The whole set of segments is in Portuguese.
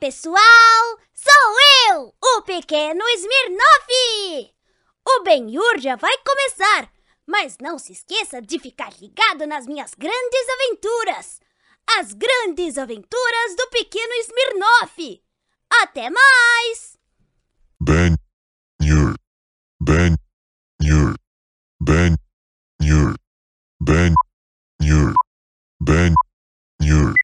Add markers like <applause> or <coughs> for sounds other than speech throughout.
pessoal! Sou eu, o pequeno Smirnoff! O Ben-Hur já vai começar, mas não se esqueça de ficar ligado nas minhas grandes aventuras! As grandes aventuras do pequeno Smirnoff! Até mais! Ben Nur. Ben Nur. Ben Nur. Ben Nur. Ben Nur.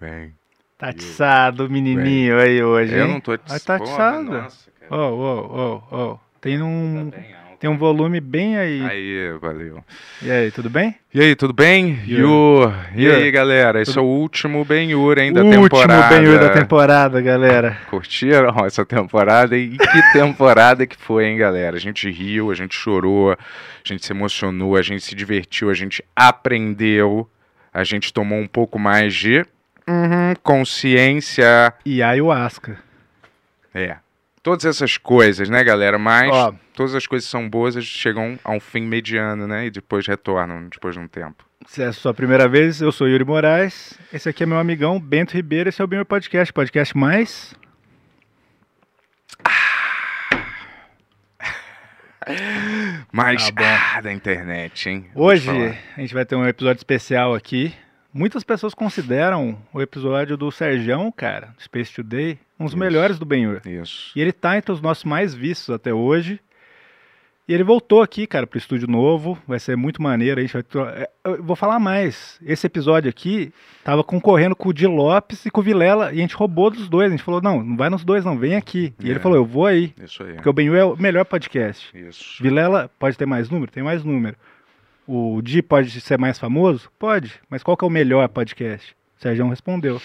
Bem, Tá atiçado menininho aí hoje, eu hein? não tô tá atiçado. Nossa, cara. Ô, ô, ô, ô. Tem um, Tá bem tem um volume bem aí. Aí, valeu. E aí, tudo bem? E aí, tudo bem? E Yu. E aí? galera? Esse Tudo- é o último Ben-Hur, hein, da o temporada. último Ben-Hur da temporada, galera. Curtiram <laughs> essa temporada? E que temporada que foi, hein, galera? A gente riu, a gente chorou, a gente se emocionou, a gente se divertiu, a gente aprendeu, a gente tomou um pouco mais de uhum, consciência. E ayahuasca. É. Todas essas coisas, né, galera? Mas Ó. todas as coisas são boas, elas chegam a um fim mediano, né? E depois retornam depois de um tempo. Se é a sua primeira vez, eu sou Yuri Moraes. Esse aqui é meu amigão Bento Ribeiro. Esse é o Ben-Hur Podcast. Podcast mais... <laughs> Mas Tá bom. ah, da internet, hein? Hoje a gente vai ter um episódio especial aqui. Muitas pessoas consideram o episódio do Serjão, cara, Space Today, um dos Isso. melhores do Ben-Hur. Isso. E ele tá entre os nossos mais vistos até hoje. E ele voltou aqui, cara, pro estúdio novo. Vai ser muito maneiro. A gente vai é, Eu vou falar mais. Esse episódio aqui tava concorrendo com o Di Lopes e com o Vilela. E a gente roubou dos dois. A gente falou: não, não vai nos dois, não, vem aqui. E É. ele falou: eu vou aí. Isso aí. Porque o Ben-Hur é o melhor podcast. Isso. Vilela pode ter mais número? Tem mais número. O Di pode ser mais famoso? Pode. Mas qual que é o melhor podcast? O Sérgio respondeu.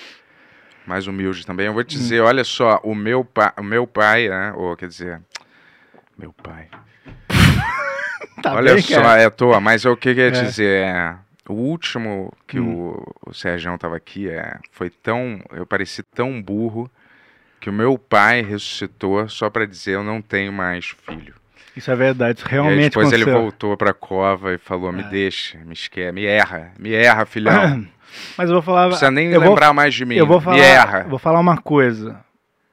Mais humilde também. Eu vou Hum. te dizer, olha só, o meu, pa... o meu pai, né? Ou quer dizer, meu pai. <laughs> Tá olha bem, só, cara? é toa, mas o que eu queria É. dizer é. O último que Hum. o, o Sérgio tava aqui é, foi tão. Eu pareci tão burro que o meu pai ressuscitou só pra dizer eu não tenho mais filho. Isso é verdade. Isso e realmente depois ele aconteceu. voltou pra cova e falou: me É. deixa, me esquece, me erra, me erra, filhão. Não <coughs> Mas eu vou falar. precisa nem eu vou- lembrar mais de mim. Eu vou me falar, erra. vou falar uma coisa.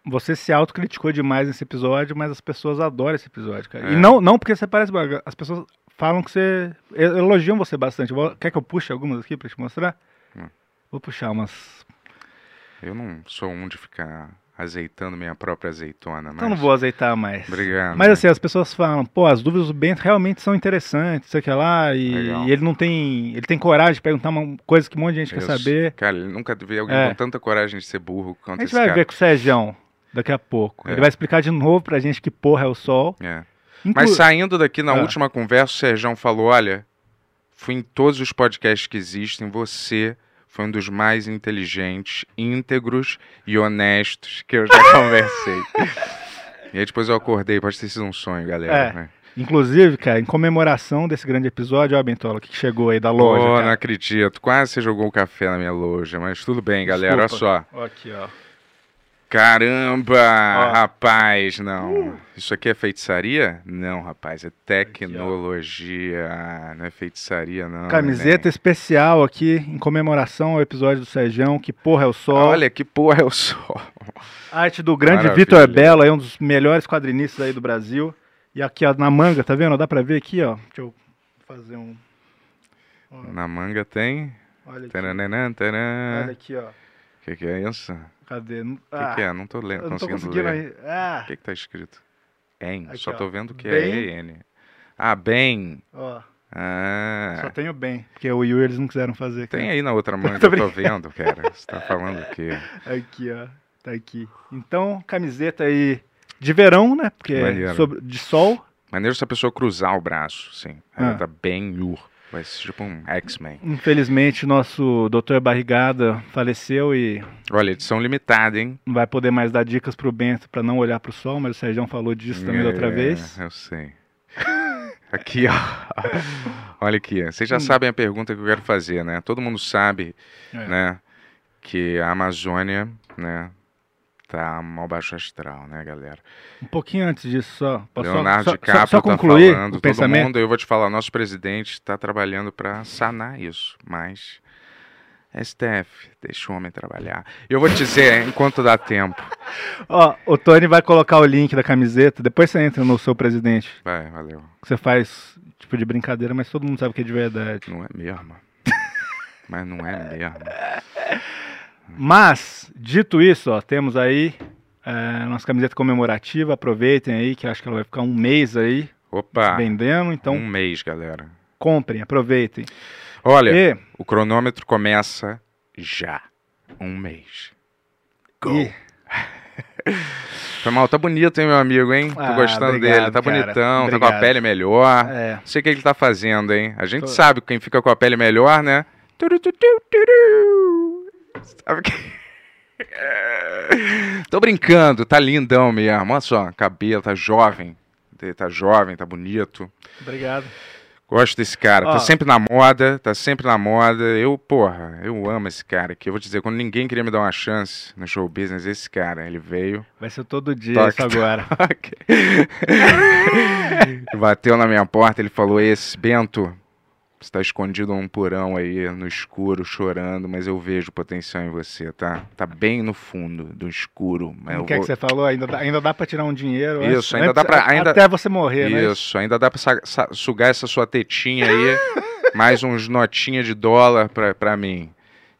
Você se autocriticou demais nesse episódio, mas as pessoas adoram esse episódio, cara. É. E não, não porque você parece baga- As pessoas falam que você. e- elogiam você bastante. Quer que eu puxe algumas aqui pra te mostrar? Hum. Vou puxar umas. Eu não sou um de ficar azeitando minha própria azeitona, mas... Então não vou azeitar mais. Obrigado. Mas assim, as pessoas falam, pô, as dúvidas do Bento realmente são interessantes, sei que lá, e, e ele não tem. Ele tem coragem de perguntar uma coisa que um monte de gente quer Isso. saber. Cara, ele nunca vi alguém É. com tanta coragem de ser burro quanto A gente vai cara. ver com o Sérgio daqui a pouco. É. Ele vai explicar de novo pra gente que porra é o sol. É. Inclu- Mas saindo daqui na Ah. última conversa, o Sérgio falou: olha, fui em todos os podcasts que existem, você foi um dos mais inteligentes, íntegros e honestos que eu já <laughs> conversei. e aí depois eu acordei, pode ter sido um sonho, galera. É. né? Inclusive, cara, em comemoração desse grande episódio, ó, Bentola, o que chegou aí da loja. Pô, cara. não acredito. Quase você jogou o café na minha loja, mas tudo bem, galera. Olha Desculpa. só. Ó, Aqui, ó. Caramba, Ó. rapaz, não. Isso aqui é feitiçaria? Não, rapaz, é tecnologia. não é feitiçaria, não. Camiseta especial aqui em comemoração ao episódio do Sérgio, que porra é o sol. Olha que porra é o sol. Arte do grande. Vitor Belo, aí um dos melhores quadrinistas aí do Brasil. E aqui, ó, na manga, tá vendo? Dá pra ver aqui, ó. Deixa eu fazer um. ó, Na manga tem. olha aqui. Taranana, Olha aqui, ó. O que, que é isso? Cadê? O que, que é? Não tô lendo, conseguindo conseguindo ler. Ah, O que, que tá escrito? En. Aqui, Só ó. tô vendo que Bem. é EN. Ah, bem. ó. Ah. Só tenho bem. Porque o Yuri eles não quiseram fazer. Tem cara. aí na outra <laughs> manga, Tô eu tô vendo, cara. Você tá falando o quê? Aqui, ó. Tá aqui. Então, camiseta aí de verão, né? Porque é sobre, de sol. Maneiro se a pessoa cruzar o braço, sim. Ah. Ela tá bem Ur. Vai ser tipo um X-Men. Infelizmente, nosso doutor Barrigada faleceu e Olha, edição limitada, hein? não vai poder mais dar dicas pro Bento pra não olhar pro sol, mas o Sérgio falou disso também da outra É, vez. Eu sei. Aqui, ó. Olha aqui. Vocês já Hum. sabem a pergunta que eu quero fazer, né? Todo mundo sabe, É. né? Que a Amazônia, né? Tá mal baixo astral, né, galera? Um pouquinho antes disso, só. Só- Leonardo só, só, DiCaprio só tá concluir falando, o todo pensamento? mundo, eu vou te falar, nosso presidente está trabalhando para sanar isso, mas STF, deixa o homem trabalhar. Eu vou te dizer, enquanto dá tempo. <laughs> Ó, o Tony vai colocar o link da camiseta, depois você entra no seu presidente. Vai, valeu. Você faz tipo de brincadeira, mas todo mundo sabe que é de verdade. Não é mesmo. <laughs> Mas não é mesmo. Mas, dito isso, ó, temos aí é, nossa camiseta comemorativa. Aproveitem aí, que acho que ela vai ficar um mês aí Opa, vendendo. Então, um mês, galera. comprem, aproveitem. Olha, E, o cronômetro começa já. Um mês. e <laughs> Foi mal, tá bonito, hein, meu amigo, hein? Tô Ah, gostando obrigado, dele. Tá cara. bonitão, tá com Obrigado. a pele melhor. é, Não sei o que ele tá fazendo, hein? A gente Tô- sabe quem fica com a pele melhor, né? Turu, tu, tu, turu. <laughs> Tô brincando, tá lindão mesmo. Olha só, cabelo, tá jovem. Tá jovem, tá bonito. obrigado. Gosto desse cara. Ó. Tá sempre na moda, tá sempre na moda. Eu, porra, eu amo esse cara aqui. Eu vou te dizer, quando ninguém queria me dar uma chance no show business, esse cara, ele veio. Vai ser todo dia Toque, isso agora. <laughs> Bateu na minha porta, ele falou: Esse, Bento, você tá escondido num porão aí, no escuro, chorando, mas eu vejo potencial em você, tá? Tá bem no fundo do escuro. O que é que vou- você falou? Ainda dá, ainda dá pra tirar um dinheiro? Isso, antes- ainda dá pra- ainda- Até você morrer, né? Isso, ainda dá pra sa- sugar essa sua tetinha aí, <laughs> mais uns notinhas de dólar pra, pra mim.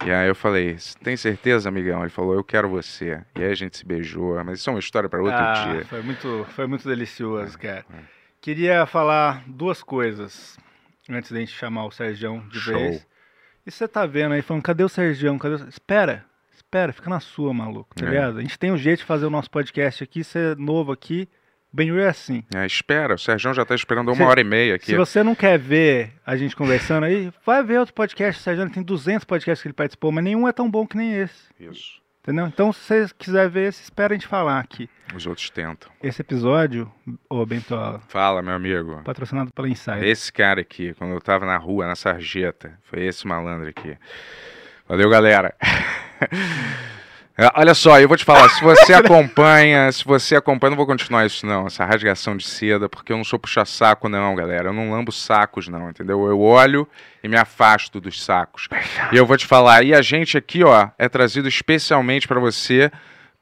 E aí eu falei, "Cê tem certeza, amigão? Ele falou, eu quero você. E aí a gente se beijou, mas isso é uma história pra outro Ah, dia. Foi muito, foi muito delicioso, cara. Queria falar duas coisas antes da gente chamar o Sergião de Show. vez. E você tá vendo aí, falando, cadê o Sergião? Cadê o... Espera, espera, fica na sua, maluco, tá É. ligado? A gente tem um jeito de fazer o nosso podcast aqui, você é novo aqui, bem é assim. É, espera, o Sérgio já tá esperando uma Se- hora e meia aqui. Se você não quer ver a gente conversando aí, vai ver outro podcast. O Sergião tem 200 podcasts que ele participou, mas nenhum é tão bom que nem esse. Isso. Entendeu? Então, se você quiser ver esse, espera a gente falar aqui. Os outros tentam. Esse episódio, ô Bentola, Fala, meu amigo. patrocinado pela Insider. Esse cara aqui, quando eu tava na rua, na sarjeta, foi esse malandro aqui. Valeu, galera. <laughs> É, Olha só, eu vou te falar, se você acompanha, se você acompanha, não vou continuar isso não, essa rasgação de seda, porque eu não sou puxa-saco não, galera, eu não lambo sacos não, entendeu? Eu olho e me afasto dos sacos. E eu vou te falar, e a gente aqui, ó, é trazido especialmente pra você,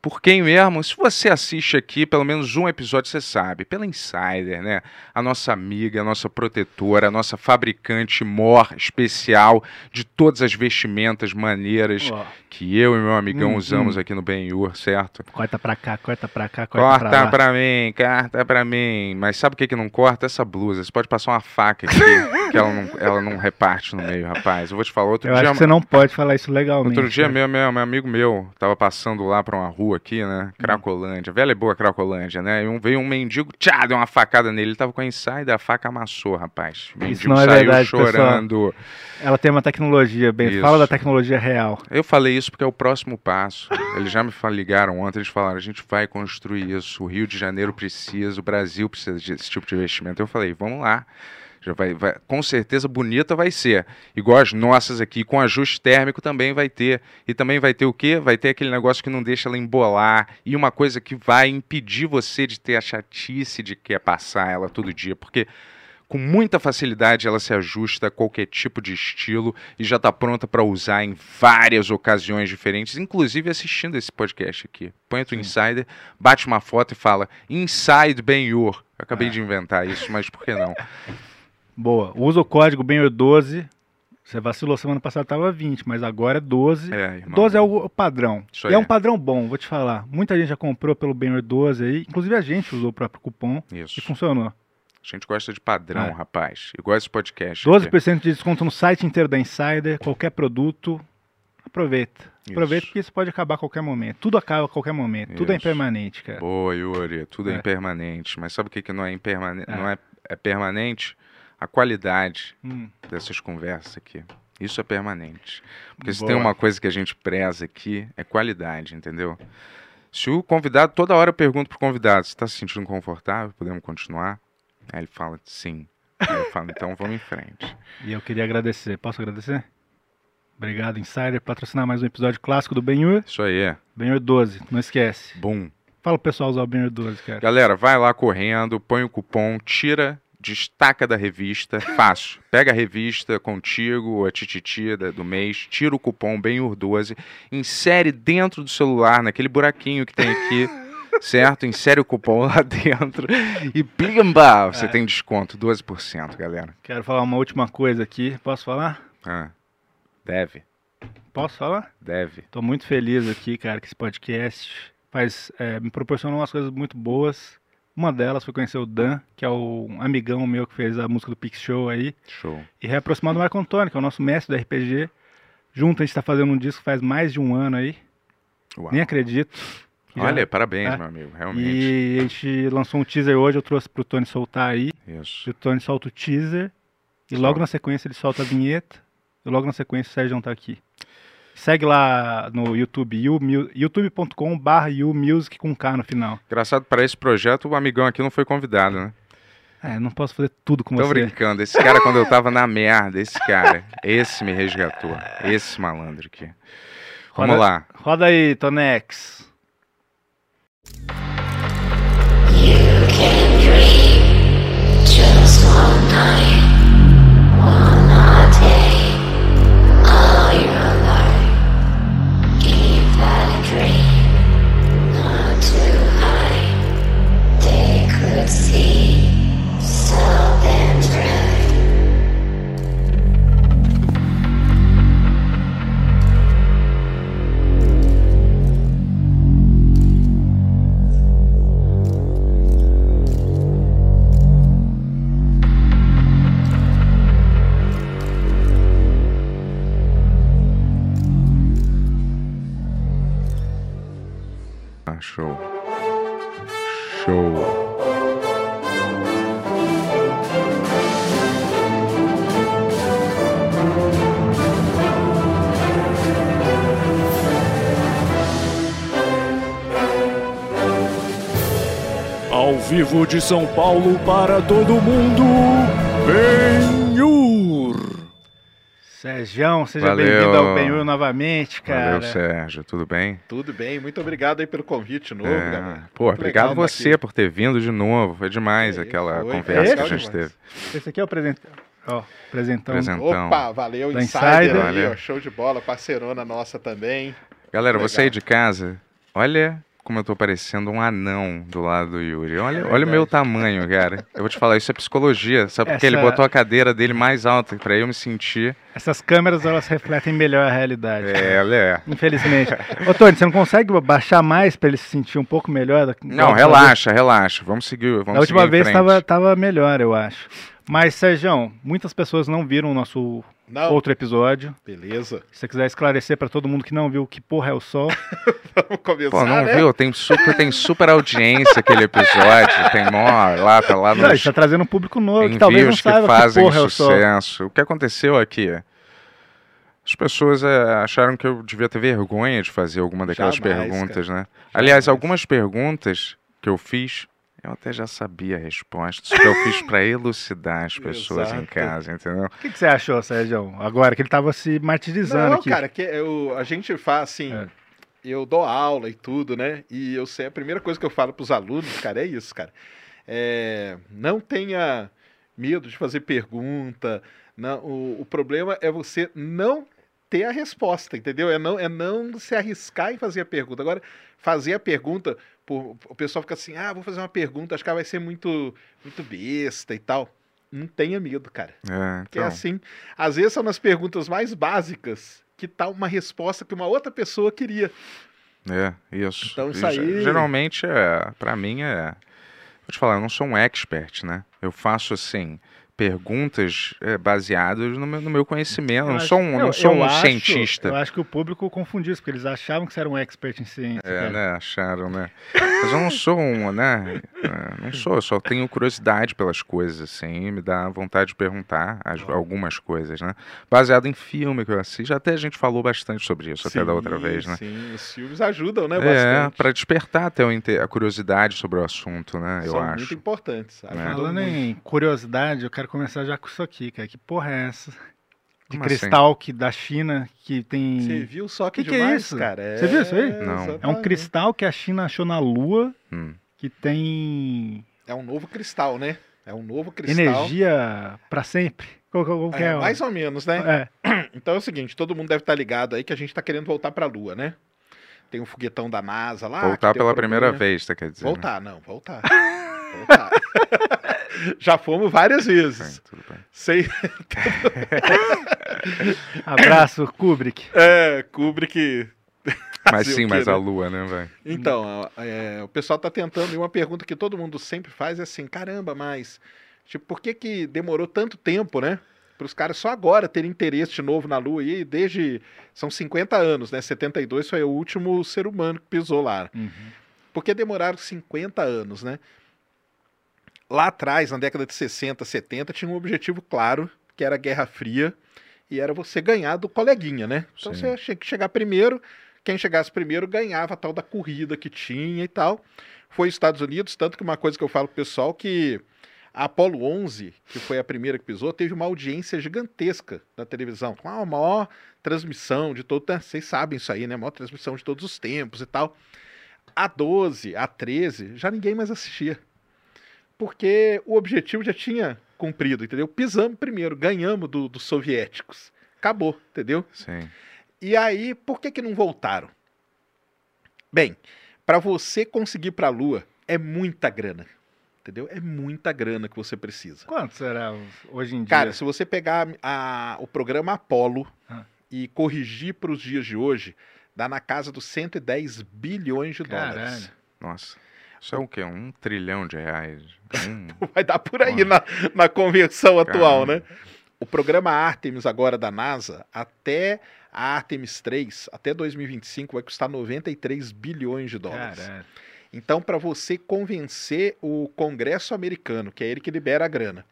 por quem mesmo? Se você assiste aqui pelo menos um episódio, você sabe, pela Insider, né? A nossa amiga, a nossa protetora, a nossa fabricante mor especial de todas as vestimentas maneiras que eu e meu amigão Hum, usamos hum. aqui no Benhur, certo? corta pra cá, corta pra cá, corta, Corta pra lá. pra mim, corta pra mim. Mas sabe o que que não corta? Essa blusa. Você pode passar uma faca aqui, <laughs> que ela não, ela não reparte no meio, rapaz. Eu vou te falar, outro Eu dia... acho que você não pode falar isso legalmente. Outro dia, cara. meu, meu, meu amigo meu tava passando lá pra uma rua aqui, né? Cracolândia, velha e boa Cracolândia, né? E um, veio um mendigo, tchá, deu uma facada nele. Ele tava com a insider, a faca amassou, rapaz. O mendigo não é saiu verdade, pessoal. chorando. Ela tem uma tecnologia, bem. Isso. Fala da tecnologia real. Eu falei isso porque é o próximo passo. Eles já me ligaram ontem, eles falaram: a gente vai construir isso. O Rio de Janeiro precisa, o Brasil precisa desse tipo de investimento. Eu falei: vamos lá. Já vai, vai- com certeza bonita vai ser. Igual as nossas aqui, com ajuste térmico também vai ter. E também vai ter o quê? Vai ter aquele negócio que não deixa ela embolar. E uma coisa que vai impedir você de ter a chatice de querer passar ela todo dia. Porque com muita facilidade ela se ajusta a qualquer tipo de estilo e já está pronta para usar em várias ocasiões diferentes, inclusive assistindo esse podcast aqui. Põe o Insider, bate uma foto e fala Inside Ben-Hur. Eu acabei Ah. de inventar isso, mas por que não? <laughs> Boa. Usa o código BENHUR12. Você vacilou semana passada, tava 20, mas agora é 12. É, irmão. 12 é o padrão. Isso E é aí. um padrão bom, vou te falar. Muita gente já comprou pelo Benhur 12 aí. Inclusive a gente usou o próprio cupom Isso. e funcionou. A gente gosta de padrão, É. rapaz. Igual esse podcast. aqui. 12% de desconto no site inteiro da Insider, qualquer produto. Aproveita. Aproveita Isso. porque isso pode acabar a qualquer momento. Tudo acaba a qualquer momento. Tudo é Isso. impermanente, cara. Boa, Yuri. Tudo é, É. impermanente. Mas sabe o que, que não é impermanente? É. Não é, é permanente? A qualidade Hum, dessas conversas aqui. Isso é permanente. Porque se Boa. tem uma coisa que a gente preza aqui, é qualidade, entendeu? Se o convidado, toda hora eu pergunto pro convidado, você está se sentindo confortável? Podemos continuar? Aí ele fala, sim. Aí eu falo, então vamos em frente. E eu queria agradecer. Posso agradecer? Obrigado, Insider, patrocinar mais um episódio clássico do Benhur. Isso aí é. Benhur 12, não esquece. Bum. Fala pro pessoal usar o Benhur 12, cara. Galera, vai lá correndo, põe o cupom, tira destaca da revista, fácil. Pega a revista contigo, a tititi da- do mês, tira o cupom BENHUR12, insere dentro do celular, naquele buraquinho que tem aqui, <laughs> certo? Insere o cupom lá dentro e plimba! Você É. tem desconto, 12%, galera. Quero falar uma última coisa aqui. Posso falar? Ah, deve, Posso falar? deve. Tô muito feliz aqui, cara, que esse podcast faz, é, me proporcionou umas coisas muito boas. Uma delas foi conhecer o Dan, que é o amigão meu que fez a música do Pix Show aí. Show. E reaproximar do Marco Antônio, que é o nosso mestre do RPG. Junto a gente tá fazendo um disco faz mais de um ano aí. Uau. Nem acredito. já- Olha, parabéns, É. meu amigo, realmente. E a gente lançou um teaser hoje, eu trouxe pro Tony soltar aí. Isso. E o Tony solta o teaser. E Só. logo na sequência ele solta a vinheta. E logo na sequência o Sérgio tá aqui. Segue lá no YouTube, youtube.com.br youmusic com K no final. Engraçado, para esse projeto, o amigão aqui não foi convidado, né? É, não posso fazer tudo com Tô você. brincando. Esse cara, quando eu tava na merda, esse cara, esse me resgatou. Esse malandro aqui. Vamos Roda- lá. Roda aí, Tonex. Just one night, show. Show. Ao vivo de São Paulo para todo mundo, Benhur! Sérgio, seja bem-vindo ao Benhur novamente, cara. Valeu, Sérgio. Tudo bem? Tudo bem, muito obrigado aí pelo convite novo, É. galera. Pô, Muito obrigado você por ter vindo de novo. Foi demais É, aquela foi, conversa foi que a gente demais. teve. Esse aqui é o apresentão. Ó, apresentão. Apresentão. Então, Opa, valeu, Da Insider, Insider. aí, Valeu. ó, show de bola, parceirona nossa também. Galera, Legal. você aí de casa, olha como eu tô parecendo um anão do lado do Yuri. Olha, É olha o meu tamanho, cara. Eu vou te falar, isso é psicologia. Sabe porque ele Essa- botou a cadeira dele mais alta pra eu me sentir. Essas câmeras, elas refletem melhor a realidade. É, ela é. Infelizmente. Ô, Tony, você não consegue baixar mais pra ele se sentir um pouco melhor? Não, relaxa, relaxa. Vamos seguir. Vamos Da última seguir vez tava, tava melhor, eu acho. Mas, Sérgio, muitas pessoas não viram o nosso Não, outro episódio. beleza. Se você quiser esclarecer pra todo mundo que não viu que porra é o sol. <laughs> Vamos começar, Pô, não né? viu? Tem super, tem super audiência aquele episódio. Tem mó lá, tá lá Não, isso tá trazendo um público novo que talvez não que saiba que, fazem porra é o sol. sucesso. O que aconteceu aqui? As pessoas é, acharam que eu devia ter vergonha de fazer alguma daquelas Jamais, perguntas, né? Jamais. Aliás, algumas perguntas que eu fiz, eu até já sabia a resposta, só que eu fiz pra elucidar as <laughs> pessoas em Exato. casa, entendeu? O que, que você achou, Sérgio? Agora que ele tava se martirizando Não, aqui. cara, que eu, a gente faz assim, É. eu dou aula e tudo, né? E eu sei, a primeira coisa que eu falo pros alunos, cara, é isso, cara. É, não tenha medo de fazer pergunta. Não, o, o problema é você não ter a resposta, entendeu? É não, é não se arriscar em fazer a pergunta. Agora, fazer a pergunta, pô, o pessoal fica assim, ah, vou fazer uma pergunta, acho que ela vai ser muito, muito besta e tal. Não tenha medo, cara. É, Que é então, assim, às vezes são nas perguntas mais básicas que tá uma resposta que uma outra pessoa queria. é, isso. Então, isso aí- ge- Geralmente, é, pra mim, é... Vou te falar, eu não sou um expert, né? Eu faço, assim, perguntas é, baseadas no meu, no meu conhecimento. Eu não acho- sou um, eu- não sou eu um acho- cientista. Eu acho que o público confundiu isso, porque eles achavam que você era um expert em ciência. É, cara. né? Acharam, né? Mas eu não sou um, né? é, Não sou, eu só tenho curiosidade pelas coisas, assim, me dá vontade de perguntar as- algumas coisas, né? Baseado em filme que eu assisto, até a gente falou bastante sobre isso até da outra Sim, vez, né? Sim, os filmes ajudam, né? É, Bastante. pra despertar até a curiosidade sobre o assunto, né? Eu São acho. muito importantes. Falando muito. em curiosidade, eu quero começar já com isso aqui, cara. Que porra é essa? De Como assim? cristal que, da China que tem. Você viu só que, Que que é demais, isso? cara? Você viu isso aí? Não. É um cristal que a China achou na Lua Hum. que tem. É um novo cristal, né? É um novo cristal. Energia pra sempre? Qual, qual- qual que É, é? mais ou menos, né? É. <clears throat> Então é o seguinte, todo mundo deve estar ligado aí que a gente tá querendo voltar pra Lua, né? Tem um foguetão da NASA lá. Voltar pela primeira problema. vez, você quer dizer? né? Voltar, não, voltar. <laughs> voltar. <laughs> Já fomos várias vezes. tudo bem. Sei, <laughs> Abraço, Kubrick. é, Kubrick. Mas sim, mas né? a lua, né, velho? Então, é, o pessoal tá tentando, e uma pergunta que todo mundo sempre faz é assim, caramba, mas, tipo, por que que demorou tanto tempo, né? Para os caras só agora terem interesse de novo na Lua, e desde, são 50 anos, né? 72 foi o último ser humano que pisou lá. Uhum. Por que demoraram 50 anos, né? Lá atrás, na década de 60, 70, tinha um objetivo claro, que era a Guerra Fria, e era você ganhar do coleguinha, né? Então Sim. você tinha que chegar primeiro, quem chegasse primeiro ganhava a tal da corrida que tinha e tal. Foi os Estados Unidos, tanto que uma coisa que eu falo pro pessoal que a Apollo 11, que foi a primeira que pisou, teve uma audiência gigantesca na televisão, com a maior transmissão de todo, né? vocês sabem isso aí, né? A maior transmissão de todos os tempos e tal. A 12, a 13, já ninguém mais assistia. Porque o objetivo já tinha cumprido, entendeu? Pisamos primeiro, ganhamos do- dos soviéticos. Acabou, entendeu? Sim. E aí, por que que não voltaram? Bem, para você conseguir para a Lua é muita grana, entendeu? É muita grana que você precisa. Quanto será hoje em dia? Cara, se você pegar a- o programa Apollo Ah. e corrigir para os dias de hoje, dá na casa dos 110 bilhões de dólares. Caralho. Nossa. Isso é o quê? Um trilhão de reais. Um... <laughs> Vai dar por aí na, na conversão atual, Caramba. né? O programa Artemis agora da NASA, até a Artemis 3, até 2025, vai custar 93 bilhões de dólares. Então, para você convencer o Congresso americano, que é ele que libera a grana,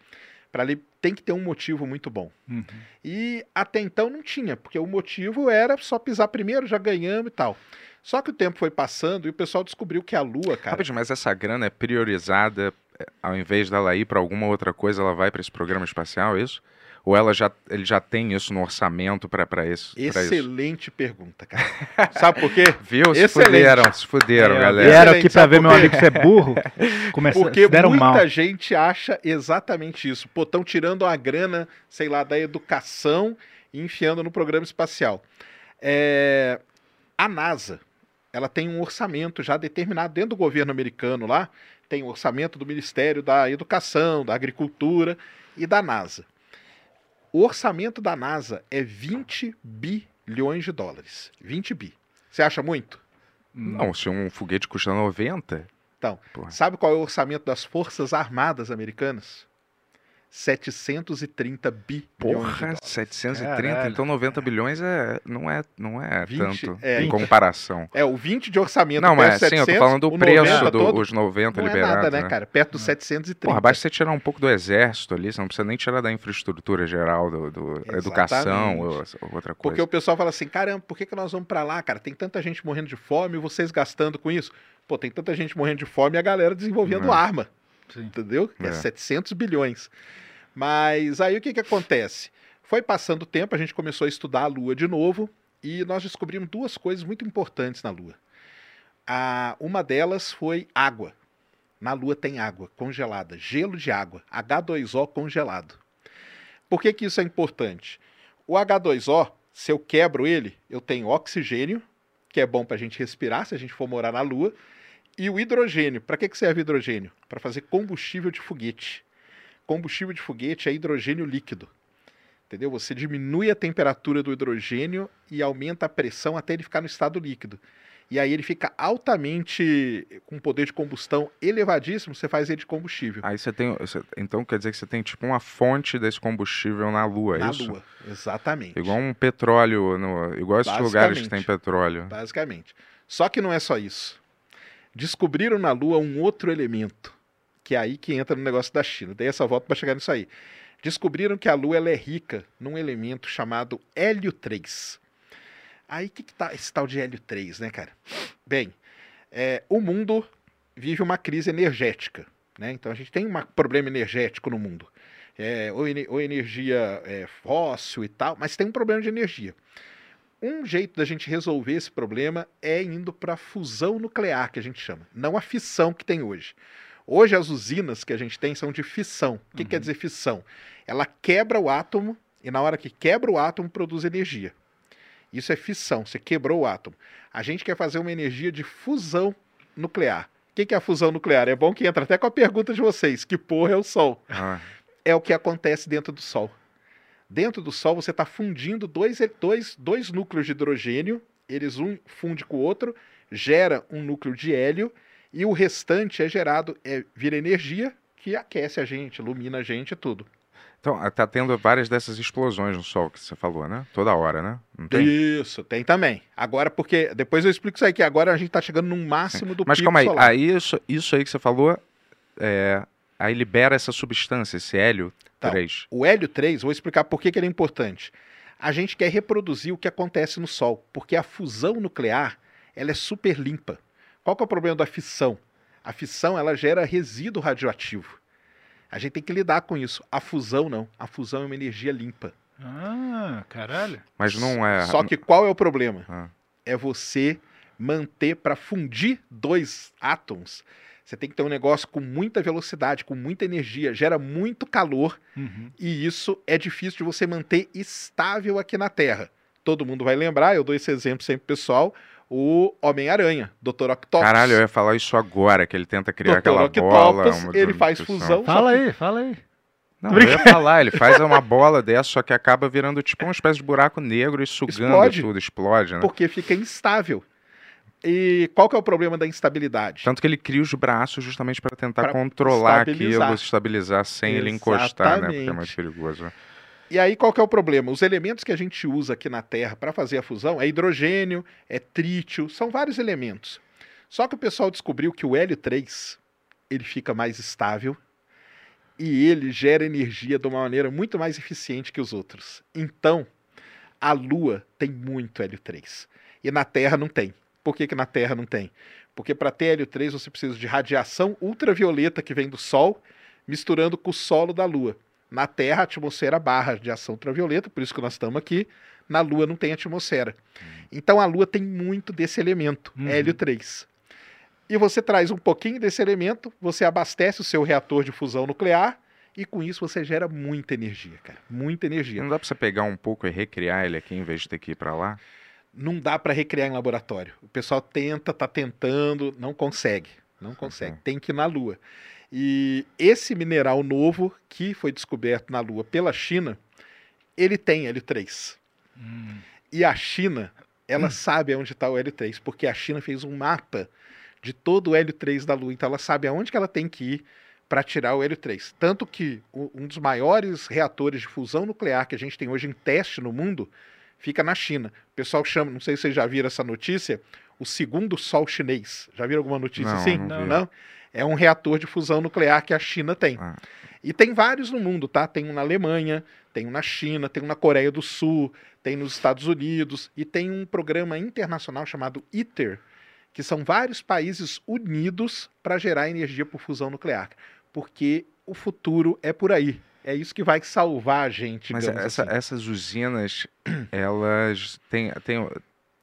para ele tem que ter um motivo muito bom. Uhum. E até então não tinha, porque o motivo era só pisar primeiro, já ganhamos e tal. Só que o tempo foi passando e o pessoal descobriu que a Lua, cara, Rapidinho, mas essa grana é priorizada, é, ao invés dela ir para alguma outra coisa, ela vai para esse programa espacial, é isso? Ou ela já, ele já tem isso no orçamento para isso? pra isso? excelente pergunta, cara. <laughs> Sabe por quê? Viu? Se Excelente. fuderam, se fuderam, É, galera. Vieram Excelente, aqui pra sabe ver meu amigo ser burro. <laughs> Começa, Porque muita mal. gente acha exatamente isso. Pô, estão tirando a grana, sei lá, da educação e enfiando no programa espacial. É, A NASA, ela tem um orçamento já determinado dentro do governo americano lá, tem o orçamento do Ministério da Educação, da Agricultura e da NASA. O orçamento da NASA é 20 bilhões de dólares. 20 bi. Você acha muito? Não, se um foguete custa 90, Então, Porra. sabe qual é o orçamento das Forças Armadas Americanas? 730 bilhões de porra, dólares. 730, Caralho. então 90 bilhões é, não é, não é 20, tanto é, em comparação. É, o 20 de orçamento Não, mas de sim, eu tô 700, falando do o preço 90 todo, dos 90 não é liberados, nada, né, cara? Perto dos 730. Porra, basta você tirar um pouco do exército ali, você não precisa nem tirar da infraestrutura geral, do, do educação ou, ou outra coisa. Porque o pessoal fala assim, caramba, por que, que nós vamos pra lá, cara? Tem tanta gente morrendo de fome e vocês gastando com isso. Pô, tem tanta gente morrendo de fome e a galera desenvolvendo É. arma. Sim. Entendeu? É. É. 700 bilhões. Mas aí o que, que acontece? Foi passando o tempo, a gente começou a estudar a Lua de novo e nós descobrimos duas coisas muito importantes na Lua. A, uma delas foi água. Na Lua tem água congelada, gelo de água, H2O congelado. Por que, que isso é importante? O H2O, se eu quebro ele, eu tenho oxigênio, que é bom para a gente respirar se a gente for morar na Lua, e o hidrogênio. Para que, que serve o hidrogênio? Para fazer combustível de foguete. Combustível de foguete é hidrogênio líquido. Entendeu? Você diminui a temperatura do hidrogênio e aumenta a pressão até ele ficar no estado líquido. E aí ele fica altamente com poder de combustão elevadíssimo, você faz ele de combustível. Aí você tem. você- então quer dizer que você tem tipo uma fonte desse combustível na Lua, é na isso? Lua. Exatamente. Igual um petróleo, no, igual esses lugares que tem petróleo. Basicamente. Só que não é só isso. Descobriram na Lua um outro elemento, que é aí que entra no negócio da China. Dei essa volta para chegar nisso aí. Descobriram que a Lua ela é rica num elemento chamado hélio 3. Aí que, que tá esse tal de hélio 3, né, cara? Bem, é, o mundo vive uma crise energética, né? Então a gente tem um problema energético no mundo. É, ou, ou energia é, fóssil e tal, mas tem um problema de energia. Um jeito da gente resolver esse problema é indo para a fusão nuclear, que a gente chama, não a fissão que tem hoje. Hoje as usinas que a gente tem são de fissão. O que Uhum. quer dizer fissão? Ela quebra o átomo e na hora que quebra o átomo produz energia. Isso é fissão, você quebrou o átomo. A gente quer fazer uma energia de fusão nuclear. O que que é a fusão nuclear? É bom que entra até com a pergunta de vocês: que porra é o Sol? Ah, é o que acontece dentro do Sol. Dentro do Sol, você está fundindo dois, dois, dois núcleos de hidrogênio, eles um funde com o outro, gera um núcleo de hélio, e o restante é gerado, é, vira energia que aquece a gente, ilumina a gente e tudo. Então, ah, tá tendo várias dessas explosões no Sol que você falou, né? Toda hora, né? Tem? Isso, tem também. Agora, porque. Depois eu explico isso aí, que agora a gente está chegando no máximo do Mas calma aí, solar. aí isso, isso aí que você falou, é, aí libera essa substância, esse hélio Tá. 3. O hélio 3, vou explicar por que, que ele é importante. A gente quer reproduzir o que acontece no Sol, porque a fusão nuclear ela é super limpa. Qual que é o problema da fissão? A fissão ela gera resíduo radioativo. A gente tem que lidar com isso. A fusão não. A fusão é uma energia limpa. Ah, caralho. Mas não é. Só que qual é o problema? Ah. É você manter para fundir dois átomos. Você tem que ter um negócio com muita velocidade, com muita energia, gera muito calor Uhum. e isso é difícil de você manter estável aqui na Terra. Todo mundo vai lembrar, eu dou esse exemplo sempre pro pessoal, o Homem-Aranha, Dr. Octopus. Caralho, eu ia falar isso agora, que ele tenta criar Dr. aquela Octopus, bola. uma ele faz fusão. Fala que- aí, fala aí. Não, eu ia falar, ele faz uma bola dessa, só que acaba virando tipo uma espécie de buraco negro e sugando Explode. tudo, explode, né? Porque fica instável. E qual que é o problema da instabilidade? Tanto que ele cria os braços justamente para tentar Pra controlar estabilizar. aquilo, estabilizar sem ele encostar, né? Porque é Exatamente. muito perigoso. E aí qual que é o problema? Os elementos que a gente usa aqui na Terra para fazer a fusão é hidrogênio, é trítio, são vários elementos. Só que o pessoal descobriu que o hélio 3 ele fica mais estável e ele gera energia de uma maneira muito mais eficiente que os outros. Então, a Lua tem muito hélio 3 e na Terra não tem. Por que, que na Terra não tem? Porque para ter hélio 3 você precisa de radiação ultravioleta que vem do Sol misturando com o solo da Lua. Na Terra, a atmosfera barra radiação ultravioleta, por isso que nós estamos aqui. Na Lua não tem atmosfera. Então a Lua tem muito desse elemento, Uhum. hélio 3. E você traz um pouquinho desse elemento, você abastece o seu reator de fusão nuclear e com isso você gera muita energia, cara. Muita energia. Não dá pra você pegar um pouco e recriar ele aqui em vez de ter que ir pra lá? Não dá para recriar em laboratório. O pessoal tenta, tá tentando, não consegue. Não consegue. Uhum. Tem que ir na Lua. E esse mineral novo que foi descoberto na Lua pela China, ele tem L3. Hum. E a China, ela sabe aonde está o L3, porque a China fez um mapa de todo o L3 da Lua. Então ela sabe aonde que ela tem que ir para tirar o L3. Tanto que um dos maiores reatores de fusão nuclear que a gente tem hoje em teste no mundo fica na China. O pessoal chama, não sei se vocês já viram essa notícia, o segundo sol chinês. Já viram alguma notícia Não, assim? não não? É um reator de fusão nuclear que a China tem. Ah. E tem vários no mundo, tá? Tem um na Alemanha, tem um na China, tem um na Coreia do Sul, tem nos Estados Unidos e tem um programa internacional chamado ITER, que são vários países unidos para gerar energia por fusão nuclear, porque o futuro é por aí. É isso que vai salvar a gente. Mas essa- assim. essas usinas, <clears throat> elas têm, têm,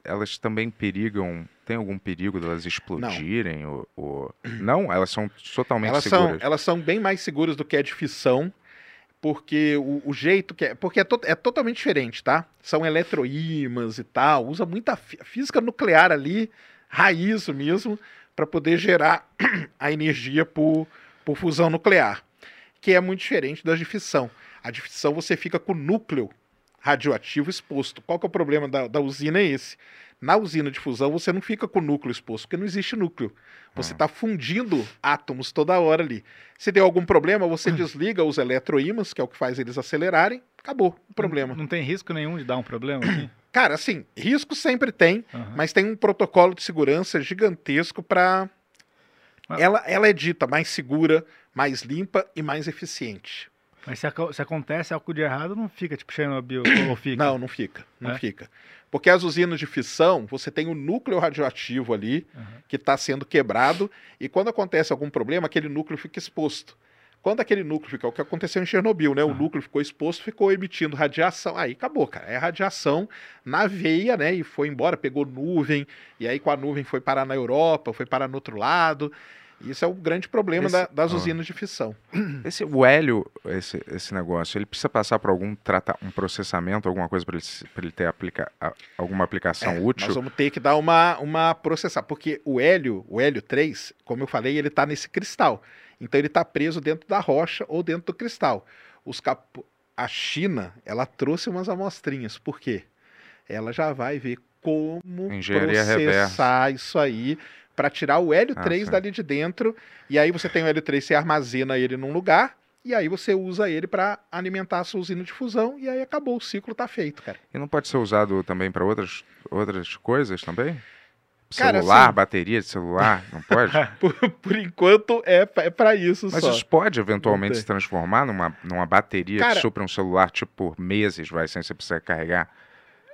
elas também perigam, tem algum perigo delas explodirem? Ou, ou- <clears throat> Não, elas são totalmente elas são, seguras. elas são bem mais seguras do que a de fissão, porque o, o jeito que é. Porque é, to- é totalmente diferente, tá? São eletroímãs e tal, usa muita fí- física nuclear ali, raiz mesmo, para poder gerar <clears throat> a energia por, por fusão nuclear, que é muito diferente das de fissão. A de fissão você fica com o núcleo radioativo exposto. Qual que é o problema da, da usina? É esse. Na usina de fusão você não fica com o núcleo exposto, porque não existe núcleo. Você está fundindo átomos toda hora ali. Se der algum problema, você desliga os eletroímãs, que é o que faz eles acelerarem, acabou o problema. Não tem risco nenhum de dar um problema aqui? <clears throat> Cara, assim, risco sempre tem, Aham. mas tem um protocolo de segurança gigantesco para. Mas- Ela, ela é dita mais segura, mais limpa e mais eficiente. Mas se, se acontece algo de errado, não fica tipo Chernobyl <coughs> ou fica? Não, não fica. Não É? fica. Porque as usinas de fissão, você tem o núcleo radioativo ali, Aham. que está sendo quebrado, e quando acontece algum problema, aquele núcleo fica exposto. Quando aquele núcleo fica, o que aconteceu em Chernobyl, né? O Ah. núcleo ficou exposto, ficou emitindo radiação. Aí acabou, cara. É radiação na veia, né? E foi embora, pegou nuvem, e aí com a nuvem foi parar na Europa, foi parar no outro lado. Isso é o grande problema Esse- da- das ah. usinas de fissão. <clears throat> Esse, o hélio, esse, esse negócio, ele precisa passar por algum trata, um processamento, alguma coisa para ele, pra ele ter aplica, alguma aplicação É, útil? Nós vamos ter que dar uma, uma processar, porque o hélio, o hélio 3, como eu falei, ele está nesse cristal. Então ele está preso dentro da rocha ou dentro do cristal. Os cap... A China, ela trouxe umas amostrinhas. Por quê? Ela já vai ver como Engenharia processar isso aí para tirar o hélio Ah, 3 sim. dali de dentro. E aí você tem o hélio 3, você armazena ele num lugar. E aí você usa ele para alimentar a sua usina de fusão. E aí acabou, o ciclo tá feito, cara. E não pode ser usado também para outras, outras coisas também? Cara, Celular, assim- bateria de celular, não pode? <laughs> Por, por enquanto é, é para isso Mas só. isso pode eventualmente se transformar numa, numa bateria Cara- que supra um celular, tipo, por meses, vai, sem você precisar carregar.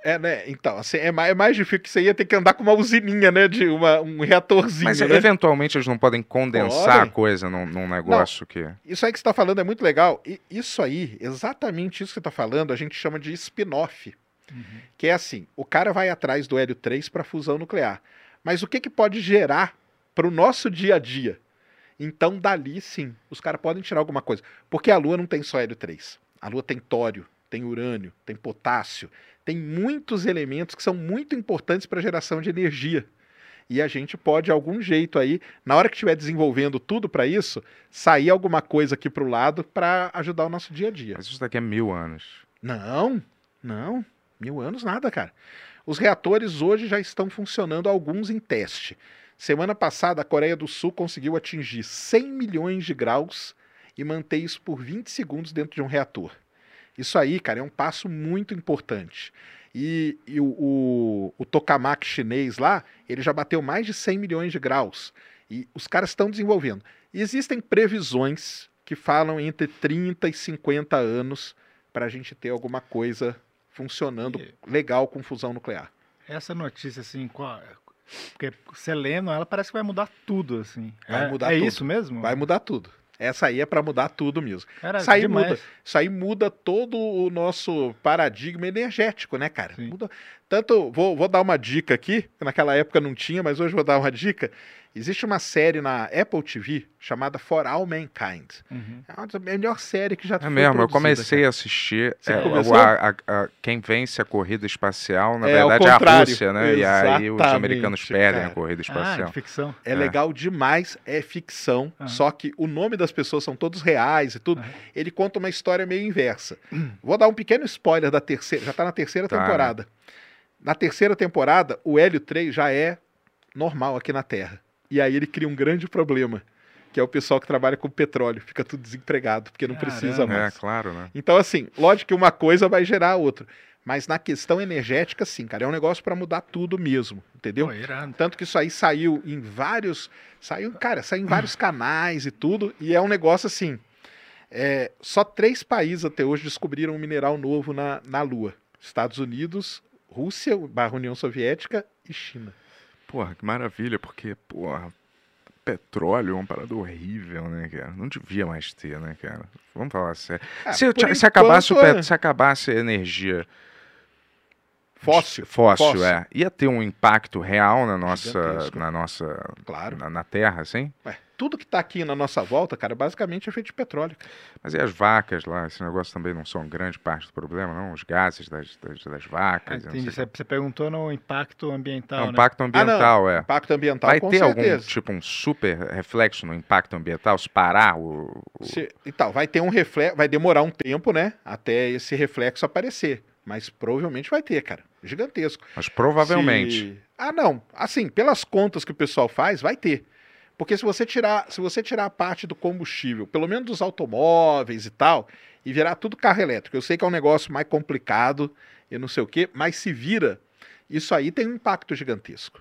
É, né? Então, assim, é mais, é mais difícil que você ia ter que andar com uma usininha, né? De uma, um reatorzinho, Mas né? eventualmente eles não podem condensar Podem. a coisa num, num negócio que. Isso aí que você está falando é muito legal. E isso aí, exatamente isso que você está falando, a gente chama de spin-off. Que é assim, o cara vai atrás do hélio 3 para fusão nuclear. Mas o que, que pode gerar para o nosso dia a dia? Então, dali sim, os caras podem tirar alguma coisa. Porque a Lua não tem só hélio 3. A Lua tem tório, tem urânio, tem potássio, tem muitos elementos que são muito importantes para a geração de energia. E a gente pode, de algum jeito aí, na hora que estiver desenvolvendo tudo para isso, sair alguma coisa aqui para o lado para ajudar o nosso dia a dia. Mas isso daqui é mil anos. Não, não. Mil anos nada, cara. Os reatores hoje já estão funcionando, alguns em teste. Semana passada, a Coreia do Sul conseguiu atingir 100 milhões de graus e manter isso por 20 segundos dentro de um reator. Isso aí, cara, é um passo muito importante. E, e o, o, o tokamak chinês lá, ele já bateu mais de 100 milhões de graus. E os caras estão desenvolvendo. E existem previsões que falam entre 30 e 50 anos para a gente ter alguma coisa funcionando legal com fusão nuclear. Essa notícia, assim, qual... porque você lendo ela parece que vai mudar tudo, assim. Vai é, mudar é tudo. isso mesmo? Vai mudar tudo. Essa aí é para mudar tudo mesmo. Cara, Isso aí demais. muda. Isso aí muda todo o nosso paradigma energético, né, cara? Muda. Tanto, vou, vou dar uma dica aqui, que naquela época não tinha, mas hoje vou dar uma dica. Existe uma série na Apple TV chamada For All Mankind. Uhum. É uma das melhor série que já É foi mesmo, eu comecei cara. a assistir. Você é, começou? o- a- a- a- quem vence a corrida espacial, na É, verdade, é a. Rússia, né? E aí os Exatamente, americanos perdem cara. a corrida Ah, espacial. de ficção. É É. legal demais, é ficção, Aham. só que o nome das pessoas são todos reais e tudo. Aham. Ele conta uma história meio inversa. Vou dar um pequeno spoiler da terceira, já tá na terceira Tá, temporada. Na terceira temporada, o Hélio 3 já é normal aqui na Terra. E aí ele cria um grande problema, que é o pessoal que trabalha com petróleo, fica tudo desempregado, porque não precisa Caramba. É, mais. claro, né? Então, assim, lógico que uma coisa vai gerar a outra. Mas na questão energética, sim, cara, é um negócio para mudar tudo mesmo, entendeu? Pô. Tanto que isso aí saiu em vários. Saiu, cara, saiu em vários <clears throat> canais e tudo. E é um negócio assim. é, só três países até hoje descobriram um mineral novo na, na Lua: Estados Unidos, Rússia, barra União Soviética e China. Porra, que maravilha, porque, porra, petróleo é uma parada horrível, né, cara? Não devia mais ter, né, cara? Vamos falar sério. Ah, se, se acabasse o enquanto, pet- se acabasse a energia Fóssil. fóssil, Fóssil. é, ia ter um impacto real na nossa, Gigantesco. na nossa, Claro. na, na Terra, assim? Ué, tudo que tá aqui na nossa volta, cara, basicamente é feito de petróleo. cara. Mas e as vacas lá? Esse negócio também não são grande parte do problema, não? Os gases das, das, das Ah, vacas. e não entendi. sei Você, você perguntou no impacto o ambiental, quê. É né? impacto ambiental, é. Impacto ambiental, Vai com ter certeza. algum tipo um super reflexo no impacto ambiental? Se parar o. o- Se- então, vai ter um reflexo, vai demorar um tempo, né, até esse reflexo aparecer. Mas provavelmente vai ter, cara. Gigantesco. Mas provavelmente. Se- Ah, não. Assim, pelas contas que o pessoal faz, vai ter. Porque se você tirar, se você tirar a parte do combustível, pelo menos dos automóveis e tal, e virar tudo carro elétrico, eu sei que é um negócio mais complicado e não sei o quê, mas se vira, isso aí tem um impacto gigantesco.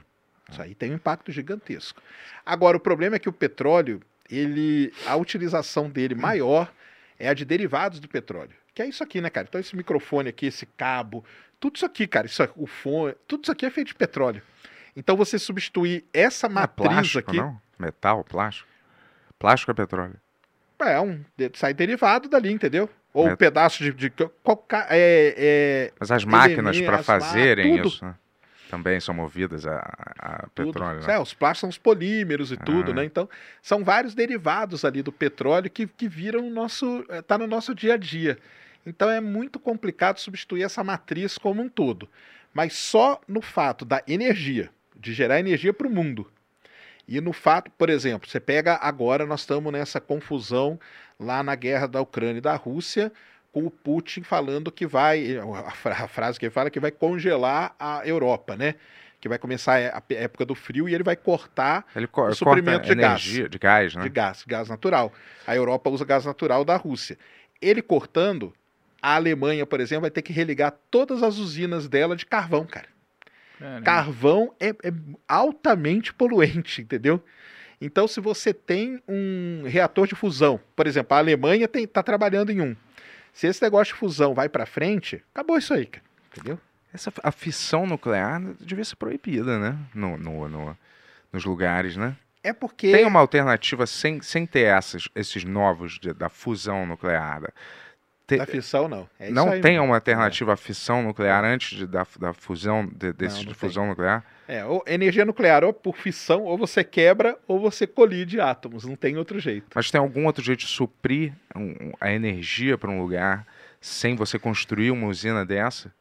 Isso aí tem um impacto gigantesco. Agora, o problema é que o petróleo, ele, a utilização dele maior é a de derivados do petróleo. Que é isso aqui, né, cara? Então, esse microfone aqui, esse cabo, tudo isso aqui, cara, isso, aqui, o fone, tudo isso aqui é feito de petróleo. Então, você substituir essa é matriz plástico, aqui. não? Metal, plástico? Plástico é petróleo. É, um, de- sai derivado dali, entendeu? Ou um Met- pedaço de. de qualquer, é, é, Mas as máquinas para fazerem tudo. isso, né? também são movidas a, a tudo. petróleo. né? É, os plásticos são os polímeros e tudo, Ah. né? Então, são vários derivados ali do petróleo que, que viram o nosso. eh, tá no nosso dia a dia. Então é muito complicado substituir essa matriz como um todo. Mas só no fato da energia, de gerar energia para o mundo. E no fato, por exemplo, você pega agora, nós estamos nessa confusão lá na guerra da Ucrânia e da Rússia, com o Putin falando que vai, a fra- a frase que ele fala é que vai congelar a Europa, né? Que vai começar a época do frio e ele vai cortar Ele co- o suprimento de gás. energia, de gás, né? de gás, gás natural. A Europa usa gás natural da Rússia. Ele cortando, a Alemanha, por exemplo, vai ter que religar todas as usinas dela de carvão, cara. Caramba. Carvão é, é altamente poluente, entendeu? Então, se você tem um reator de fusão, por exemplo, a Alemanha está trabalhando em um. Se esse negócio de fusão vai para frente, acabou isso aí, cara. Entendeu? Essa, a fissão nuclear devia ser proibida, né? No, no- no- nos lugares, né? É porque. Tem uma alternativa sem, sem ter essas, esses novos de- da fusão nuclear. Te- Da fissão, não. É não aí tem mesmo. uma alternativa à fissão nuclear antes de- da, da fusão, de, desses não de tem. fusão nuclear? É, ou energia nuclear, ou por fissão, ou você quebra, ou você colide átomos. Não tem outro jeito. Mas tem algum outro jeito de suprir um- a energia para um lugar sem você construir uma usina dessa?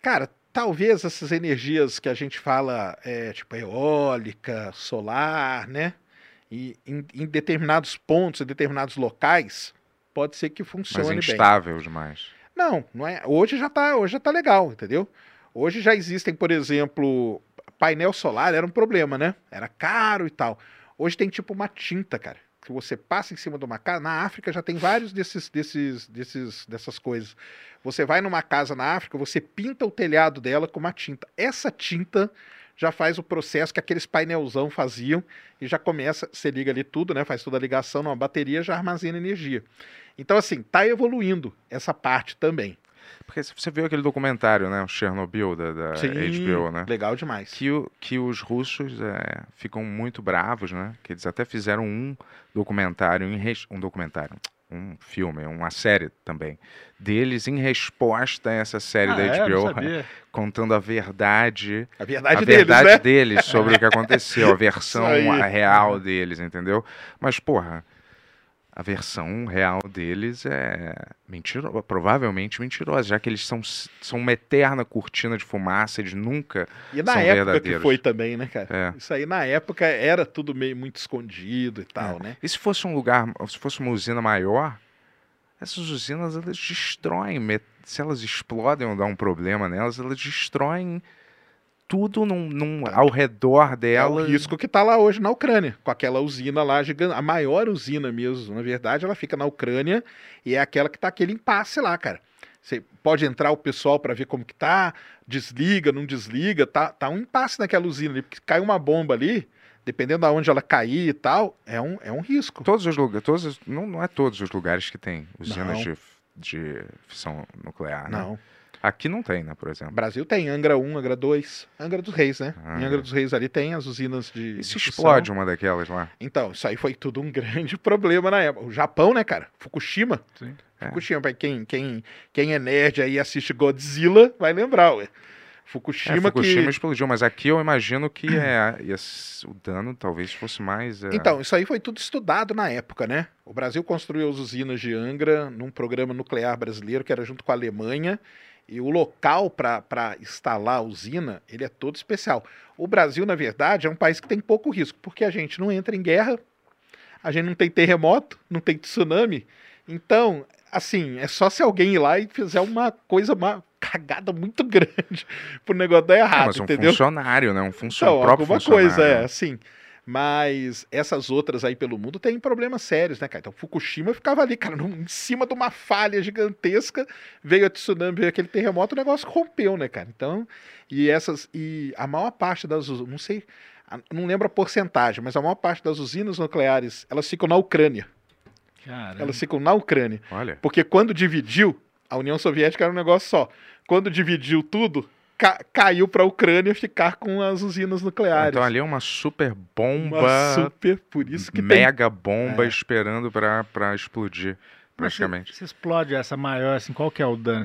Cara, talvez essas energias que a gente fala, é, tipo eólica, solar, né? E em, em determinados pontos, em determinados locais, pode ser que Mas funcione é bem. instável demais. Não, não é. Hoje já tá, hoje já tá legal, entendeu? Hoje já existem, por exemplo, painel solar era um problema, né? Era caro e tal. Hoje tem tipo uma tinta, cara, que você passa em cima de uma casa. Na África já tem vários desses, desses, desses, dessas coisas. Você vai numa casa na África, você pinta o telhado dela com uma tinta. Essa tinta já faz o processo que aqueles painelzão faziam e já começa, você liga ali tudo, né? Faz toda a ligação numa bateria, já armazena energia. Então, assim, tá evoluindo essa parte também. Porque se você viu aquele documentário, né? O Chernobyl da, da HBO, né? Legal demais. Que, o- que os russos é, ficam muito bravos, né? Que eles até fizeram um documentário, um documentário, um filme, uma série também, deles em resposta a essa série Ah, da é? HBO, sabia. contando a verdade, A verdade a deles, verdade né? deles sobre o que aconteceu, a versão <laughs> real deles, entendeu? Mas, porra, a versão real deles é mentirosa, provavelmente mentirosa, já que eles são, são uma eterna cortina de fumaça, eles nunca E na são época que verdadeiros. foi também, né, cara? É. Isso aí na época era tudo meio muito escondido e tal, né? E se fosse um lugar, se fosse uma usina maior, essas usinas elas destroem, se elas explodem ou dá um problema nelas, elas destroem tudo num, num- ao redor É o risco que tá lá hoje na Ucrânia, com aquela usina lá gigante, a maior usina mesmo, na verdade, ela fica na Ucrânia e é aquela que tá aquele impasse lá, cara. Você pode entrar o pessoal para ver como que tá, desliga, não desliga, tá, tá um impasse naquela usina ali, porque cai uma bomba ali, dependendo de onde ela cair e tal, é um, é um risco. Todos os lugares, todos, os- não, não é todos os lugares que tem usinas Não. de, de fissão nuclear, né? Não. Aqui não tem, né, por exemplo. Brasil tem Angra 1, Angra 2, Angra dos Reis, né? Em Angra. Dos Reis ali tem as usinas de. E se de fissão. explode uma daquelas lá? Então, isso aí foi tudo um <laughs> grande problema na época. O Japão, né, cara? Fukushima. Sim. É. Fukushima, pra quem, quem, quem é nerd aí e assiste Godzilla, vai lembrar, ué. É, Fukushima, Fukushima que. explodiu, mas aqui eu imagino que é, <clears throat> o dano talvez fosse mais. é, Então, isso aí foi tudo estudado na época, né? O Brasil construiu as usinas de Angra num programa nuclear brasileiro que era junto com a Alemanha. E o local para instalar a usina, ele é todo especial. O Brasil, na verdade, é um país que tem pouco risco, porque a gente não entra em guerra, a gente não tem terremoto, não tem tsunami. Então, assim, é só se alguém ir lá e fizer uma coisa, uma cagada muito <laughs> grande pro negócio dar é, errado, mas um entendeu? funcionário, né? Um funcionário. Então, próprio alguma funcionário. coisa, é, assim. Mas essas outras aí pelo mundo têm problemas sérios, né, cara? Então, Fukushima ficava ali, cara, num- em cima de uma falha gigantesca, veio a tsunami, veio aquele terremoto, o negócio rompeu, né, cara? Então, e essas, e a maior parte das, não sei, não lembro a porcentagem, mas a maior parte das usinas nucleares, elas ficam na Ucrânia. Caramba. Elas ficam na Ucrânia. Olha. Porque quando dividiu, a União Soviética era um negócio só. Quando dividiu tudo, ca- caiu para a Ucrânia ficar com as usinas nucleares. Então ali é uma super bomba. Uma super, por isso que tem. mega bomba É. esperando pra, pra explodir, Mas se- praticamente. Se, explode essa maior, assim, qual que é o dano?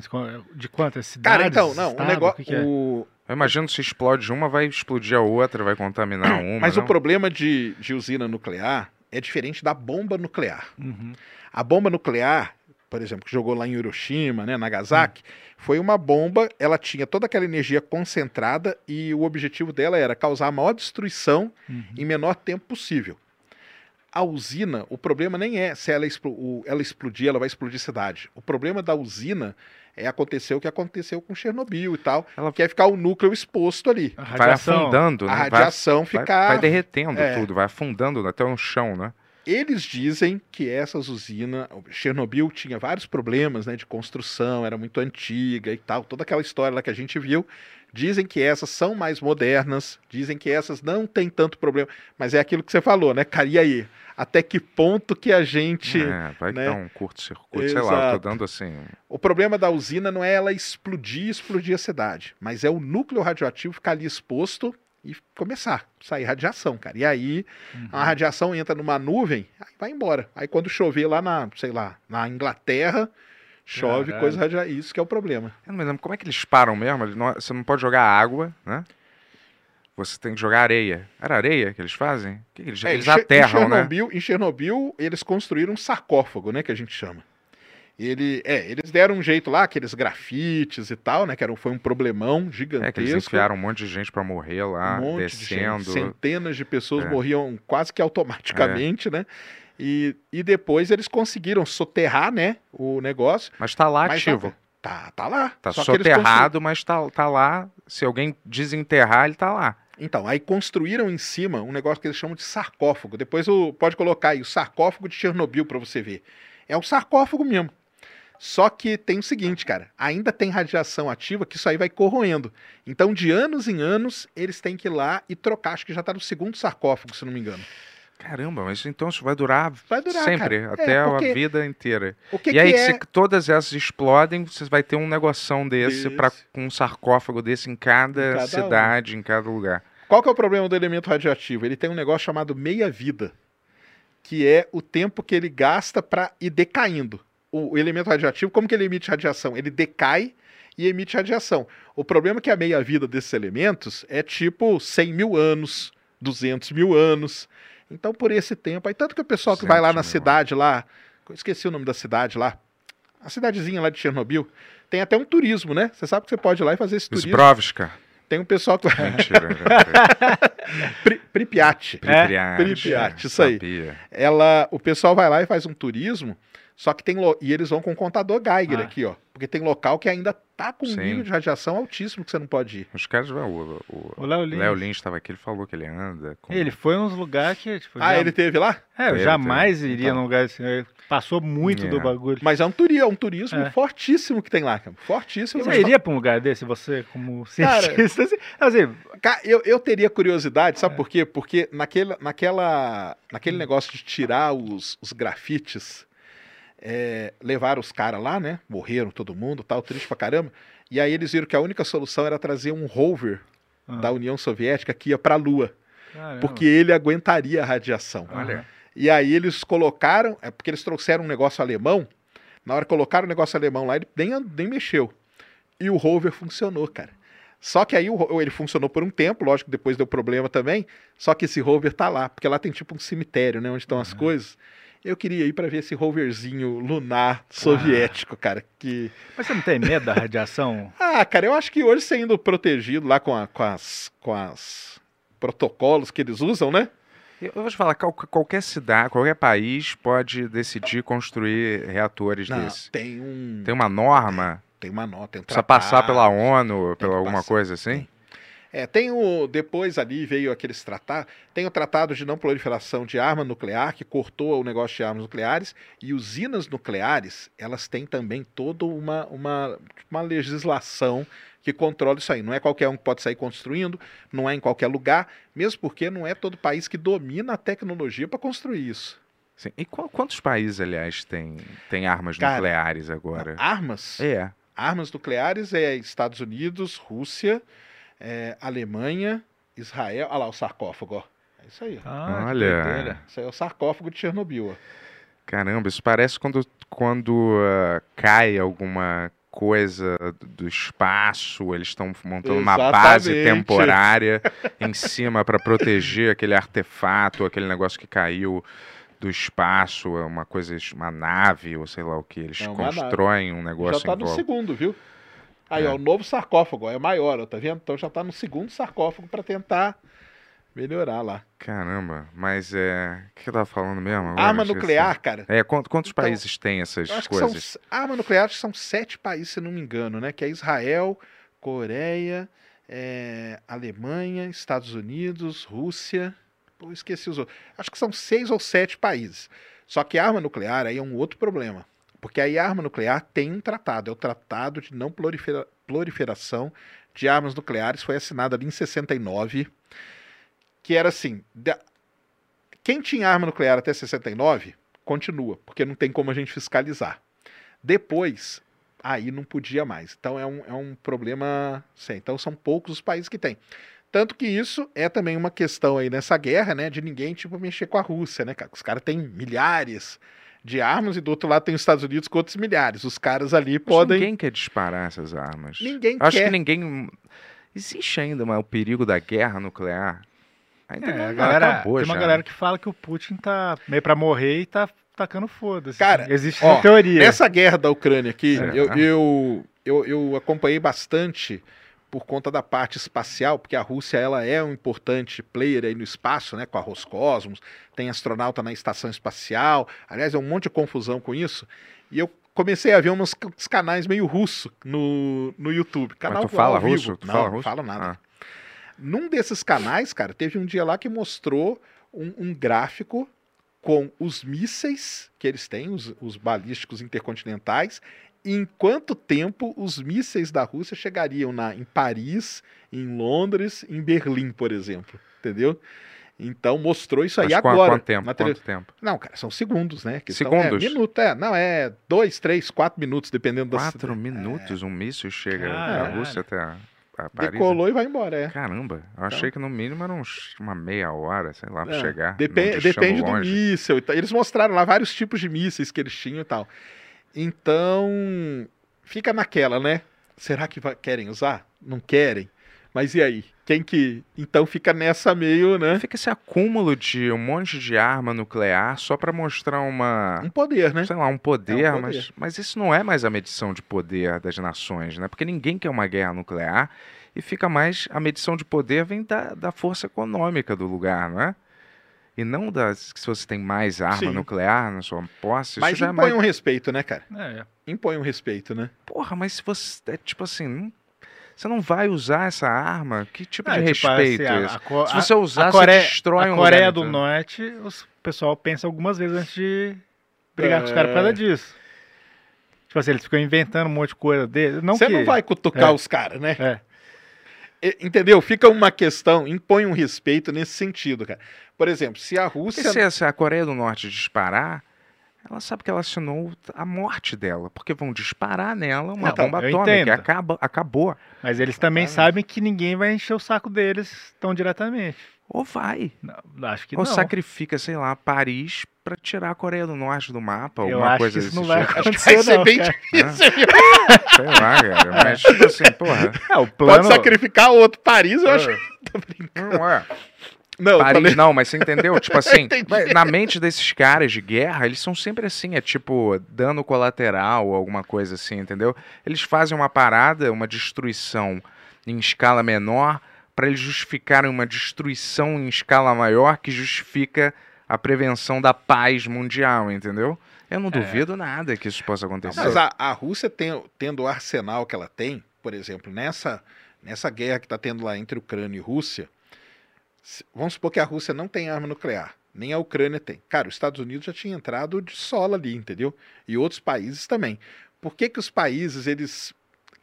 De quantas cidades? Cara, então, não, o estado? negócio. que que é? o- Eu imagino se explode uma, vai explodir a outra, vai contaminar <coughs> uma. Mas não? o problema de, de usina nuclear é diferente da bomba nuclear. Uhum. A bomba nuclear, por exemplo, que jogou lá em Hiroshima, né, Nagasaki, foi uma bomba, ela tinha toda aquela energia concentrada e o objetivo dela era causar a maior destruição Uhum. em menor tempo possível. A usina, o problema nem é se ela, ela explodir, ela vai explodir cidade. O problema da usina é acontecer o que aconteceu com Chernobyl e tal, Ela- que é ficar o núcleo exposto ali. A Vai radiação. afundando, A né? Vai- radiação vai, ficar. vai derretendo é. tudo, vai afundando até no chão, né? Eles dizem que essas usinas, Chernobyl tinha vários problemas né, de construção, era muito antiga e tal, toda aquela história lá que a gente viu. Dizem que essas são mais modernas, dizem que essas não tem tanto problema, mas é aquilo que você falou, né, cara? E aí? Até que ponto que a gente. É, vai né? dar um curto-circuito, sei lá, eu tô dando assim. O problema da usina não é ela explodir, explodir a cidade, mas é o núcleo radioativo ficar ali exposto e começar a sair radiação, cara. E aí Uhum. a radiação entra numa nuvem, aí vai embora. Aí quando chover lá na, sei lá, na Inglaterra, chove Caralho. coisa radiativa. Isso que é o problema. Eu não me lembro como é que eles param mesmo. Eles não- você não pode jogar água, né? Você tem que jogar areia. Era areia que eles fazem? Que eles, É, eles aterram, em né? Chernobyl, Em Chernobyl, eles construíram um sarcófago, né, que a gente chama. Ele, é, eles deram um jeito lá, aqueles grafites e tal, né, que era, foi um problemão É, que eles gigantesco. enfiaram um monte de gente pra morrer lá, um monte de descendo. gente, centenas de pessoas É. morriam quase que automaticamente, né? E, e depois eles conseguiram soterrar, né, o negócio. Mas tá lá mas ativo. Tá, tá lá. Tá Só soterrado, mas tá, tá lá. Se alguém desenterrar, ele tá lá. Então, aí construíram em cima um negócio que eles chamam de sarcófago. Depois o, pode colocar aí o sarcófago de Chernobyl para você ver. É um sarcófago mesmo. Só que tem o seguinte, cara, ainda tem radiação ativa que isso aí vai corroendo. Então, de anos em anos, eles têm que ir lá e trocar. Acho que já tá no segundo sarcófago, se não me engano. Caramba, mas então isso vai durar, Vai durar, sempre, cara. até É, porque a vida inteira. O que, e aí, que se é... todas essas explodem, você vai ter um negoção desse, pra, Desse. com um sarcófago desse em cada, Em cada um. cidade, em cada lugar. Qual que é o problema do elemento radioativo? Ele tem um negócio chamado meia-vida, que é o tempo que ele gasta para ir decaindo. O, elemento radioativo, como que ele emite radiação? Ele decai e emite radiação. O problema é que a meia-vida desses elementos é tipo 100 mil anos, 200 mil anos. Então, por esse tempo, aí tanto que o pessoal que vai lá 200 na cidade lá, esqueci o nome da cidade lá, a cidadezinha lá de Chernobyl, tem até um turismo, né? Você sabe que você pode ir lá e fazer esse turismo. Zbrovska. Tem um pessoal que. <laughs> Mentira. <laughs> Pri- Pripyat. Pripyat. Pripyat, isso aí. Ela, o pessoal vai lá e faz um turismo, só que tem lo- e eles vão com o contador Geiger Ah. aqui, ó, porque tem local que ainda tá com um Sim. nível de radiação altíssimo que você não pode ir. Os caras, o, o, O Léo Lins. Léo Lins estava aqui, ele falou que ele anda. Com... Ele foi nos lugares que, tipo, Ah, já- ele teve lá? É, eu Teve, jamais teve. iria Então. num lugar assim. ele Passou muito É. do bagulho. Mas é um turismo, é um turismo É. fortíssimo que tem lá, cara. Fortíssimo. Você iria pra um lugar desse, você, como Cara, cientista? assim, assim, Ca- eu, eu teria curiosidade, É. sabe por quê? Porque naquele, naquela, Hum. naquele negócio de tirar os, os grafites, é, levaram os caras lá, né? Morreram todo mundo, tal, triste pra caramba. E aí eles viram que a única solução era trazer um rover Ah. da União Soviética que ia pra Lua, caramba. porque ele aguentaria a radiação. Olha. E aí eles colocaram, é porque eles trouxeram um negócio alemão, na hora que colocaram o negócio alemão lá, ele nem, nem mexeu. E o rover funcionou, cara. Só que aí o ele funcionou por um tempo, lógico que depois deu problema também, só que esse rover tá lá, porque lá tem tipo um cemitério, né, onde estão as coisas. Eu queria ir para ver esse roverzinho lunar soviético, cara, que... Mas você não tem medo da radiação? <laughs> Ah, cara, eu acho que hoje sendo protegido lá com, a- com as... Com as protocolos que eles usam, né? Eu vou te falar, qual- qualquer cidade, qualquer país pode decidir construir reatores Não, desses. tem um... Tem uma norma? Tem uma nota, tem um Precisa passar tratado. pela ONU, pela alguma passar, coisa assim? É, tem o. Depois ali veio aqueles tratados. Tem o Tratado de Não Proliferação de Arma Nuclear, que cortou o negócio de armas nucleares. E usinas nucleares, elas têm também toda uma, uma, uma legislação que controla isso aí. Não é qualquer um que pode sair construindo, não é em qualquer lugar, mesmo porque não é todo país que domina a tecnologia para construir isso. Sim. E qual- quantos países, aliás, têm tem armas Cara, nucleares agora? Armas. É. Armas nucleares é Estados Unidos, Rússia, é, Alemanha, Israel. Olha lá o sarcófago, ó. É isso aí. ó. Ah, Olha. Isso aí é o sarcófago de Chernobyl. ó. Caramba, isso parece quando, quando ah, cai alguma coisa do espaço, eles estão montando uma base Exatamente. temporária em cima para proteger aquele artefato, aquele negócio que caiu do espaço, é uma coisa, uma nave ou sei lá o que. Eles É uma nave. constroem um Já negócio tá em no volta. segundo, viu? Aí, É. ó, o novo sarcófago, ó, é maior, ó, tá vendo? Então já tá no segundo sarcófago pra tentar melhorar lá. Caramba, mas é. O que eu tava falando mesmo? Agora Arma nuclear, cara. É, quant- quantos Então, países têm essas que são, coisas? arma nuclear acho que são sete países, se não me engano, né? Que é Israel, Coreia, é, Alemanha, Estados Unidos, Rússia. Pô, esqueci os outros. Acho que são seis ou sete países. Só que arma nuclear aí é um outro problema. Porque aí a arma nuclear tem um tratado, é o Tratado de Não Prolifera- Proliferação de Armas Nucleares, foi assinado ali em 69, que era assim, quem tinha arma nuclear até 69, continua, porque não tem como a gente fiscalizar. Depois, aí não podia mais. Então é um, é um problema. Então são poucos os países que têm. Tanto que isso é também uma questão aí nessa guerra, né? De ninguém, tipo, mexer com a Rússia, né? Os caras têm milhares de armas e do outro lado tem os Estados Unidos com outros milhares. Os caras ali Mas podem. Ninguém quer disparar essas armas. Ninguém Acho quer. que ninguém. Existe ainda mas o perigo da guerra nuclear. Ainda É, não, a galera, acabou tem uma já. galera que fala que o Putin tá meio pra morrer e tá tacando foda-se. Cara, existe ó, essa teoria. Nessa guerra da Ucrânia aqui, É. eu, eu, eu, eu acompanhei bastante por conta da parte espacial, porque a Rússia ela é um importante player aí no espaço, né, com a Roscosmos, tem astronauta na estação espacial, aliás, é um monte de confusão com isso, e eu comecei a ver uns, canais meio russo no, no YouTube. Canal Mas tu fala vivo. russo? Tu não, fala não russo? falo nada. Ah. Num desses canais, cara, teve um dia lá que mostrou um, um gráfico com os mísseis que eles têm, os, os balísticos intercontinentais, em quanto tempo os mísseis da Rússia chegariam na, em Paris, em Londres, em Berlim, por exemplo. Entendeu? Então mostrou isso aí Mas agora. Quanto tempo? na tele- Quanto tempo? Não, cara, são segundos, né? Que são- Segundos? é, minuto, é. Não, é dois, três, quatro minutos, dependendo da Quatro minutos, um míssil chega da. Rússia até a, a Paris. Decolou e vai embora, é. Caramba, eu achei que no mínimo era uns, uma meia hora, sei lá, pra É, chegar. depen- num destino depende do longe. míssil. e tal. Eles mostraram lá vários tipos de mísseis que eles tinham e tal. Então, fica naquela, né? Será que vai- querem usar? Não querem? Mas e aí? Quem que. Então fica nessa meio, né? Fica esse acúmulo de um monte de arma nuclear só pra mostrar uma. Um poder, né? sei lá, um poder, É um poder. Mas, mas isso não é mais a medição de poder das nações, né? Porque ninguém quer uma guerra nuclear e fica mais. A medição de poder vem da, da força econômica do lugar, não é? E não das, que se você tem mais arma Sim. nuclear na sua posse, Mas isso já é impõe mais. um respeito, né, cara? É, Impõe um respeito, né? Porra, mas se você. É tipo assim. não- Você não vai usar essa arma? Que tipo É, de tipo, respeito assim, é a- esse? a Se a- você usar, a Coreia, você destrói a um Coreia lugar do inteiro. Norte, os- o pessoal pensa algumas vezes antes de brigar com os É. caras por causa disso. Tipo assim, eles ficam inventando um monte de coisa dele. Não Você que... não vai cutucar É. os caras, né? É. Entendeu? Fica uma questão, impõe um respeito nesse sentido, cara. Por exemplo, se a Rússia. se, se a Coreia do Norte disparar, ela sabe que ela assinou a morte dela. Porque vão disparar nela uma Então, bomba atômica. Acaba, acabou. Mas eles também Exatamente. sabem que ninguém vai encher o saco deles tão diretamente. Ou vai. Não, acho que Ou não. sacrifica, sei lá, Paris pra tirar a Coreia do Norte do mapa. Eu alguma acho coisa que isso desse não vai tipo. Acho que acontecer, vai ser não, bem cara. difícil. viu? Sei lá, cara. Mas, tipo assim, porra. É, o Pode plano... sacrificar outro. Paris, eu acho. Não é. Não, Paris falei- não, mas você entendeu? Tipo <laughs> assim, na mente desses caras de guerra, eles são sempre assim, é tipo dano colateral ou alguma coisa assim, entendeu? Eles fazem uma parada, uma destruição em escala menor, para eles justificarem uma destruição em escala maior que justifica a prevenção da paz mundial, entendeu? Eu não duvido nada que isso possa acontecer. Mas a, a Rússia tem, tendo o arsenal que ela tem, por exemplo, nessa, nessa guerra que está tendo lá entre Ucrânia e Rússia, se- vamos supor que a Rússia não tem arma nuclear, nem a Ucrânia tem. Cara, os Estados Unidos já tinha entrado de sola ali, entendeu? E outros países também. Por que que os países, eles...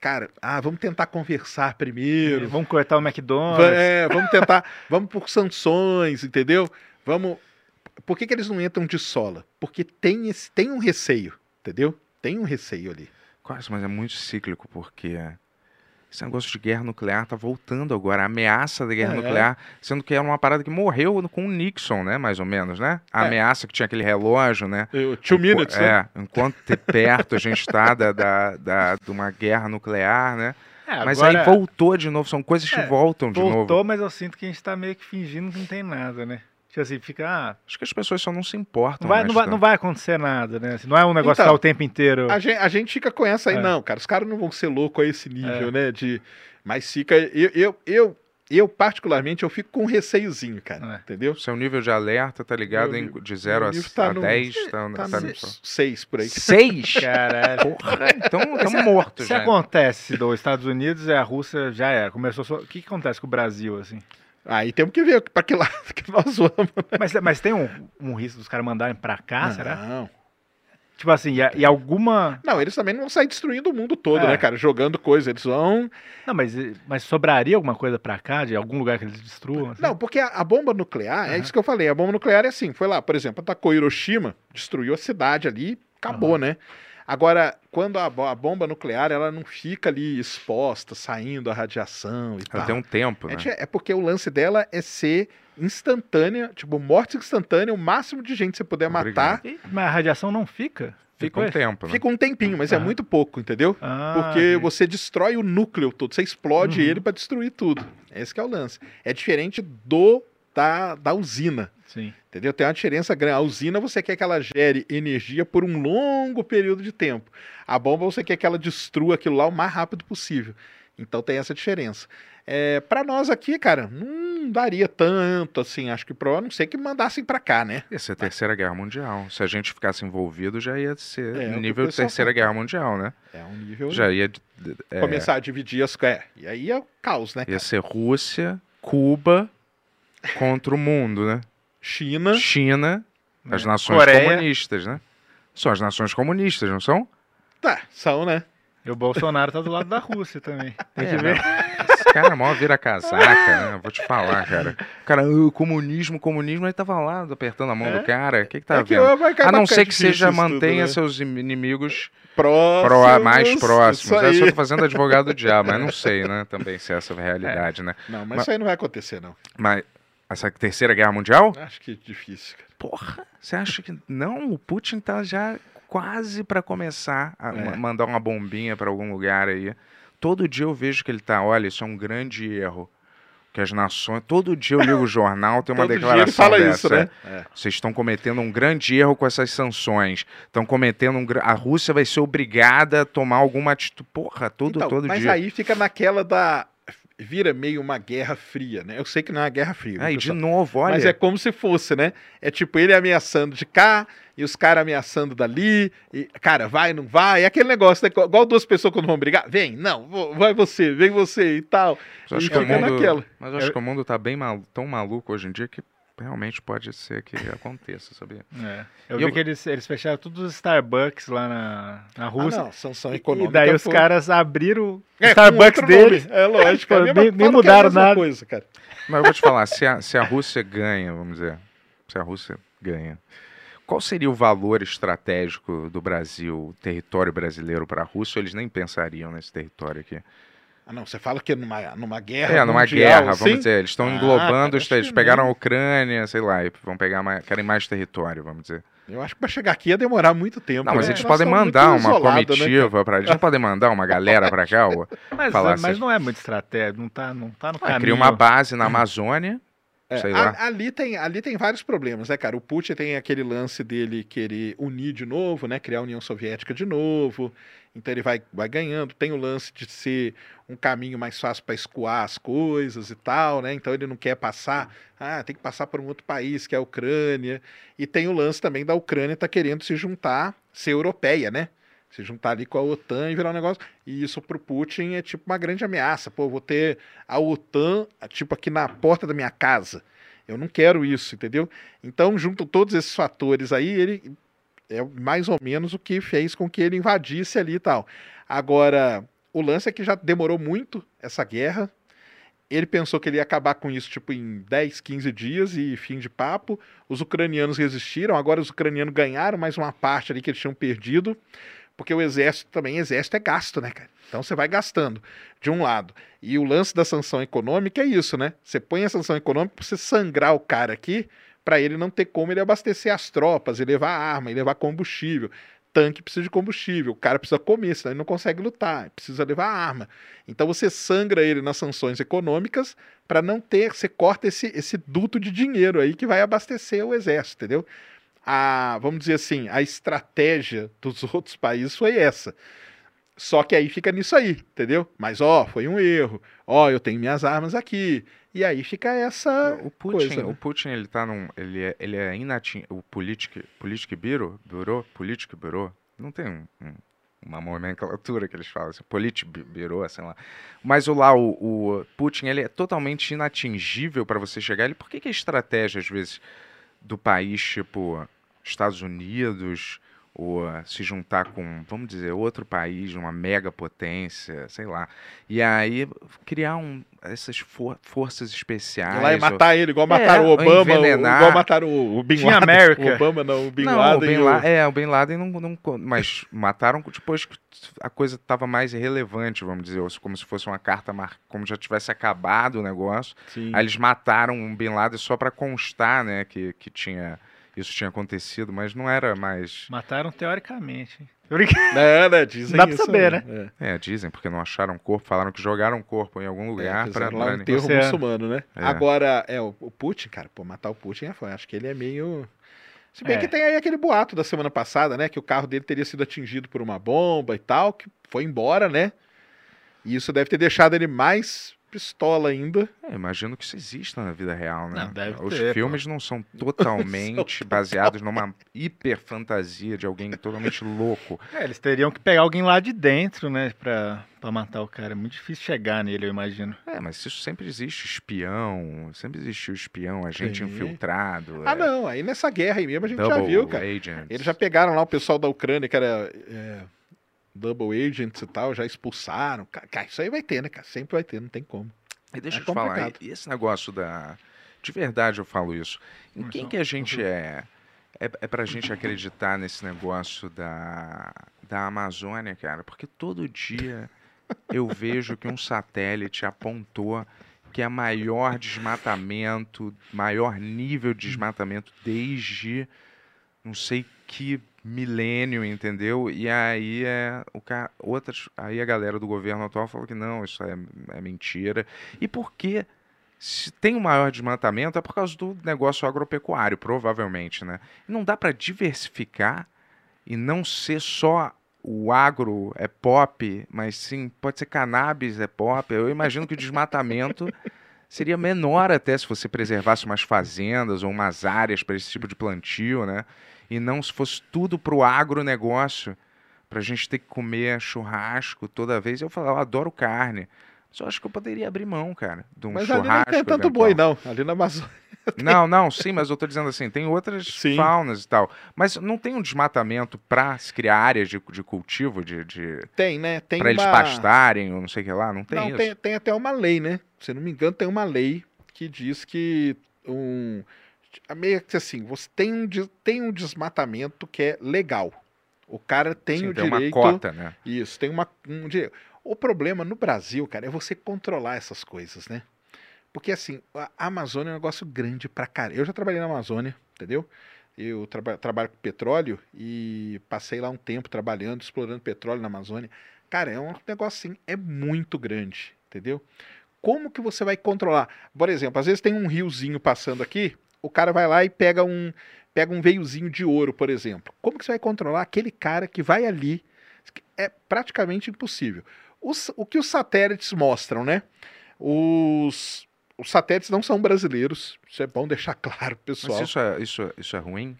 Cara, ah, vamos tentar conversar primeiro. Vamos cortar o McDonald's. É, vamos tentar, <laughs> vamos por sanções, entendeu? Vamos. Por que, que eles não entram de sola? Porque tem, esse, tem um receio, entendeu? Tem um receio ali. Quase, mas é muito cíclico, porque esse negócio de guerra nuclear tá voltando agora, a ameaça da guerra É. nuclear, sendo que era uma parada que morreu com o Nixon, né, mais ou menos, né? A É. ameaça que tinha aquele relógio, né? Eu- Two minutes, né? É, enquanto te- perto a gente está da, da, da- de uma guerra nuclear, né? É, Mas agora aí voltou de novo, são coisas que É, voltam de voltou, novo. mas eu sinto que a gente tá meio que fingindo que não tem nada, né? Tipo assim, fica, ah, Acho que as pessoas só não se importam. não vai, mais não vai, tanto. não vai acontecer nada, né? Assim, Não é um negócio Então, que tá o tempo inteiro. A gente, a gente fica com essa aí, É. não, cara. Os caras não vão ser loucos a esse nível, É. né? De, mas fica. Eu, eu, eu, eu, particularmente, eu fico com um receiozinho, cara. É. Entendeu? Seu nível de alerta tá ligado Meu em, de 0 meu a, nível tá a no- 10. Tá, Tá tá no no- seis por aí. Seis? Caralho. Porra, <laughs> então estamos mortos Se já. acontece dos Estados Unidos e a Rússia já era. Começou só... O que, que acontece com o Brasil, assim? Aí temos que ver pra que lado que nós vamos. Mas, mas tem um, um risco dos caras mandarem pra cá, será? Não. Tipo assim, e, e alguma. Não, eles também não vão sair destruindo o mundo todo, É. né, cara? Jogando coisa. Eles vão. Não, mas, mas sobraria alguma coisa pra cá, de algum lugar que eles destruam? assim? Não, porque a, a bomba nuclear, é Aham. isso que eu falei. A bomba nuclear é assim: foi lá, por exemplo, atacou Hiroshima, destruiu a cidade ali, acabou, né? Agora, quando a, a bomba nuclear, ela não fica ali exposta, saindo a radiação e Ela tal. tem um tempo, né? É, é porque o lance dela é ser instantânea, tipo, morte instantânea, o máximo de gente que você puder matar. Obrigado. E- Mas a radiação não fica? Fica um tempo, né? Fica um tempinho, mas é Aham. muito pouco, entendeu? Ah, Porque entendi. você destrói o núcleo todo, você explode Uhum. ele pra destruir tudo. Esse que é o lance. É diferente do da, da usina. Sim. Entendeu? Tem uma diferença grande. A usina você quer que ela gere energia por um longo período de tempo. A bomba você quer que ela destrua aquilo lá o mais rápido possível. Então tem essa diferença. É, para nós aqui, cara, não daria tanto assim. Acho que pro, a não ser que mandassem pra cá, né? Ia ser a Terceira Guerra Mundial. Se a gente ficasse envolvido, já ia ser É, nível Terceira fala. Guerra Mundial, né? É um nível. Já ia, é, Começar a dividir as. É, e aí é o caos, né? ia cara? ser Rússia, Cuba contra o mundo, né? China. China, as É. nações Coreia. comunistas, né? São as nações comunistas, não são? Tá, são, né? E o Bolsonaro tá do lado da Rússia também. Tem <laughs> que É, ver. Esse cara mó vira casaca, né? Vou te falar, cara. O cara, "Ah, comunismo, comunismo, ele tava lá apertando a mão É. do cara. O que que tá É que vendo? A não ser que seja isso tudo, mantenha né? seus inimigos próximos, pró- mais próximos. Isso Eu aí. só tô fazendo advogado do diabo, mas não sei, né? <laughs> Também se essa é a realidade, né? Não, mas, Mas- isso aí não vai acontecer, não. Mas essa terceira guerra mundial? Acho que é difícil. cara. Porra, você acha que não? O Putin tá já quase pra começar a É. ma- mandar uma bombinha pra algum lugar aí. Todo dia eu vejo que ele tá, olha, isso é um grande erro. Que as nações. Todo dia eu ligo o jornal, tem uma Todo dia declaração ele fala dessa. isso, né? é. Vocês estão cometendo um grande erro com essas sanções. Estão cometendo um. A Rússia vai ser obrigada a tomar alguma atitude. Porra, todo, Então, todo mas dia. aí fica naquela da. Vira meio uma guerra fria, né? Eu sei que não é uma guerra fria. Aí, de pessoal? novo, olha. Mas é como se fosse, né? É tipo ele ameaçando de cá e os caras ameaçando dali. E, cara, vai, não vai. É aquele negócio, né? Igual duas pessoas quando vão brigar. Vem, não, vai você, vem você e tal. Mas eu acho e que o mundo, naquela. mas acho que o mundo tá bem malu- tão maluco hoje em dia que realmente pode ser que aconteça, sabia? É. Eu E vi eu- que eles, eles fecharam todos os Starbucks lá na, na Ah, Rússia. não, sanção e econômica. daí os foi- caras abriram o É, Starbucks deles. nome. É lógico. é mesma- nem- nem é a mudaram nada. Coisa, cara. Mas eu vou te falar, se a, se a Rússia ganha, vamos dizer, se a Rússia ganha, qual seria o valor estratégico do Brasil, território brasileiro para a Rússia? Ou eles nem pensariam nesse território aqui? Ah, não, você fala que numa, numa guerra. É, numa mundial, guerra, assim? vamos dizer, eles estão Ah, englobando, os eles pegaram a Ucrânia, sei lá, e vão pegar mais, querem mais território, vamos dizer. Eu acho que pra chegar aqui ia demorar muito tempo. Não, mas né? eles Nós podem mandar uma isolados, né, comitiva para eles não podem mandar uma galera para cá, ó, <laughs> Mas, falar mas assim. não é muito estratégia, não tá, não tá no Ah, caminho. cria uma base na Amazônia, É, a- ali, tem, ali tem vários problemas, né, cara? O Putin tem aquele lance dele querer unir de novo, né? Criar a União Soviética de novo. Então ele vai, vai ganhando. Tem o lance de ser um caminho mais fácil para escoar as coisas e tal, né? Então ele não quer passar. Ah, tem que passar por um outro país, que é a Ucrânia. E tem o lance também da Ucrânia tá querendo se juntar, ser europeia, né? Se juntar ali com a OTAN e virar um negócio. E isso pro Putin é tipo uma grande ameaça. Pô, vou ter a OTAN, tipo, aqui na porta da minha casa. Eu não quero isso, entendeu? Então, junto todos esses fatores aí, ele é mais ou menos o que fez com que ele invadisse ali e tal. Agora, o lance é que já demorou muito essa guerra. Ele pensou que ele ia acabar com isso tipo em 10, 15 dias e fim de papo. Os ucranianos resistiram, agora os ucranianos ganharam mais uma parte ali que eles tinham perdido, porque o exército também, exército é gasto, né, cara? Então você vai gastando de um lado. E o lance da sanção econômica é isso, né? Você põe a sanção econômica pra você sangrar o cara aqui, para ele não ter como ele abastecer as tropas, e levar arma, e levar combustível. Tanque precisa de combustível, o cara precisa comer, senão ele não consegue lutar, precisa levar arma. Então você sangra ele nas sanções econômicas para não ter, você corta esse, esse duto de dinheiro aí que vai abastecer o exército, entendeu? A, vamos dizer assim, a estratégia dos <laughs> outros países foi essa. Só que aí fica nisso aí, entendeu? Mas ó, foi um erro. Ó, eu tenho minhas armas aqui. E aí fica essa O Putin, coisa, né? o Putin, ele tá num. Ele é, ele é inatin... O Politic, Politic Bureau? Bureau? Politic Bureau? Não tem um, um- uma nomenclatura que eles falam, assim, Politic Bu- Bureau, sei lá. Mas o lá, o, o Putin, ele é totalmente inatingível para você chegar. Ele, por que, que a estratégia, às vezes, do país, tipo, Estados Unidos, ou ah, se juntar com, vamos dizer, outro país, uma mega potência, sei lá. E aí criar um, essas for- forças especiais. Ir lá e ou- matar ele, igual É, mataram o ou Obama, o- igual mataram o, o Bin Tinha Laden. América. O Obama não, o Bin não, Laden. o Bin e o- La- é, o Bin Laden não, não mas mataram depois que a coisa estava mais irrelevante, vamos dizer, ou como se fosse uma carta, mar... como já tivesse acabado o negócio. Sim. Aí eles mataram o Bin Laden só para constar, né, que, que tinha isso tinha acontecido, mas não era mais. Mataram teoricamente. brincando. <laughs> É, né? Dizem Dá pra isso, saber, né? É. É, dizem, porque não acharam corpo, falaram que jogaram o corpo em algum lugar É, para lá um enterro Você é- muçulmano, né? É. Agora, é, o, o Putin, cara, pô, matar o Putin é foda. Acho que ele é meio. Se bem É. que tem aí aquele boato da semana passada, né? Que o carro dele teria sido atingido por uma bomba e tal, que foi embora, né? E isso deve ter deixado ele mais pistola ainda. É, imagino que isso exista na vida real, né? Não, deve Os ter, filmes não são <laughs> totalmente baseados numa hiper fantasia de alguém totalmente louco. É, eles teriam que pegar alguém lá de dentro, né, pra, pra matar o cara. É muito difícil chegar nele, eu imagino. É, mas isso sempre existe espião, sempre existiu espião, agente Sim. infiltrado. Ah, é, não. Aí nessa guerra aí mesmo a gente já double viu, cara. agents. Eles já pegaram lá o pessoal da Ucrânia, que era é, Double Agents e tal, já expulsaram. Ca- Cara, isso aí vai ter, né, cara? Sempre vai ter, não tem como. E deixa É eu te falar, e esse negócio da. De verdade eu falo isso. Em quem que a gente é. É, é pra gente acreditar nesse negócio da, da Amazônia, cara? Porque todo dia eu vejo que um satélite apontou que é maior desmatamento, maior nível de desmatamento desde não sei que milênio, entendeu? E aí é o cara, outras, aí a galera do governo atual falou que não, isso é, é mentira. E por que se tem um maior desmatamento é por causa do negócio agropecuário, provavelmente, né? Não dá para diversificar e não ser só o agro é pop, mas sim, pode ser cannabis é pop. Eu imagino que o desmatamento <laughs> seria menor até se você preservasse umas fazendas ou umas áreas para esse tipo de plantio, né? E não se fosse tudo para o agronegócio, para a gente ter que comer churrasco toda vez. Eu falo, eu adoro carne. Só acho que eu poderia abrir mão, cara, de um Mas ali churrasco. não tem tanto eventual. boi, não. Ali na Amazônia. <laughs> Não, não, sim, mas eu tô dizendo assim, tem outras Sim. faunas e tal. Mas não tem um desmatamento para se criar áreas de, de cultivo, de, de Tem, né? Tem para eles uma... pastarem ou não sei o que lá? Não tem não, isso. tem, tem até uma lei, né? Se não me engano, tem uma lei que diz que um. Meio que assim, você tem um, tem um desmatamento que é legal. O cara tem Sim, o tem direito. uma cota, né? Isso, tem uma, um direito. O problema no Brasil, cara, é você controlar essas coisas, né? Porque assim, a Amazônia é um negócio grande pra caralho. Eu já trabalhei na Amazônia, entendeu? Eu traba- trabalho com petróleo e passei lá um tempo trabalhando, explorando petróleo na Amazônia. Cara, é um negócio assim, é muito grande, entendeu? Como que você vai controlar? Por exemplo, às vezes tem um riozinho passando aqui, o cara vai lá e pega um pega um veiozinho de ouro, por exemplo. Como que você vai controlar aquele cara que vai ali? É praticamente impossível. Os- o que os satélites mostram, né? Os, os satélites não são brasileiros. Isso é bom deixar <laughs> claro, pessoal. Mas isso é, isso, isso é ruim?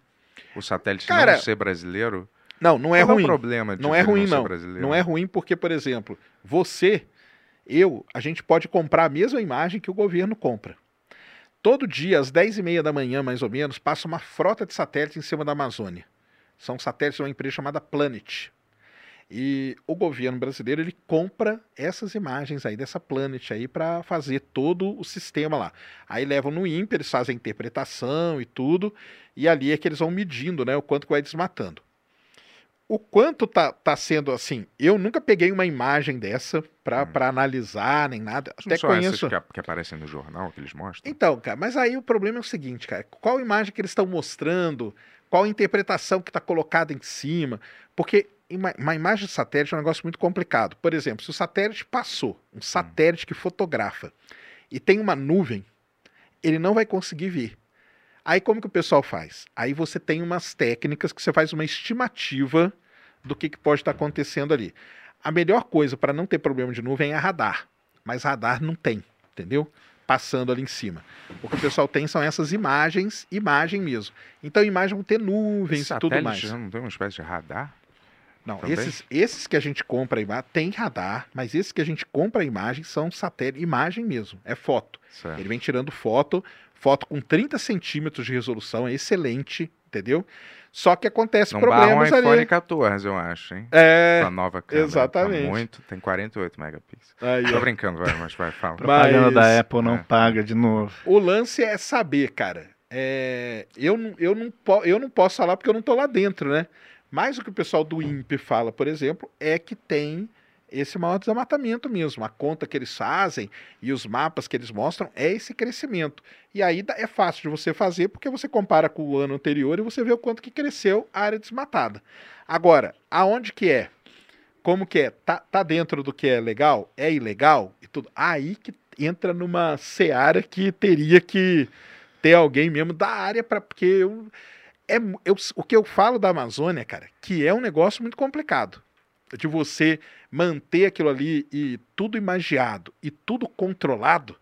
O satélite Cara, não ser brasileiro? Não, não é Qual ruim. o problema de Não é ruim, não. brasileiro? Não é ruim porque, por exemplo, você, eu, a gente pode comprar a mesma imagem que o governo compra. Todo dia, às 10h30 da manhã, mais ou menos, passa uma frota de satélites em cima da Amazônia. São satélites de uma empresa chamada Planet. E o governo brasileiro ele compra essas imagens aí dessa Planet aí para fazer todo o sistema lá. Aí levam no INPE, eles fazem a interpretação e tudo, e ali é que eles vão medindo, né, o quanto que vai desmatando. O quanto tá, tá sendo assim. Eu nunca peguei uma imagem dessa pra, Hum. pra analisar, nem nada. Não Até essas conheço. que, que aparecem no jornal que eles mostram? Então, cara, mas aí o problema é o seguinte, cara. Qual imagem que eles estão mostrando? Qual a interpretação que está colocada em cima? Porque ima- uma imagem de satélite é um negócio muito complicado. Por exemplo, se o satélite passou, um satélite que fotografa, e tem uma nuvem, ele não vai conseguir ver. Aí como que o pessoal faz? Aí você tem umas técnicas que você faz uma estimativa do que, que pode estar acontecendo ali. A melhor coisa para não ter problema de nuvem é radar, mas radar não tem, entendeu? Passando ali em cima. O que o pessoal tem são essas imagens, imagem mesmo. Então, imagem vão ter nuvens e tudo mais. não tem uma espécie de radar? Não, Também? esses, esses que a gente compra imagem tem radar, mas esses que a gente compra a imagem são satélite, imagem mesmo, é foto. Certo. Ele vem tirando foto, foto com 30 centímetros de resolução, é excelente, entendeu? Só que acontece Não barra um problemas iPhone ali. 14, eu acho, hein? É, Com a nova câmera. exatamente. Tá muito, tem 48 megapixels. aí, Tô ó. brincando, vai, mas vai, fala. <laughs> Propaganda Mas- da Apple não é. paga de novo. O lance é saber, cara. É, eu, não- eu, não eu não posso falar porque eu não tô lá dentro, né? Mas o que o pessoal do INPE fala, por exemplo, é que tem esse maior desmatamento mesmo. A conta que eles fazem e os mapas que eles mostram é esse crescimento. E aí é fácil de você fazer porque você compara com o ano anterior e você vê o quanto que cresceu a área desmatada. Agora, aonde que é? Como que é? Tá, tá dentro do que é legal? É ilegal? E tudo. Aí que entra numa seara que teria que ter alguém mesmo da área para porque eu, é, eu- o que eu falo da Amazônia, cara, que é um negócio muito complicado de você manter aquilo ali e tudo imagiado e tudo controlado,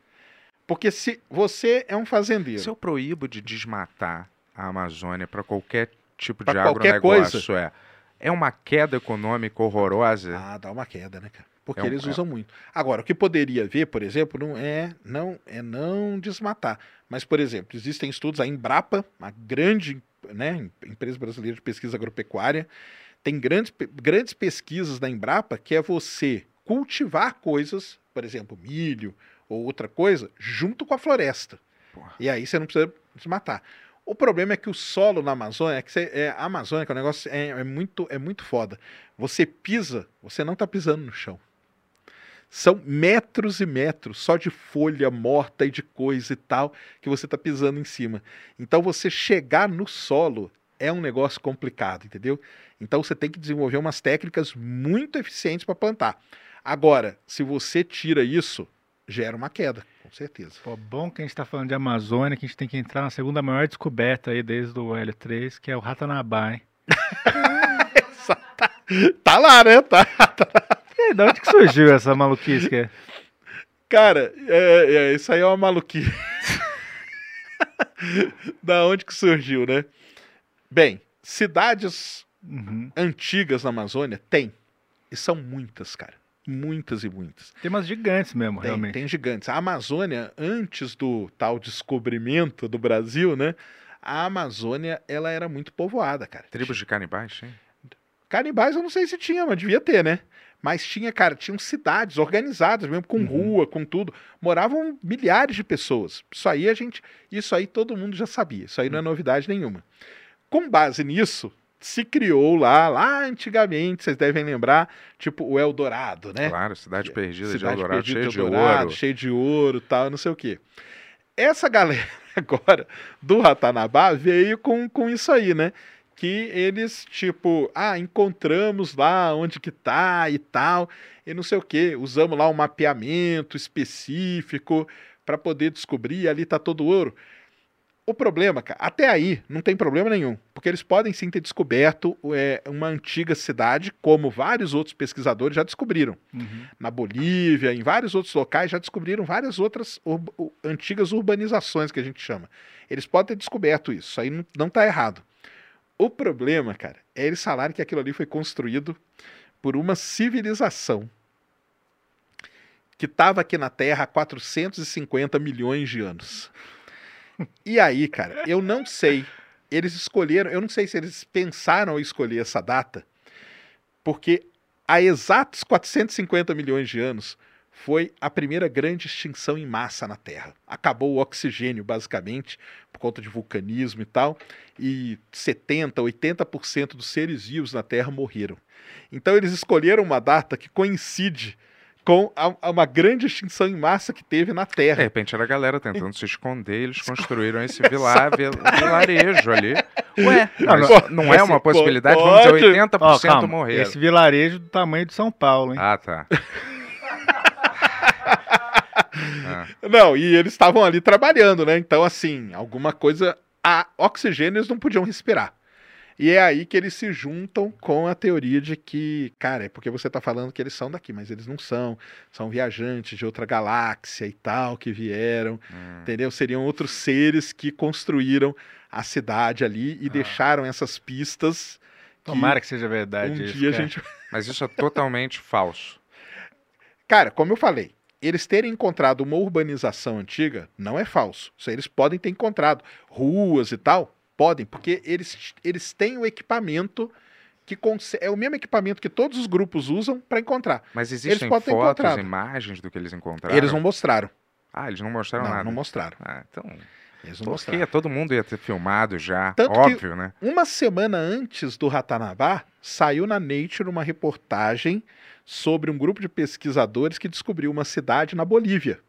porque se você é um fazendeiro, Se eu proíbo de desmatar a Amazônia para qualquer tipo Pra de qualquer agronegócio, é, é uma queda econômica horrorosa? Ah, dá uma queda, né, cara? Porque É um- eles é- usam muito. Agora, o que poderia ver, por exemplo, não é não é não desmatar. Mas, por exemplo, existem estudos, a Embrapa, uma grande né, empresa brasileira de pesquisa agropecuária, tem grandes, grandes pesquisas da Embrapa que é você cultivar coisas, por exemplo, milho ou outra coisa, junto com a floresta. Porra. E aí você não precisa desmatar. O problema é que o solo na Amazônia, é que você, é, a Amazônia, que é um negócio é, é muito, é muito foda. Você pisa, você não está pisando no chão. São metros e metros só de folha morta e de coisa e tal que você está pisando em cima. Então você chegar no solo é um negócio complicado, entendeu? Então você tem que desenvolver umas técnicas muito eficientes para plantar. Agora, se você tira isso, gera uma queda, com certeza. Pô, bom que a gente tá falando de Amazônia, que a gente tem que entrar na segunda maior descoberta aí desde o L3, que é o Ratanabá, hein? <laughs> Tá lá, né? Tá. E de onde que surgiu essa maluquice que é? Cara, é, é, isso aí é uma maluquice. <laughs> da onde que surgiu, né? Bem, cidades Uhum. antigas na Amazônia tem. E são muitas, cara. Muitas e muitas. Tem umas gigantes mesmo, Tem, realmente. tem gigantes. A Amazônia, antes do tal descobrimento do Brasil, né? A Amazônia, ela era muito povoada, cara. Tribos de canibais, hein? Canibais eu não sei se tinha, mas devia ter, né? Mas tinha, cara, tinham cidades organizadas mesmo, com Uhum. rua, com tudo. Moravam milhares de pessoas. Isso aí a gente. Isso aí todo mundo já sabia. Isso aí não é novidade nenhuma. Com base nisso, se criou lá, lá antigamente, vocês devem lembrar, tipo o Eldorado, né? Claro, cidade perdida de Cidade Eldorado, Perdida cheia de de Eldorado, ouro. cheio de ouro tal, não sei o quê. Essa galera <laughs> agora do Ratanabá veio com, com isso aí, né? Que eles, tipo, ah, encontramos lá onde que tá e tal, e não sei o quê. Usamos lá um mapeamento específico para poder descobrir, ali tá todo ouro. O problema, cara, até aí não tem problema nenhum, porque eles podem sim ter descoberto é, uma antiga cidade, como vários outros pesquisadores já descobriram Uhum. na Bolívia, em vários outros locais, já descobriram várias outras antigas urbanizações que a gente chama. Eles podem ter descoberto isso, isso aí não, não tá errado. O problema, cara, é eles falarem que aquilo ali foi construído por uma civilização que estava aqui na Terra há 450 milhões de anos. E aí, cara, eu não sei. Eles escolheram, eu não sei se eles pensaram em escolher essa data, porque há exatos 450 milhões de anos foi a primeira grande extinção em massa na Terra. Acabou o oxigênio, basicamente, por conta de vulcanismo e tal, e 70, 80% dos seres vivos na Terra morreram. Então eles escolheram uma data que coincide com a- a uma grande extinção em massa que teve na De Terra. repente era a galera tentando se esconder, eles construíram esse <laughs> vila- vil- vilarejo ali. Ué, não- não é uma possibilidade? Vamos dizer, pode. 80% Ó, calma, morreram. Esse vilarejo do tamanho de São Paulo, hein? Ah, tá. <laughs> Não, e eles estavam ali trabalhando, né? Então, assim, alguma coisa. A oxigênio eles não podiam respirar. E é aí que eles se juntam com a teoria de que, cara, é porque você tá falando que eles são daqui, mas eles não são. São viajantes de outra galáxia e tal, que vieram, Hum. entendeu? Seriam outros seres que construíram a cidade ali e Ah. deixaram essas pistas. que Tomara que seja verdade. um isso, dia a cara. gente <laughs> Mas isso é totalmente falso. Cara, como eu falei, eles terem encontrado uma urbanização antiga não é falso. Isso eles podem ter encontrado. Ruas e tal, podem, porque eles, eles têm o equipamento que é o mesmo equipamento que todos os grupos usam para encontrar. Mas existem podem ter fotos, encontrado. imagens do que eles encontraram? Eles não mostraram. Ah, eles não mostraram Não, nada. não mostraram. Ah, então. Eles não Porque mostraram. todo mundo ia ter filmado já. Tanto óbvio, né? Uma semana antes do Ratanabá, saiu na Nature uma reportagem sobre um grupo de pesquisadores que descobriu uma cidade na Bolívia.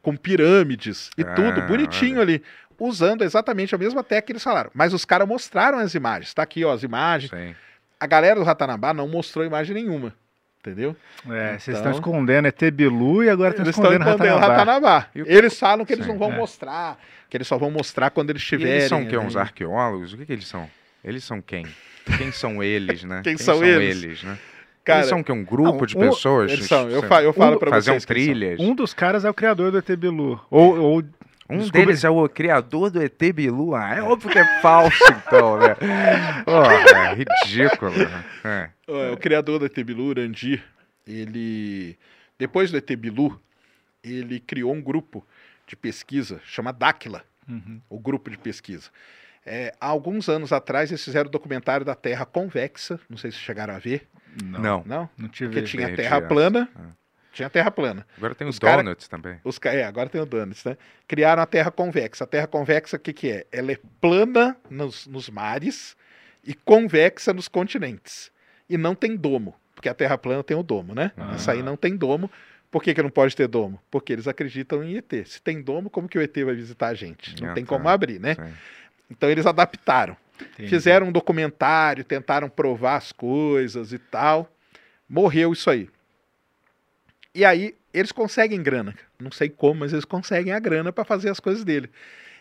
Com pirâmides e Ah, tudo, bonitinho ali. Usando exatamente a mesma técnica que eles falaram. Mas os caras mostraram as imagens. Tá aqui, ó, as imagens. Sim. A galera do Ratanabá não mostrou imagem nenhuma. Entendeu? É, vocês Então- estão escondendo ET Bilu e agora estão Eles estão escondendo escondendo o Ratanabá. Ratanabá. E o- Eles falam que eles Sim, não vão é. mostrar. Que eles só vão mostrar quando eles E estiverem. eles são o quê? ali. Uns arqueólogos? O que, que eles são? Eles são quem? Quem são eles, né? <laughs> Quem são eles? né? Cara, eles são o quê? Um grupo não, de um- pessoas? Eles são, eu, fa eu falo Um- pra Faziam vocês. que eles são. trilhas. Um dos caras é o criador do ET Bilu. Ou, ou Um Descobri- deles é o criador do ET Bilu. Ah, é óbvio que é falso, <laughs> então, né? Pô, é ridículo. né? É. Ó, O criador do ET Bilu, Urandir, ele, depois do ET Bilu, ele criou um grupo de pesquisa, chama Dáquila, Uhum. o grupo de pesquisa. É, há alguns anos atrás, eles fizeram o documentário da Terra convexa, não sei se chegaram a ver, Não, Não. não? tive. Porque tinha perdi Terra plana, Ah. Tinha Terra plana. Agora tem os, Os cara- donuts também. Os, é, agora tem o Donuts, né? Criaram a Terra convexa. A Terra convexa, o que, que é? Ela é plana nos, nos mares e convexa nos continentes. E não tem domo, porque a Terra plana tem o domo, né? Ah. Essa aí não tem domo. Por que, que não pode ter domo? Porque eles acreditam em ET. Se tem domo, como que o ET vai visitar a gente? Não Ah, tem tá. como abrir, né? Sim. Então eles adaptaram. Entendi. Fizeram um documentário, tentaram provar as coisas e tal. Morreu isso aí. E aí eles conseguem grana. Não sei como, mas eles conseguem a grana para fazer as coisas dele.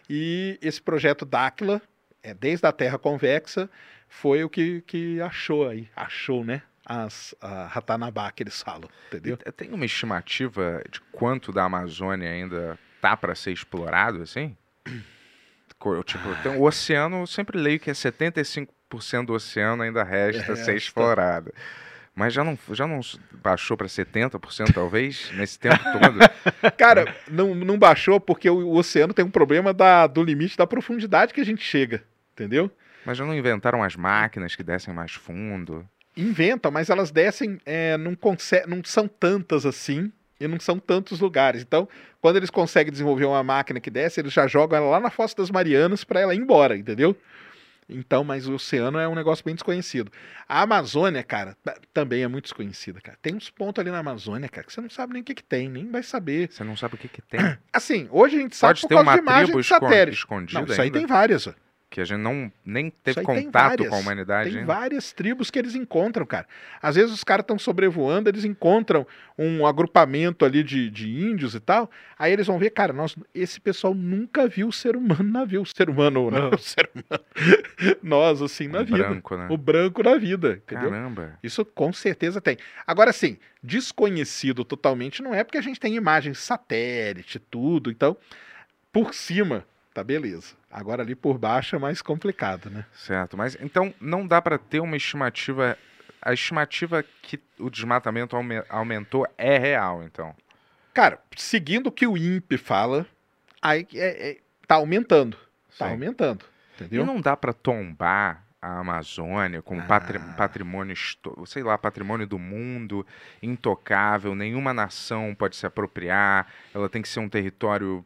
E esse projeto Dáquila, é, desde a Terra Convexa, foi o que, que achou aí. Achou, né? As a Ratanabá que eles falam, entendeu? E Tem uma estimativa de quanto da Amazônia ainda tá para ser explorado, assim? <clears throat> Tipo, o oceano, eu sempre leio que é 75% do oceano ainda resta ser Resta. explorado. Mas já não, já não baixou para 70%, talvez, nesse tempo todo? <laughs> Cara, não, não baixou porque o, o oceano tem um problema da, do limite da profundidade que a gente chega, entendeu? Mas já não inventaram as máquinas que descem mais fundo? inventam, mas elas descem, é, não, não são tantas assim e não são tantos lugares. Então, quando eles conseguem desenvolver uma máquina que desce, eles já jogam ela lá na Fossa das Marianas para ela ir embora, entendeu? Então, mas o oceano é um negócio bem desconhecido. A Amazônia, cara, ta- também é muito desconhecida, cara. Tem uns pontos ali na Amazônia, cara, que você não sabe nem o que, que tem, nem vai saber. Você não sabe o que, que tem. <clears throat> Assim, hoje a gente sabe Pode por ter causa uma de imagem tribo de satélite. escondida Não, isso aí ainda, tem várias, ó. Que a gente não nem teve contato várias. com a humanidade Tem ainda. várias tribos que eles encontram, cara. Às vezes os caras estão sobrevoando, eles encontram um agrupamento ali de, de índios e tal. Aí eles vão ver, cara, nós, esse pessoal nunca viu o ser humano na vida. O ser humano, não, <laughs> o ser humano. nós, assim, na Um vida. branco, né? O branco na vida, entendeu? Caramba. Isso com certeza tem. Agora, sim, desconhecido totalmente não é porque a gente tem imagens satélite, tudo. Então, por cima, tá beleza. Agora ali por baixo é mais complicado, né? Certo, mas então não dá para ter uma estimativa. A estimativa que o desmatamento aume- aumentou é real, então. Cara, seguindo o que o INPE fala, aí é, é- tá aumentando. Tá Sim. aumentando. E Entendeu? não dá para tombar a Amazônia como Ah. patri- patrimônio, sei lá, patrimônio do mundo, intocável, nenhuma nação pode se apropriar, ela tem que ser um território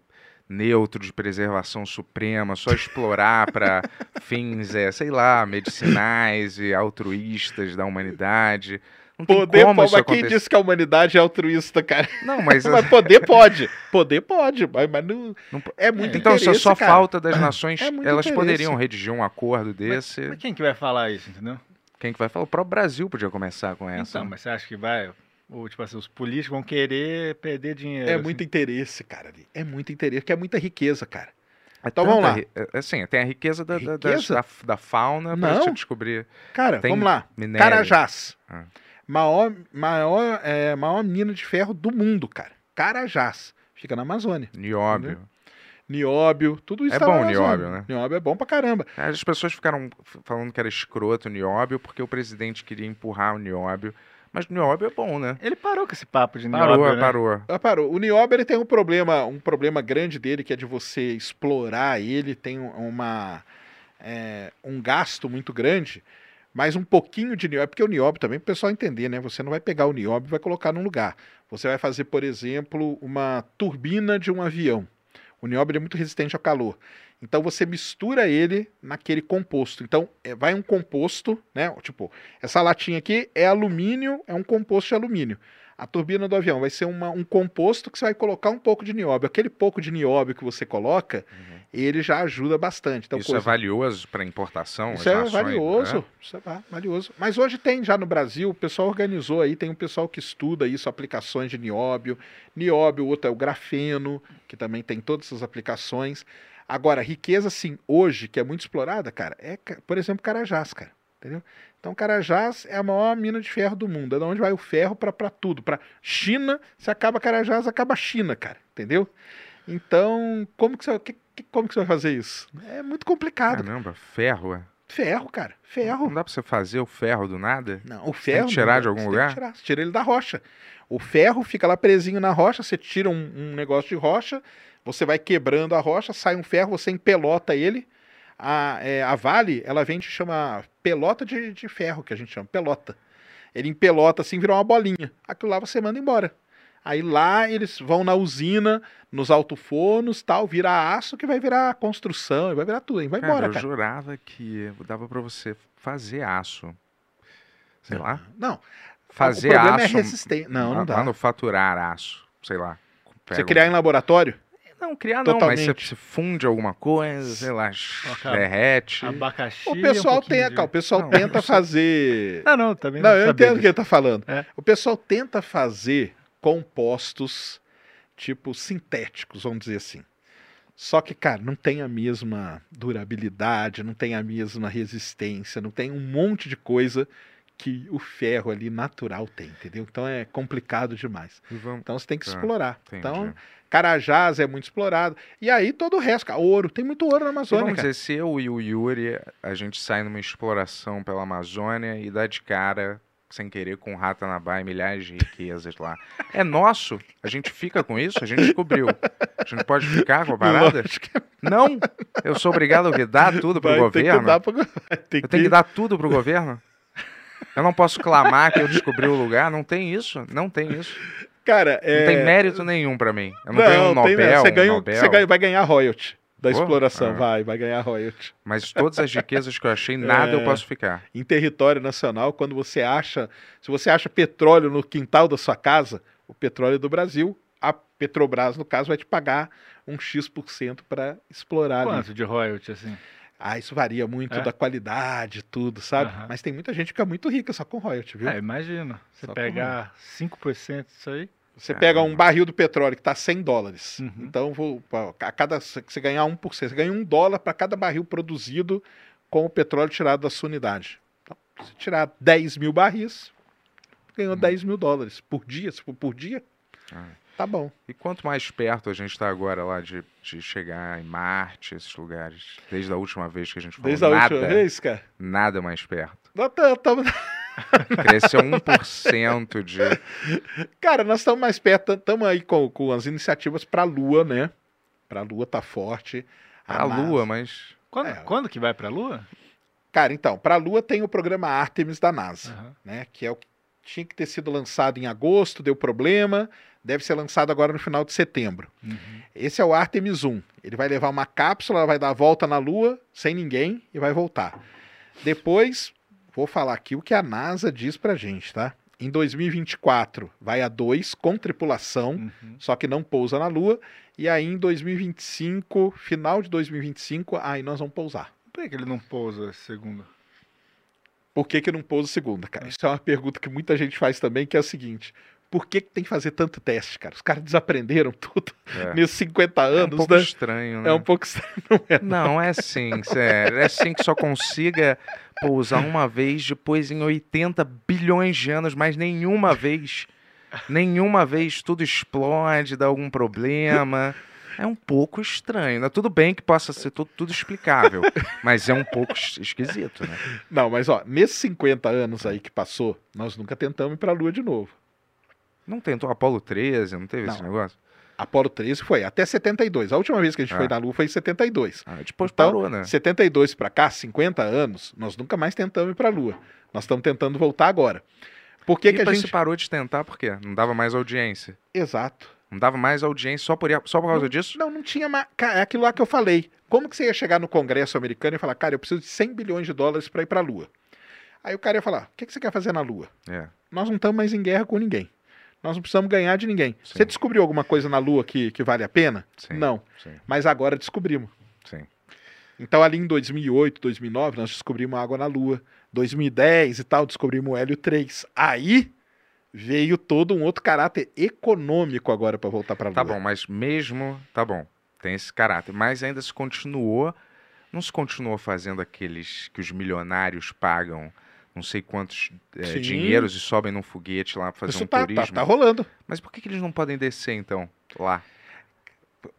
neutro de preservação suprema, só explorar para <laughs> fins, é, sei lá, medicinais e altruístas da humanidade. Não tem Poder como pode, mas quem disse que a humanidade é altruísta, cara? Não, mas, <laughs> Mas poder <laughs> pode. Poder pode, mas, mas não, Não é muito então se interesse, só cara. falta das nações, É elas interesse. poderiam redigir um acordo desse. Mas quem que vai falar isso, entendeu? Quem que vai falar? O próprio Brasil podia começar com essa. Então, mas você acha que vai... Ou, tipo assim, os políticos vão querer perder dinheiro. É assim? muito interesse, cara. ali. É muito interesse, porque é muita riqueza, cara. É Então vamos lá. ri- é- Assim, tem a riqueza da, da- Riqueza? das- da, da fauna pra Não. você descobrir. Cara, Tem vamos lá. minério. Carajás. Ah. Maior, maior, é, maior mina de ferro do mundo, cara. Carajás. Fica na Amazônia. Nióbio. Nióbio, tudo isso É tá bom nióbio, né? Nióbio é bom pra caramba. As pessoas ficaram falando que era escroto o nióbio porque o presidente queria empurrar o nióbio. Mas o nióbio é bom, né? Ele parou com esse papo de Parou, nióbio, né? parou. Ah, parou. O nióbio ele tem um problema, um problema grande dele que é de você explorar ele, tem um- uma é, um gasto muito grande, mas um pouquinho de nióbio, porque o nióbio também, para o pessoal entender, né? Você não vai pegar o nióbio e vai colocar num lugar. Você vai fazer, por exemplo, uma turbina de um avião. O nióbio é muito resistente ao calor. Então você mistura ele naquele composto. Então é, vai um composto, né? Tipo, essa latinha aqui é alumínio, é um composto de alumínio. A turbina do avião vai ser uma- um composto que você vai colocar um pouco de nióbio. Aquele pouco de nióbio que você coloca, ele já ajuda bastante. Então, Uhum. Isso é coisa- valioso para importação? isso é nações, valioso, né? isso é va- valioso. Mas hoje tem já no Brasil, o pessoal organizou aí, tem um pessoal que estuda isso, aplicações de nióbio. Nióbio, o outro é o grafeno, que também tem todas essas aplicações. Agora, riqueza, sim, hoje, que é muito explorada, cara, é, por exemplo, Carajás, cara. Entendeu? Então, Carajás é a maior mina de ferro do mundo. É de onde vai o ferro para tudo. Para China, se acaba Carajás, acaba a China, cara. Entendeu? Então, como que você, que- como que você vai fazer isso? É muito complicado. Caramba, ferro. é? Ferro, cara. Ferro. Não dá pra você fazer o ferro do nada? Não, o tem ferro. que tirar não, de algum você tem lugar? tirar. Você tira ele da rocha. O ferro fica lá presinho na rocha, você tira um, um negócio de rocha, você vai quebrando a rocha, sai um ferro, você empelota ele. A, é, a Vale, ela vem, chama pelota de, de ferro, que a gente chama, pelota. Ele empelota assim, vira uma bolinha. Aquilo lá você manda embora. Aí lá eles vão na usina, nos alto-fornos, tal, vira aço que vai virar construção, vai virar tudo, e vai Cara, embora, eu cara. jurava que dava pra você fazer aço. Sei lá. Não, Fazer o problema aço. é resistente. Não, não dá. Manufaturar aço. Sei lá. Você criar em laboratório? Não, criar não, mas você, Totalmente. funde alguma coisa, sei lá, derrete. Abacaxi. O pessoal um tem, de- o pessoal Não, tenta não fazer. Não, não, também Não, não eu entendo o que ele tá falando. É. O pessoal tenta fazer compostos tipo sintéticos, vamos dizer assim. Só que, cara, não tem a mesma durabilidade, não tem a mesma resistência, não tem um monte de coisa que o ferro ali natural tem, entendeu? Então é complicado demais. Vamos- Então você tem que Tá, explorar. entendi. Então, Carajás é muito explorado. E aí todo o resto, cara, ouro, tem muito ouro na E Amazônia, vamos dizer, se eu e o Yuri, a gente sai numa exploração pela Amazônia e dá de cara, sem querer, com Ratanabá e milhares de riquezas lá. É nosso? A gente fica com isso? A gente descobriu. A gente pode ficar com a parada? Que Não! Eu sou obrigado a dar tudo pro vai governo? que dar pro ter Eu tenho que dar tudo pro governo? Eu não posso clamar que eu descobri o lugar? Não tem isso. Não tem isso. Cara, é... Não tem mérito nenhum pra mim. Eu não, ganho um tem? Nobel, Você, um ganha, um- Nobel. você ganha- vai ganhar royalty da Pô, exploração. ah. Vai, vai ganhar royalty. Mas todas as riquezas que eu achei, <laughs> nada eu É. posso ficar. Em território nacional, quando você acha... Se você acha petróleo no quintal da sua casa, o petróleo é do Brasil, a Petrobras, no caso, vai te pagar um X% para explorar ali. Quanto de royalty, assim? Ah, isso varia muito É? da qualidade, tudo, sabe? Aham. Mas tem muita gente que fica muito rica só com royalty, viu? É, imagina. Você Só pegar 5% disso aí. Você pega um Caramba. barril do petróleo que está 100 dólares. Uhum. Então, vou, a cada, se você ganhar 1%, você ganha um dólar para cada barril produzido com o petróleo tirado da sua unidade. Então, se tirar 10 mil barris, ganhou 10 mil dólares por dia. Se for por dia, Ah. Tá bom. E quanto mais perto a gente tá agora lá de, de chegar em Marte, esses lugares, desde a última vez que a gente falou, Desde a nada, última vez, cara. nada mais perto. Nós tá- tamo- <laughs> Cresceu 1% de... <laughs> cara, nós estamos mais perto, estamos aí com, com as iniciativas para a Lua, né? Para a Lua tá forte. A NASA- Lua, mas... Quando, É. quando que vai pra Lua? Cara, então, para a Lua tem o programa Artemis da NASA, Aham. né? Que é o que tinha que ter sido lançado em agosto, deu problema, deve ser lançado agora no final de setembro. Uhum. Esse é o Artemis 1. Ele vai levar uma cápsula, vai dar a volta na Lua, sem ninguém, e vai voltar. Depois, vou falar aqui o que a NASA diz pra gente, tá? Em 2024, vai a 2 com tripulação, Uhum. só que não pousa na Lua. E aí em 2025, final de 2025, aí nós vamos pousar. Por que ele não pousa segunda? Por que, que não pousa segunda, cara? Isso é uma pergunta que muita gente faz também, que é a seguinte. Por que, que tem que fazer tanto teste, cara? Os caras desaprenderam <laughs> tudo É. nesses 50 É um anos, pouco né? estranho, né? É um pouco <laughs> estranho, não é? Não, é assim, sério. É assim que só consiga pousar uma vez, depois em 80 bilhões de anos, mas nenhuma vez, nenhuma vez tudo explode, dá algum problema. É um pouco estranho. Né? Tudo bem que possa ser tudo, tudo explicável, <laughs> mas é um pouco es- esquisito, né? Não, mas ó, nesses 50 anos aí que passou, nós nunca tentamos ir pra Lua de novo. Não tentou Apolo 13, não teve esse Não. negócio? Apolo 13 foi até 72. A última vez que a gente Ah. foi na Lua foi em 72. Ah, depois Então, parou, né? 72 pra cá, 50 anos, nós nunca mais tentamos ir pra Lua. Nós estamos tentando voltar agora. Por que, e que a gente. parou de tentar, por quê? Não dava mais audiência. Exato. Não dava mais audiência só por, só por causa disso? Não, não tinha mais. É aquilo lá que eu falei. Como que você ia chegar no Congresso americano e falar, cara, eu preciso de 100 bilhões de dólares pra ir pra Lua? Aí o cara ia falar, o que, que você quer fazer na Lua? É. Nós não estamos mais em guerra com ninguém. Nós não precisamos ganhar de ninguém. Sim. Você descobriu alguma coisa na Lua que, que vale a pena? Sim. Não. Sim, Mas agora descobrimos. sim. Então, ali em 2008, 2009, nós descobrimos água na Lua. 2010 e tal, descobrimos o hélio 3. Aí veio todo um outro caráter econômico agora para voltar para a Lua. Tá bom, mas mesmo. Tá bom, tem esse caráter. Mas ainda se continuou. Não se continuou fazendo aqueles que os milionários pagam não sei quantos é, dinheiros e sobem num foguete lá pra fazer Isso um tá, tá, turismo. tá rolando. Mas por que, que eles não podem descer então lá?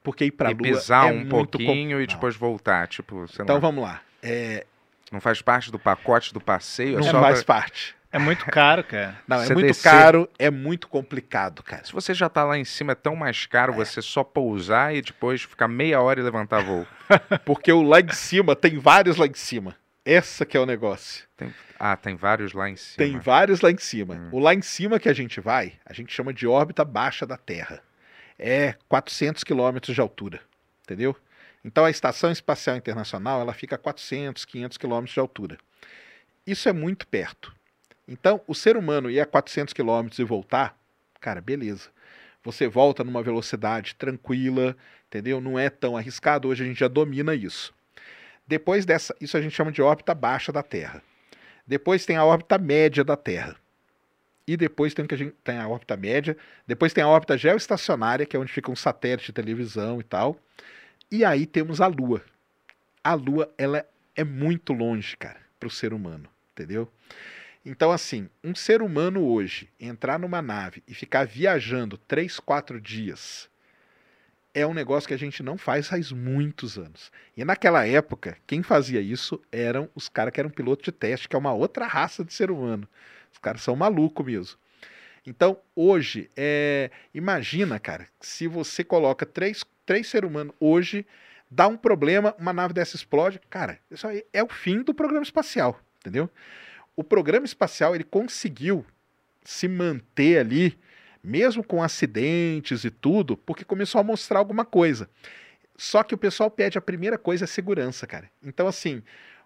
Porque ir para a Lua pisar é um muito com- pouquinho e depois voltar? Tipo, Então lá, vamos lá. É, não faz parte do pacote do passeio? É não só faz pra- parte. É muito caro, cara. Não, é Você muito descer- caro, é muito complicado, cara. Se você já tá lá em cima, é tão mais caro você só pousar e depois ficar meia hora e levantar voo. <laughs> Porque o lá em cima, tem vários lá em cima. Essa que é o negócio. Ah, tem vários lá em cima. Tem vários lá em cima. Hum. O lá em cima que a gente vai, a gente chama de órbita baixa da Terra. É 400 quilômetros de altura, entendeu? Então a Estação Espacial Internacional, ela fica a 400, 500 quilômetros de altura. Isso é muito perto. Então, o ser humano ir a 400 quilômetros e voltar, cara, beleza. Você volta numa velocidade tranquila, entendeu? Não é tão arriscado, hoje a gente já domina isso. Depois dessa, isso a gente chama de órbita baixa da Terra. Depois tem a órbita média da Terra. E depois tem, que a gente, tem a órbita média. Depois tem a órbita geoestacionária, que é onde fica um satélite de televisão e tal. E aí temos a Lua. A Lua, ela é muito longe, cara, para o ser humano, entendeu? Então, assim, um ser humano hoje entrar numa nave e ficar viajando três, quatro dias é um negócio que a gente não faz faz muitos anos. E naquela época, quem fazia isso eram os caras que eram pilotos de teste, que é uma outra raça de ser humano. Os caras são malucos mesmo. Então, hoje, é... imagina, cara, se você coloca três, três seres humanos hoje, dá um problema, uma nave dessa explode, cara, isso aí é o fim do programa espacial, entendeu? O programa espacial, ele conseguiu se manter ali, mesmo com acidentes e tudo, porque começou a mostrar alguma coisa. Só que o pessoal pede a primeira coisa é segurança, cara. Então, assim,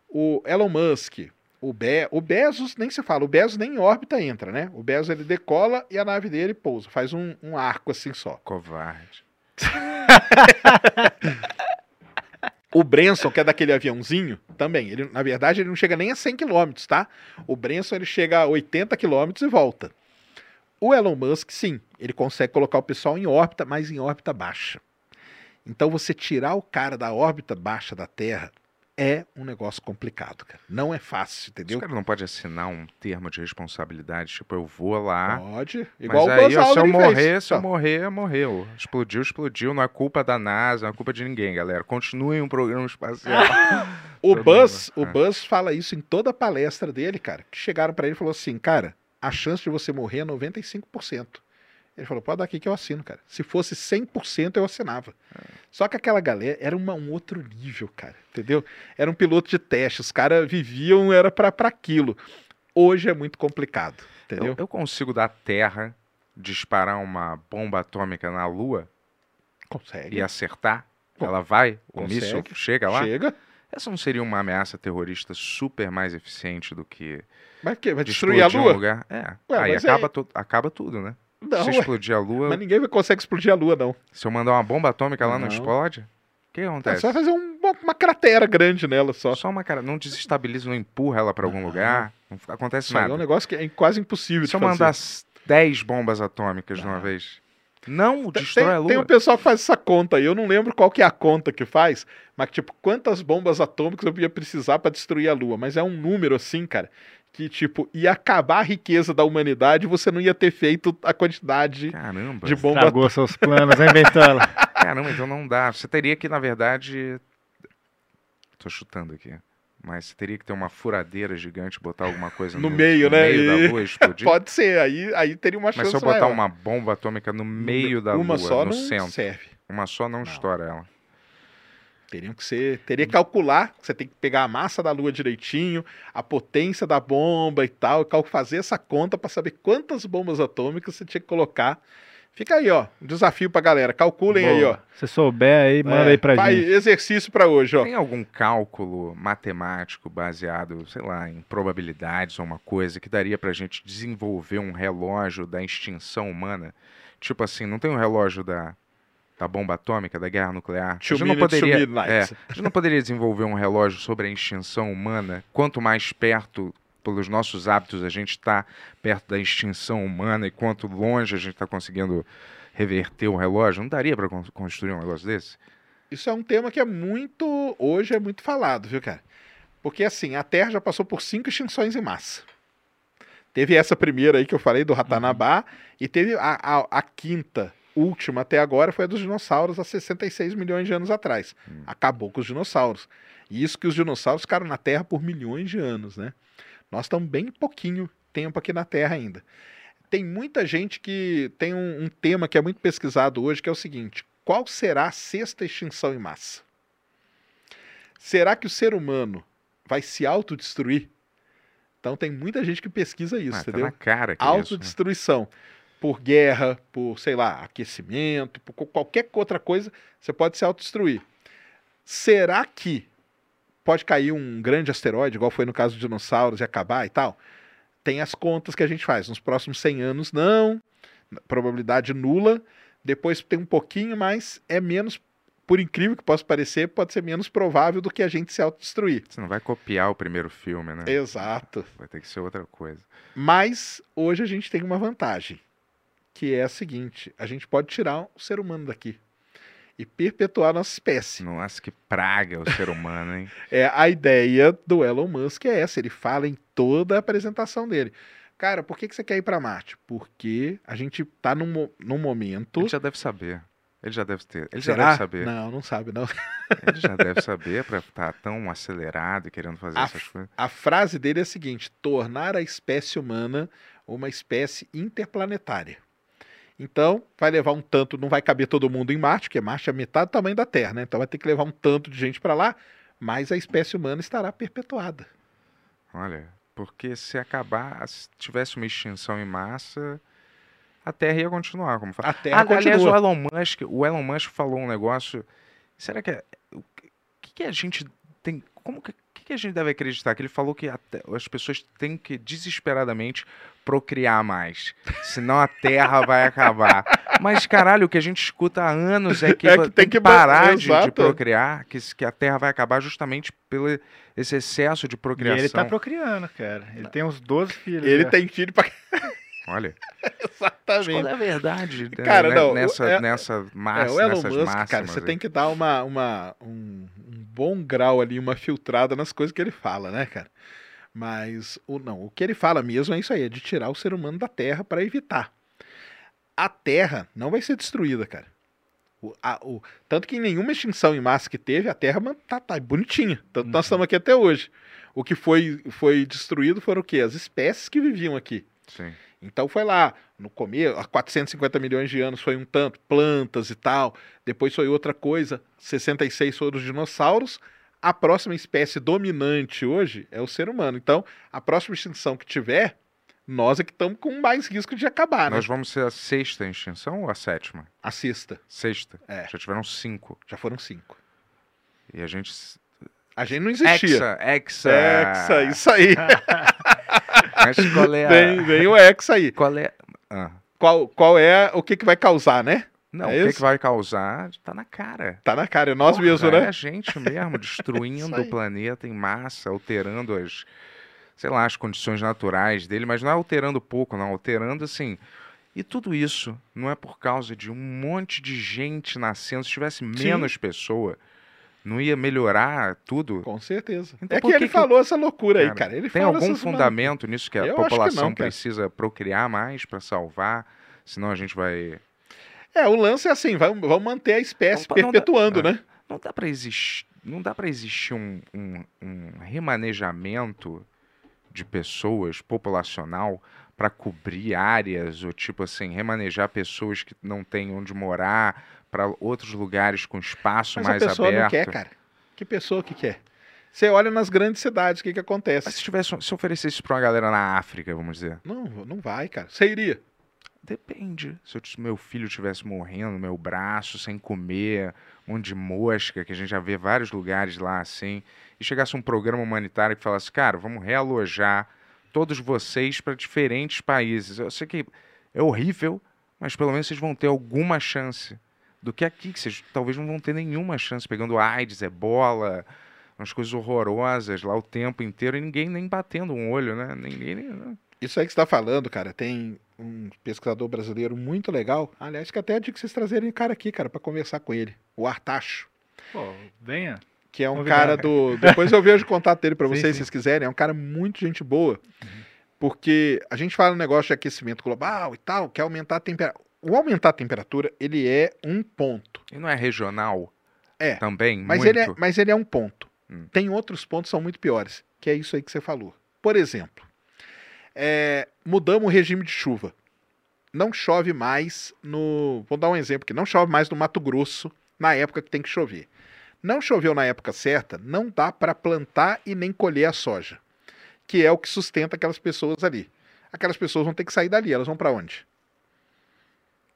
o Elon Musk, o, Be o Bezos, nem se fala, o Bezos nem em órbita entra, né? O Bezos ele decola e a nave dele pousa, faz um, um arco assim só. Covarde. <laughs> O Branson, que é daquele aviãozinho, também, ele, na verdade, ele não chega nem a 100 km, tá? O Branson, ele chega a 80 km e volta. O Elon Musk, sim, ele consegue colocar o pessoal em órbita, mas em órbita baixa. Então, você tirar o cara da órbita baixa da Terra é um negócio complicado, cara. Não é fácil, Os entendeu? caras não pode assinar um termo de responsabilidade, tipo, eu vou lá. Pode. Igual mas o aí, ó, se eu morrer, fez. se eu morrer, morreu. Explodiu, explodiu. Não é culpa da NASA, não é culpa de ninguém, galera. Continue um programa espacial. <laughs> O Buzz, o é. Buzz fala isso em toda a palestra dele, cara. Que chegaram pra ele e falou assim, cara, a chance de você morrer é 95%. Ele falou, pode dar aqui que eu assino, cara. Se fosse 100% eu assinava. Só que aquela galera era uma- um outro nível, cara, entendeu? Era um piloto de teste, os caras viviam, era pra pra aquilo. Hoje é muito complicado, entendeu? Eu, eu consigo da Terra disparar uma bomba atômica na Lua Consegue. e acertar? Bom, Ela vai? O consegue. míssil chega lá? Chega. Essa não seria uma ameaça terrorista super mais eficiente do que Vai, que, vai de destruir a explodir um Lua? lugar? É. Ué, aí mas acaba, tu- acaba tudo, né? Não, se ué, explodir a Lua, <laughs> mas ninguém consegue explodir a Lua, não. se eu mandar uma bomba atômica lá não, Não. explode? O que É acontece? só fazer um- uma, uma cratera grande nela só. Só uma cara, não desestabiliza, não empurra ela pra algum Não. lugar, não acontece Isso aí é um nada. negócio que é quase impossível Se eu fazer. mandar s- 10 bombas atômicas de uma Não. vez, não Tem- destrói a tem, Lua. tem um pessoal que faz essa conta aí, eu não lembro qual que é a conta que faz, mas tipo, quantas bombas atômicas eu ia precisar pra destruir a Lua, mas é um número assim, cara, que tipo, ia acabar a riqueza da humanidade você não ia ter feito a quantidade Caramba. de bomba Estragou seus planos, hein, Bentola? <laughs> Caramba, então não dá. Você teria que, na verdade. Tô chutando aqui. Mas você teria que ter uma furadeira gigante, botar alguma coisa No no, meio, no né? meio E- da lua e explodir. <laughs> Pode ser, aí, aí teria uma Mas chance se eu botar maior. uma bomba atômica no meio da uma lua, só no não centro, serve. uma só não, Não. estoura ela. Teriam que ser, teria que calcular, você tem que pegar a massa da Lua direitinho, a potência da bomba e tal, e fazer essa conta para saber quantas bombas atômicas você tinha que colocar. Fica aí, ó, um desafio pra galera. Calculem aí, ó. Boa. Se souber aí, manda É, aí pra faz gente. exercício pra hoje, ó. Tem algum cálculo matemático baseado, sei lá, em probabilidades ou uma coisa que daria pra gente desenvolver um relógio da extinção humana? Tipo assim, não tem um relógio da, da bomba atômica, da guerra nuclear? Two a gente não poderia, é, a gente não poderia desenvolver um relógio sobre a extinção humana? Quanto mais perto, pelos nossos hábitos, a gente está perto da extinção humana e quanto longe a gente está conseguindo reverter o relógio, não daria para construir um negócio desse? Isso é um tema que é muito, hoje é muito falado, viu, cara? Porque assim, a Terra já passou por cinco extinções em massa. Teve essa primeira aí que eu falei, do Ratanabá, e teve a, a, a quinta, última até agora, foi a dos dinossauros há 66 milhões de anos atrás. Acabou com os dinossauros. E isso que os dinossauros ficaram na Terra por milhões de anos, né? Nós estamos bem pouquinho tempo aqui na Terra ainda. Tem muita gente que tem um, um tema que é muito pesquisado hoje, que é o seguinte: qual será a sexta extinção em massa? Será que o ser humano vai se autodestruir? Então tem muita gente que pesquisa isso, Ah, tá entendeu? na cara que é isso, né? Por guerra, por, sei lá, aquecimento, por qualquer outra coisa, você pode se autodestruir. Será que pode cair um grande asteroide, igual foi no caso dos dinossauros, e acabar e tal? Tem as contas que a gente faz. Nos próximos 100 anos, não. Probabilidade nula. Depois tem um pouquinho, mas é menos, por incrível que possa parecer, pode ser menos provável do que a gente se autodestruir. Você não vai copiar o primeiro filme, né? Exato. Vai ter que ser outra coisa. Mas hoje a gente tem uma vantagem, que é a seguinte: a gente pode tirar o ser humano daqui e perpetuar a nossa espécie. Nossa, que praga o ser humano, hein? <laughs> É a ideia do Elon Musk é essa. Ele fala em toda a apresentação dele. Cara, por que, que você quer ir para Marte? Porque a gente tá num, num momento. Ele já deve saber. Ele já deve ter. Ele já Será? deve saber. Não, não sabe não. Ele já <laughs> deve saber pra estar tão acelerado e querendo fazer A essas coisas. A frase dele é a seguinte: tornar a espécie humana uma espécie interplanetária. Então, vai levar um tanto, não vai caber todo mundo em Marte, porque Marte é metade do tamanho da Terra, né? Então vai ter que levar um tanto de gente para lá, mas a espécie humana estará perpetuada. Olha, porque se acabar, se tivesse uma extinção em massa, a Terra ia continuar, como fala. A Terra Ah, aliás, o continua. Elon Musk, o Elon Musk falou um negócio. Será que é, o que, que a gente tem? Como que, que que a gente deve acreditar? Que ele falou que as pessoas têm que desesperadamente procriar mais, senão a Terra vai acabar. Mas caralho, o que a gente escuta há anos é que, É que tem, tem que que parar de, de Exato. procriar, que, que a Terra vai acabar justamente pelo esse excesso de E procriação. ele tá procriando, cara. Ele tem uns 12 filhos. Ele já. tem filho pra. <laughs> Olha, Exatamente. qual é a verdade né, Cara, né, não, o- nessa, é- nessa É, massa, o Elon nessas Musk, máximas cara, você aí? tem que dar uma, uma, um, um bom grau ali, uma filtrada nas coisas que ele fala, né, cara? Mas o não, o que ele fala mesmo é isso aí, é de tirar o ser humano da Terra para evitar. A Terra não vai ser destruída, cara. O, a- o- tanto que em nenhuma extinção em massa que teve, a Terra tá, tá bonitinha. Tanto nós estamos aqui até hoje. O que foi, foi destruído foram o quê? As espécies que viviam aqui. Sim. Então foi lá, no começo, há 450 milhões de anos foi um tanto, plantas e tal. Depois foi outra coisa, 66 foram os dinossauros. A próxima espécie dominante hoje é o ser humano. Então, a próxima extinção que tiver, nós é que estamos com mais risco de acabar, né? Nós vamos ser a sexta extinção ou a sétima? A sexta, Sexta. É. Já tiveram cinco. já foram cinco. E a gente. A gente não existia. Hexa, hexa. Hexa, isso aí. <laughs> Mas qual é a. Vem, vem o Hexa aí. Qual é. Ah. Qual, qual é o que, que vai causar, né? Não, É o que, que vai causar tá na cara. Tá na cara, é nós Porra, mesmos, É né? a gente mesmo, destruindo <laughs> o planeta em massa, alterando as, sei lá, as condições naturais dele, mas não é alterando pouco, não, alterando assim. E tudo isso não é por causa de um monte de gente nascendo. Se tivesse menos pessoa, não ia melhorar tudo? Com certeza. Então é que que ele que falou essa loucura aí, Cara, cara. Ele Tem algum fundamento nisso que a Eu acho que população não, cara. precisa procriar mais para salvar? Senão a gente vai. É, o lance é assim, vamos, vamos manter a espécie Não, não dá- perpetuando, é. né? Não dá para existir, não dá para existir um, um, um remanejamento de pessoas populacional para cobrir áreas ou tipo assim remanejar pessoas que não têm onde morar para outros lugares com espaço Mas mais a pessoa aberto. não quer, cara. Que pessoa que quer? Você olha nas grandes cidades, o que que acontece? Mas se tivesse, se oferecesse para uma galera na África, vamos dizer, Não, não vai, cara. Você iria. depende. Se eu meu filho tivesse morrendo, meu braço sem comer, um monte de mosca, que a gente já vê vários lugares lá assim, e chegasse um programa humanitário que falasse, cara, vamos realojar todos vocês para diferentes países. Eu sei que é horrível, mas pelo menos vocês vão ter alguma chance. Do que aqui, que vocês talvez não vão ter nenhuma chance, pegando AIDS, ebola, umas coisas horrorosas lá o tempo inteiro, e ninguém nem batendo um olho, né? Ninguém. nem- Isso aí que você está falando, cara, tem um pesquisador brasileiro muito legal. Aliás, que até é dica que vocês trazerem o cara aqui, cara, para conversar com ele. O Artacho. Pô, venha. Que é um Convidado. cara do. Depois eu vejo o contato dele para vocês, sim. se vocês quiserem. É um cara muito gente boa. Porque a gente fala no negócio de aquecimento global e tal, que é aumentar a temperatura. O aumentar a temperatura, ele é um ponto. E não é regional? É, Também? Mas muito? ele, é, mas ele é um ponto. Hum. Tem outros pontos que são muito piores, que é isso aí que você falou. Por exemplo, é, mudamos o regime de chuva. Não chove mais no. Vou dar um exemplo aqui. Não chove mais no Mato Grosso na época que tem que chover. Não choveu na época certa, não dá para plantar e nem colher a soja, que é o que sustenta aquelas pessoas ali. Aquelas pessoas vão ter que sair dali. Elas vão para onde?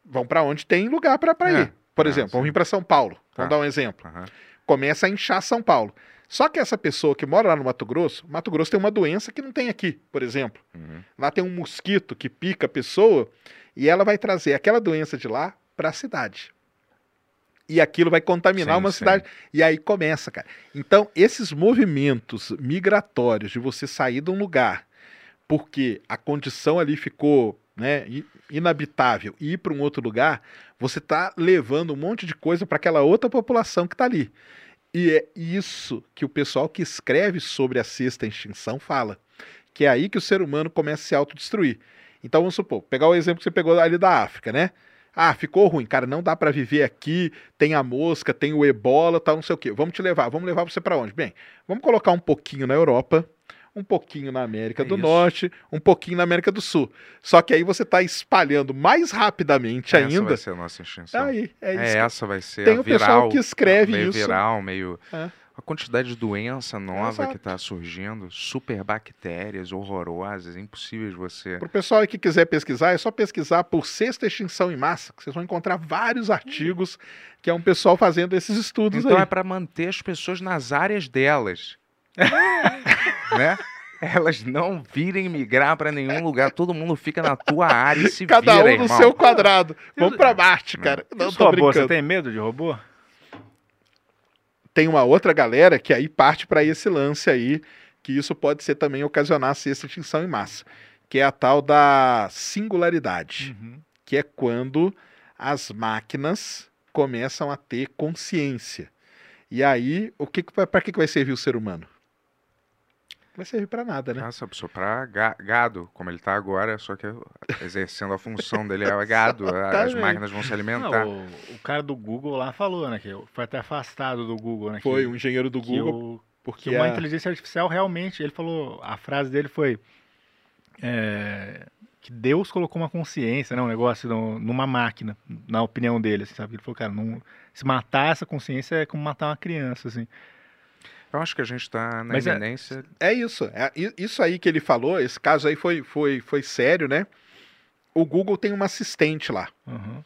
Vão para onde tem lugar para É. ir. Por Ah, exemplo, vão sim. vir para São Paulo. Tá. Vamos dar um exemplo Aham. começa a inchar São Paulo. Só que essa pessoa que mora lá no Mato Grosso, Mato Grosso tem uma doença que não tem aqui, por exemplo. Uhum. Lá tem um mosquito que pica a pessoa e ela vai trazer aquela doença de lá para a cidade. E aquilo vai contaminar Sim, uma sim. cidade. E aí começa, cara. Então, esses movimentos migratórios de você sair de um lugar porque a condição ali ficou né, inabitável e ir para um outro lugar, você está levando um monte de coisa para aquela outra população que está ali. E é isso que o pessoal que escreve sobre a sexta extinção fala. Que é aí que o ser humano começa a se autodestruir. Então vamos supor, pegar o exemplo que você pegou ali da África, né? Ah, ficou ruim, cara, não dá para viver aqui, tem a mosca, tem o ebola, tal, não sei o quê. Vamos te levar, vamos levar você para onde? Bem, vamos colocar um pouquinho na Europa, um pouquinho na América É do isso. Norte, um pouquinho na América do Sul. Só que aí você está espalhando mais rapidamente Essa ainda. vai ser a nossa extinção. Aí, é isso. É, essa vai ser Tem a o pessoal que escreve meio isso. viral, meio... É. A quantidade de doença nova que Exato. está surgindo, super bactérias horrorosas, impossíveis de você... Para o pessoal aí que quiser pesquisar, é só pesquisar por sexta extinção em massa, que vocês vão encontrar vários artigos que é um pessoal fazendo esses estudos Então aí. é para manter as pessoas nas áreas delas. <laughs> né? Elas não virem migrar para nenhum lugar, todo mundo fica na tua área e se Cada vira, um no irmão. seu quadrado. Vamos para Marte, cara. Não os tô robôs, brincando. você tem medo de robô? Tem uma outra galera que aí parte para esse lance aí, que isso pode ser também ocasionar sexta extinção em massa, que é a tal da singularidade, que é quando as máquinas começam a ter consciência. E aí, o que para que que vai servir o ser humano? Vai servir para nada, né? Nossa, só pra ga- gado, como ele tá agora, só que exercendo a função dele é gado. <laughs> As máquinas vão se alimentar. Não, o, o cara do Google lá falou, né? Que foi até afastado do Google, né? Foi que, um engenheiro do que Google, o- porque que uma a- inteligência artificial realmente, ele falou, a frase dele foi, é, que Deus colocou uma consciência, né, um negócio no- numa máquina, na opinião dele, assim, sabe? Ele falou, cara, não, se matar essa consciência é como matar uma criança, assim. Eu acho que a gente tá na Mas é- iminência. É isso. É, isso aí que ele falou, esse caso aí foi, foi, foi sério, né? O Google tem uma assistente lá. Uhum.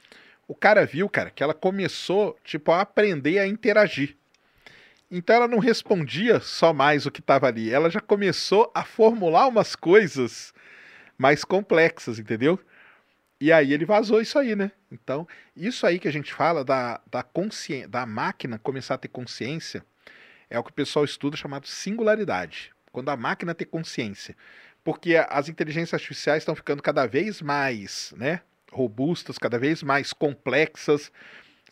O cara viu, cara, que ela começou, tipo, a aprender a interagir. Então ela não respondia só mais o que estava ali. Ela já começou a formular umas coisas mais complexas, entendeu? E aí ele vazou isso aí, né? Então, isso aí que a gente fala da, da consciência, da máquina começar a ter consciência, é o que o pessoal estuda chamado singularidade. Quando a máquina tem consciência. Porque as inteligências artificiais estão ficando cada vez mais, né? Robustas, cada vez mais complexas.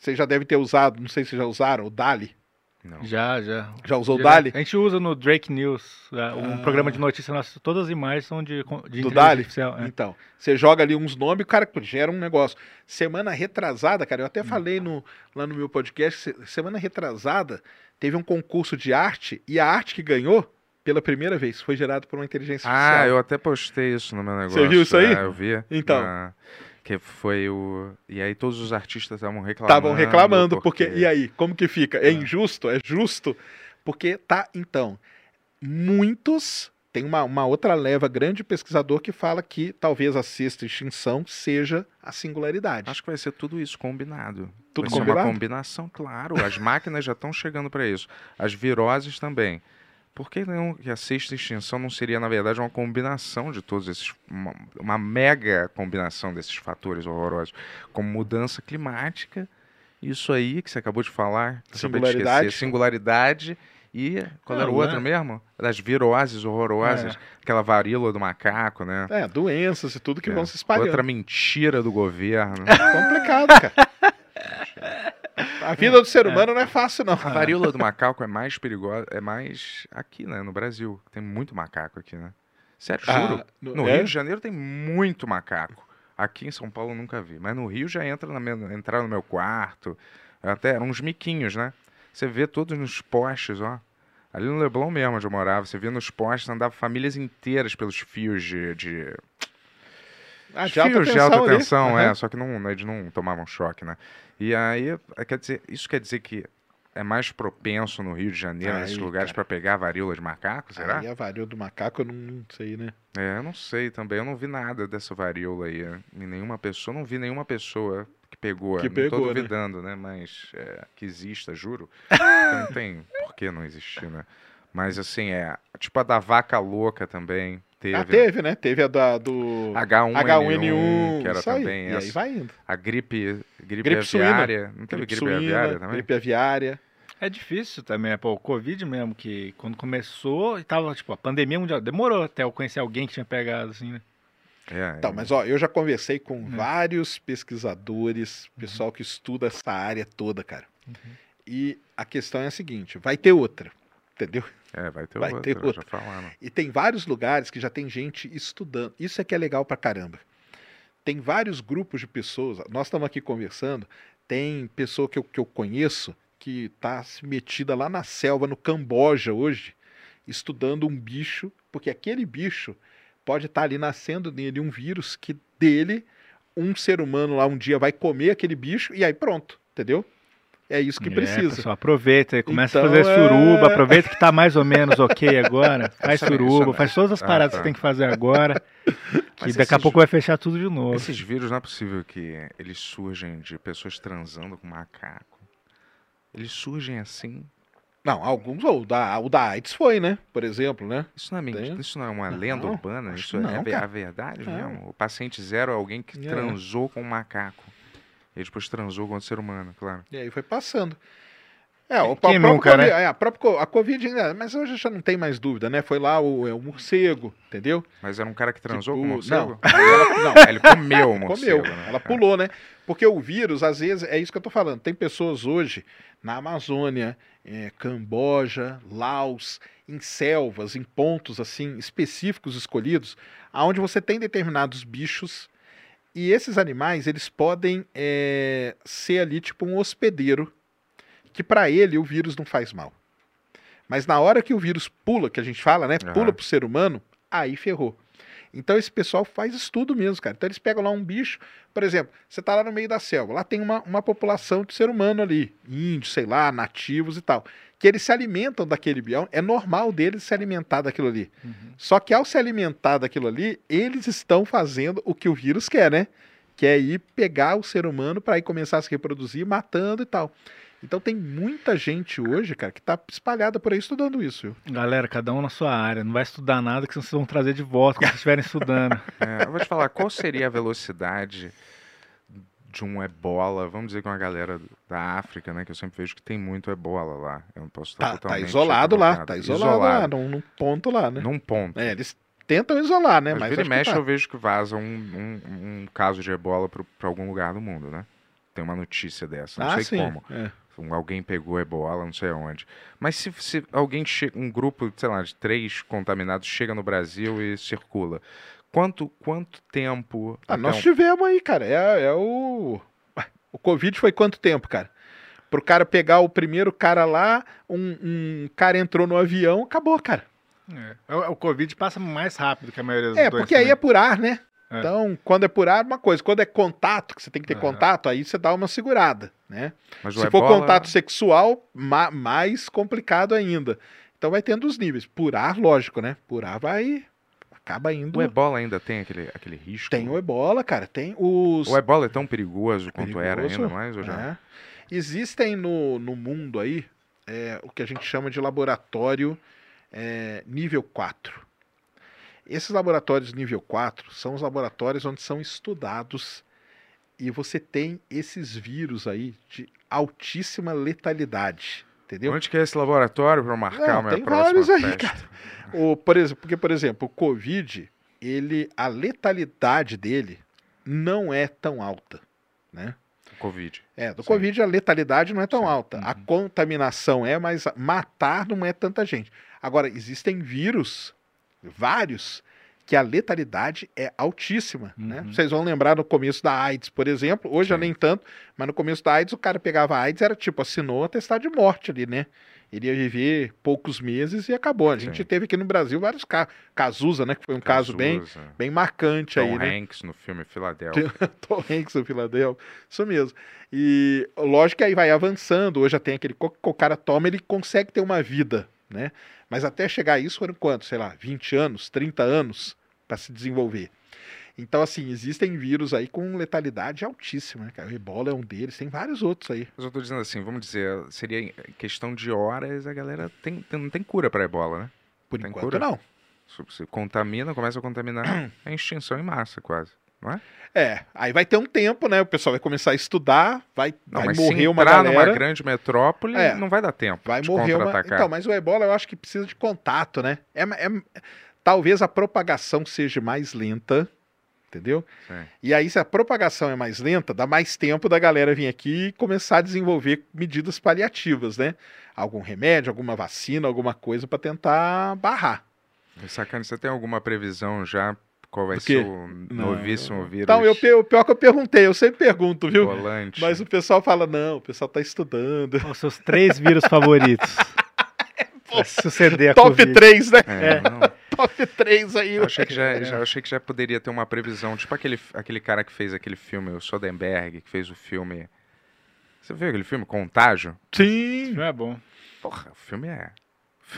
Vocês já devem ter usado, não sei se já usaram, o DALI. Não. Já, já. Já usou o DALI? A gente usa no Drake News, é, um Ah. programa de notícias, nossa, todas as imagens são de, de inteligência DALI? artificial. é. Então, você joga ali uns nomes e o cara gera um negócio. Semana retrasada, cara, eu até falei no, lá no meu podcast, se- semana retrasada teve um concurso de arte e a arte que ganhou, pela primeira vez, foi gerada por uma inteligência artificial. Ah, eu até postei isso no meu negócio. viu isso aí? É, eu vi. Então. Ah, que foi o. E aí todos os artistas estavam reclamando. Estavam reclamando, porque... porque E aí, como que fica? É injusto? É justo? Porque tá, então, muitos... Tem uma, uma outra leva grande de pesquisador que fala que talvez a sexta extinção seja a singularidade. Acho que vai ser tudo isso combinado. Tudo vai combinado? uma combinação, claro. As máquinas já estão chegando para isso. As viroses também. Por que não que a sexta extinção não seria, na verdade, uma combinação de todos esses. Uma, uma mega combinação desses fatores horrorosos, como mudança climática, isso aí que você acabou de falar, que eu acabei de esquecer, Singularidade. singularidade e. Qual era Não, o outro né? mesmo? Das viroses horrorosas, aquela varíola do macaco, né? É, doenças e tudo que É. vão se espalhando. Outra mentira do governo. complicado, cara. <laughs> A vida do ser humano não é fácil, não. A varíola do macaco é mais perigosa, é mais aqui, né, no Brasil. Tem muito macaco aqui, né? Sério, Ah, juro. no- No é? Rio de Janeiro tem muito macaco. Aqui em São Paulo eu nunca vi. Mas no Rio já entra na minha, entrar no meu quarto. Até eram uns miquinhos, né? Você vê todos nos postes, ó. Ali no Leblon mesmo, onde eu morava, você via nos postes, andava famílias inteiras pelos fios de. de Ah, de alta fios de tensão alta tensão, é, Aham. só que não, eles não tomavam choque, né? E aí, é, quer dizer, isso quer dizer que é mais propenso no Rio de Janeiro, nesses Aí, lugares, cara. para pegar varíola de macaco, será? Aí a varíola do macaco eu não, não sei, né? É, eu não sei também, eu não vi nada dessa varíola aí, né? em nenhuma pessoa, não vi nenhuma pessoa que pegou, Que não pegou, tô né? duvidando, né, mas é, que exista, juro, <laughs> não tem por que não existir, né? Mas assim, é, tipo a da vaca louca também, teve, Ah, teve, né? Teve a da, do H1N1, H1N1, que era isso aí. também E aí essa. vai indo. a gripe, gripe, Gripe suína. aviária, não teve gripe, suína, aviária também? gripe aviária. É difícil também, pô, o Covid mesmo, que quando começou, e tava, tipo, a pandemia mundial, demorou até eu conhecer alguém que tinha pegado, assim, né? É, Então, mas ó, eu já conversei com Hum. vários pesquisadores, Uhum. pessoal que estuda essa área toda, cara. E a questão é a seguinte, vai ter outra, entendeu? é, vai ter vai outra, ter falaram. E tem vários lugares que já tem gente estudando. Isso é que é legal pra caramba. Tem vários grupos de pessoas. Nós estamos aqui conversando. Tem pessoa que eu, que eu conheço que está se metida lá na selva, no Camboja hoje, estudando um bicho, porque aquele bicho pode estar ali nascendo nele um vírus que dele um ser humano lá um dia vai comer aquele bicho e aí pronto, entendeu? É isso que É, precisa. pessoal, aproveita e começa Então, a fazer é- suruba, aproveita que tá mais ou menos ok <laughs> agora, faz aí, suruba, aí. faz todas as Ah, paradas tá. que você tem que fazer agora, que Mas daqui a pouco vai fechar tudo de novo. Esses vírus não é possível que eles surgem de pessoas transando com macaco. Eles surgem assim. Não, alguns, ou o da, o da AIDS foi, né? Por exemplo, né? Isso não é mentira, isso não é uma Não, lenda urbana, isso é não, ve- cara. a verdade Não. mesmo. O paciente zero é alguém que É. transou com um macaco. E depois transou com outro ser humano, claro. E aí foi passando. É, o, Quem nunca, COVID, né? é, a própria a Covid ainda, mas hoje já não tem mais dúvida, né? Foi lá o, é, o morcego, entendeu? Mas era um cara que transou com Tipo, um morcego? Não, ela, não, <laughs> Ele comeu o morcego. comeu. né? Ela pulou, né? Porque o vírus, às vezes, é isso que eu tô falando. Tem pessoas hoje na Amazônia, é, Camboja, Laos, em selvas, em pontos assim específicos escolhidos, aonde você tem determinados bichos e esses animais eles podem é, ser ali tipo um hospedeiro que para ele o vírus não faz mal. Mas na hora que o vírus pula, que a gente fala, né? Pula pro ser humano, aí ferrou. Então esse pessoal faz estudo mesmo, cara. Então eles pegam lá um bicho, por exemplo, você tá lá no meio da selva, lá tem uma, uma população de ser humano ali, índios, sei lá, nativos e tal, que eles se alimentam daquele bioma, é normal deles se alimentar daquilo ali. Só que ao se alimentar daquilo ali, eles estão fazendo o que o vírus quer, né? Que é ir pegar o ser humano para ir começar a se reproduzir, matando e tal. Então tem muita gente hoje, cara, que tá espalhada por aí estudando isso, viu? Galera, cada um na sua área. Não vai estudar nada que vocês vão trazer de volta quando vocês estiverem estudando. <laughs> É, eu vou te falar, qual seria a velocidade de um ebola? Vamos dizer com a galera da África, né? Que eu sempre vejo que tem muito ebola lá. Eu não posso estar Tá, tá totalmente isolado lá, equivocado. tá isolado, lá, num, num ponto lá, né? Num ponto. É, eles tentam isolar, né? Mas, Mas, vira e que mexe tá. eu vejo que vaza um, um, um caso de ebola para algum lugar do mundo, né? Tem uma notícia dessa, não ah, sei sim. como. é. Um- Alguém pegou ebola, não sei aonde. Mas se, se alguém chega, um grupo, sei lá, de três contaminados chega no Brasil e circula, quanto, quanto tempo. Ah, nós um- tivemos aí, cara. É, é o. O Covid foi quanto tempo, cara? Pro cara pegar o primeiro cara lá, um, um cara entrou no avião, acabou, cara. É. O, o Covid passa mais rápido que a maioria dos É, porque aí é por ar, né? É. Então, quando é por ar, é uma coisa. Quando é contato, que você tem que ter Aham. contato, aí você dá uma segurada, né? Mas Se for contato sexual, ma- mais complicado ainda. Então vai tendo os níveis. Por ar, lógico, né? Por ar vai. Acaba indo. O ebola ainda tem aquele, aquele risco? Tem o ebola, cara. Tem os. O ebola é tão perigoso quanto era Perigoso, ainda mais? Ou já? É. Existem no, no mundo aí é, o que a gente chama de laboratório é, nível 4. Esses laboratórios nível 4 são os laboratórios onde são estudados e você tem esses vírus aí de altíssima letalidade. Entendeu? Onde que é esse laboratório para marcar Não, a minha tem próxima vários aí, festa? cara. O, por exemplo, porque, por exemplo, o Covid, ele, a letalidade dele não é tão alta, né? Covid. É, do Sim. Covid a letalidade não é tão Sim. alta. A contaminação é, mas matar não é tanta gente. Agora, existem vírus, vários, que a letalidade é altíssima. Né? Uhum. Vocês vão lembrar no começo da AIDS, por exemplo. Hoje já Sim. nem tanto, mas no começo da AIDS o cara pegava a AIDS, era tipo, assinou um atestado de morte ali, né? Ele ia viver poucos meses e acabou. A gente Sim. teve aqui no Brasil vários casos. Cazuza, né? Que foi um caso bem, Cazuza, bem marcante Tom aí, né? Hanks no filme Filadélfia. <laughs> Tom Hanks, o Philadelphia. Isso mesmo. E lógico que aí vai avançando. Hoje já tem aquele que o cara toma, ele consegue ter uma vida, né? Mas até chegar a isso foram quanto? Sei lá, 20 anos, 30 anos para se desenvolver. Então, assim, existem vírus aí com letalidade altíssima, né, cara? O ebola é um deles, tem vários outros aí. Mas eu tô dizendo assim, vamos dizer, seria questão de horas, a galera tem, tem- não tem cura para ebola, né? Por Tem enquanto, cura? não. Se contamina, começa a contaminar, <clears throat> é extinção em massa quase, não é? É, aí vai ter um tempo, né? O pessoal vai começar a estudar, vai, Não, vai morrer se uma entrar galera. numa grande metrópole, É. não vai dar tempo Vai morrer uma. Então, mas o ebola eu acho que precisa de contato, né? É, é- talvez a propagação seja mais lenta, entendeu? Sim. E aí, se a propagação é mais lenta, dá mais tempo da galera vir aqui e começar a desenvolver medidas paliativas, né? Algum remédio, alguma vacina, alguma coisa para tentar barrar. Sacane, você tem alguma previsão já? Qual vai ser o novíssimo vírus Então, eu, pe- o pior que eu perguntei, eu sempre pergunto, viu? volante? Mas o pessoal fala, não, o pessoal tá estudando. Os seus três vírus favoritos. <laughs> Pra suceder a Top Covid. 3, né? É, não. Top 3 aí. Eu achei que já, já- eu achei que já poderia ter uma previsão, tipo aquele, aquele cara que fez aquele filme, o Soderbergh, que fez o filme. Você viu aquele filme Contágio? Sim, Não é bom. Porra, o filme é.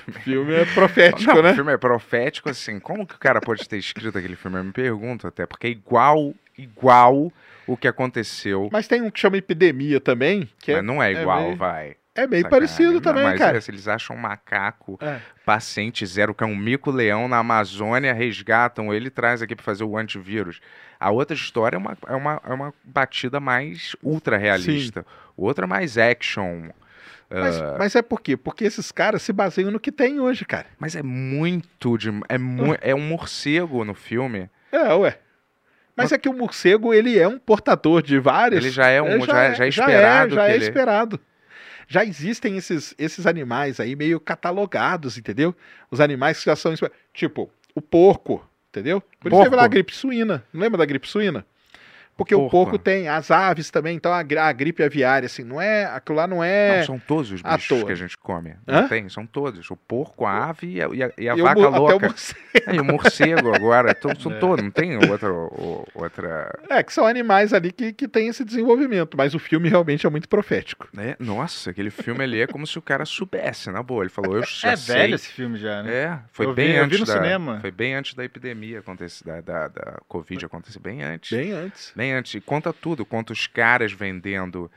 <laughs> filme é profético, Não, né? O filme é profético, assim. Como que o cara pode ter escrito aquele filme? Eu me pergunto até, porque é igual, igual o que aconteceu. Mas tem um que chama epidemia também, que é, mas não é igual, meio- vai. é meio Sacanagem. parecido também, mas cara. é, se eles acham um macaco, É. paciente zero, que é um mico-leão na Amazônia, resgatam ele e traz aqui pra fazer o antivírus. A outra história é uma, é uma, é uma batida mais ultra realista. O outro é mais action. Mas, ah, mas é por quê? Porque esses caras se baseiam no que tem hoje, cara. mas é muito de. É, mu é um morcego no filme. É, ué. Mas é que o morcego, ele é um portador de várias... Ele já é um- É, já é- já é já esperado já que é ele- esperado. Já existem esses, esses animais aí meio catalogados, entendeu? Os animais que já são... Tipo, o porco, entendeu? Por isso Porco. teve lá a gripe suína. Não lembra da gripe suína? Porque o Porco. porco tem, as aves também, então a, a gripe aviária, assim, não é. Aquilo lá não é. Não, são todos os bichos que a gente come. Hã? Não tem, são todos. O porco, a ave e a, e a- e a e o vaca mo- até o louca. morcego. É, e o morcego agora. <laughs> to- São É. todos, não tem outra, outra. É, que são animais ali que, que têm esse desenvolvimento, mas o filme realmente é muito profético. É, nossa, aquele filme ali é como se o cara soubesse, na boa. Ele falou, eu já É sei. velho esse filme já, né? É, foi Eu bem vi- eu antes vi no da, cinema. Foi bem antes da epidemia acontecer, da, da, da Covid acontecer, bem antes. Bem antes. Bem conta tudo, conta os caras vendendo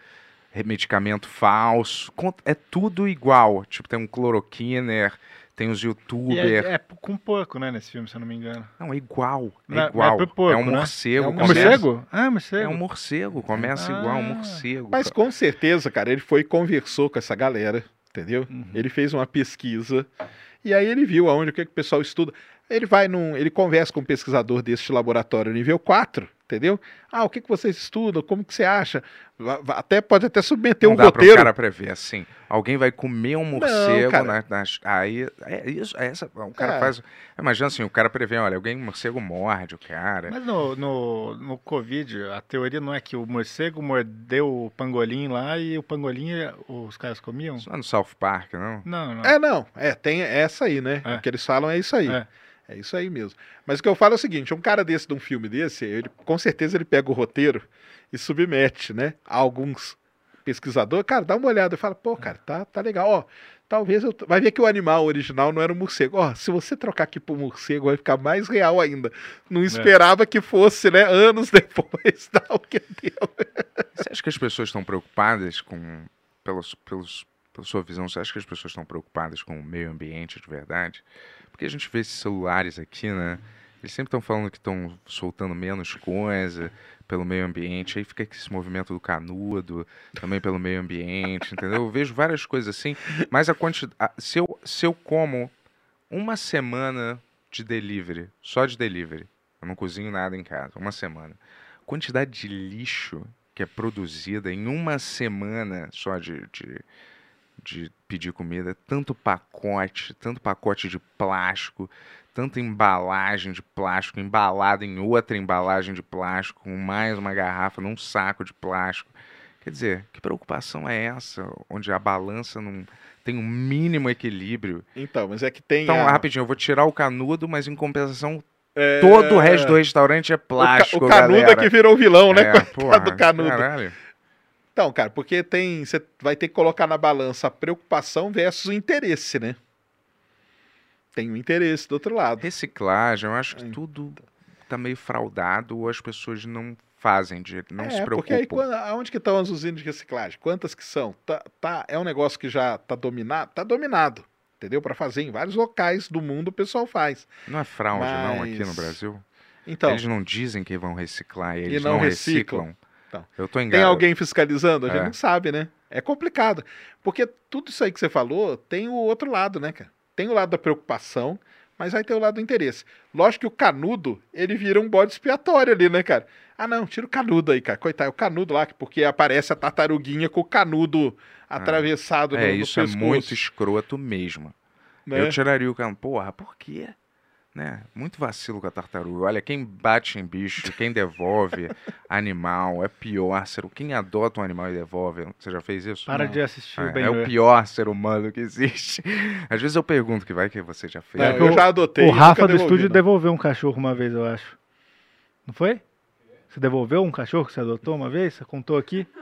medicamento falso, conta- é tudo igual. Tipo, tem um cloroquiner, tem os E youtubers. é, é com porco, né, nesse filme, se eu não me engano. Não, é igual, é Não, é igual. pro porco, é um né? morcego. É um É um morcego? Ah, morcego. É um morcego, começa igual um Ah. morcego. Mas com certeza, cara, ele foi e conversou com essa galera, entendeu? Uhum. Ele fez uma pesquisa e aí ele viu aonde o que, que o pessoal estuda. Ele vai num. Ele conversa com um pesquisador deste laboratório nível 4, entendeu? Ah, o que, que vocês estudam? Como que você acha? Até pode até submeter não um dá para o roteiro. cara prever assim. Alguém vai comer um morcego cara. na- nas, aí é isso, é essa, o cara É. faz. Imagina assim, o cara prevê, olha, alguém um morcego morde o cara. Mas no, no, no Covid, a teoria não é que o morcego mordeu o pangolim lá e o pangolim os caras comiam? Isso não é no South Park, não? Não, não. É, não. É, tem essa aí, né? É. O que eles falam é isso aí. É. É. isso aí mesmo. Mas o que eu falo é o seguinte: um cara desse de um filme desse, ele, com certeza ele pega o roteiro e submete, né? A alguns pesquisadores. Cara, dá uma olhada e fala, pô, cara, tá, tá legal. Ó, talvez eu. Vai ver que o animal original não era um morcego. Ó, se você trocar aqui pro morcego, vai ficar mais real ainda. Não esperava que fosse, né? Anos <laughs> depois, dá o que deu. Você acha que as pessoas estão preocupadas com. Pelos, pelos, pela sua visão, você acha que as pessoas estão preocupadas com o meio ambiente de verdade? Porque a gente vê esses celulares aqui, né? Eles sempre estão falando que estão soltando menos coisa pelo meio ambiente. Aí fica esse movimento do canudo também pelo meio ambiente, entendeu? Eu vejo várias coisas assim. Mas a quantidade. Se eu, se eu como uma semana de delivery, só de delivery, eu não cozinho nada em casa, uma semana. Quantidade de lixo que é produzida em uma semana só de, de, de pedir comida, tanto pacote, tanto pacote de plástico, tanta embalagem de plástico, embalada em outra embalagem de plástico, com mais uma garrafa num saco de plástico. Quer dizer, que preocupação é essa, onde a balança não tem um mínimo equilíbrio? Então, mas é que tem. Então, a- rapidinho, eu vou tirar o canudo, mas em compensação, é, todo o resto do restaurante é o ca- plástico. O, canudo é galera. que virou vilão, né? É, <laughs> Coitado porra, do canudo. Caralho. Então, cara, porque tem. Você vai ter que colocar na balança a preocupação versus o interesse, né? Tem o interesse do outro lado. Reciclagem, eu acho que É. tudo tá meio fraudado ou as pessoas não fazem direito, não se é, porque aí preocupam. quando, aonde que estão as usinas de reciclagem? Quantas que são? Tá, tá, é um negócio que já tá dominado? Tá dominado. Entendeu? Para fazer em vários locais do mundo o pessoal faz. Não é fraude, não, aqui no Mas- Brasil? Então, eles não dizem que vão reciclar, eles não não, reciclam. reciclam. Então, eu tô tem alguém fiscalizando? A gente É. não sabe, né? É complicado. Porque tudo isso aí que você falou tem o outro lado, né, cara? Tem o lado da preocupação, mas aí tem o lado do interesse. Lógico que o canudo, ele vira um bode expiatório ali, né, cara? Ah, não, tira o canudo aí, cara. Coitado, é o canudo lá, porque aparece a tartaruguinha com o canudo atravessado no, É, no isso é pescoço, muito escroto mesmo. né? Eu tiraria o cano. Porra, por quê? Né? Muito vacilo com a tartaruga. Olha, quem bate em bicho, quem devolve <laughs> animal, é pior. Ser... Quem adota um animal e devolve, você já fez isso? Para Não. de assistir o É, Ben é o pior ser humano que existe. Às vezes eu pergunto que vai que você já fez. É, eu o- já adotei. O Rafa do devolvi, estúdio não. devolveu um cachorro uma vez, eu acho. Não foi? Você devolveu um cachorro que você adotou uma vez? Você contou aqui? <laughs>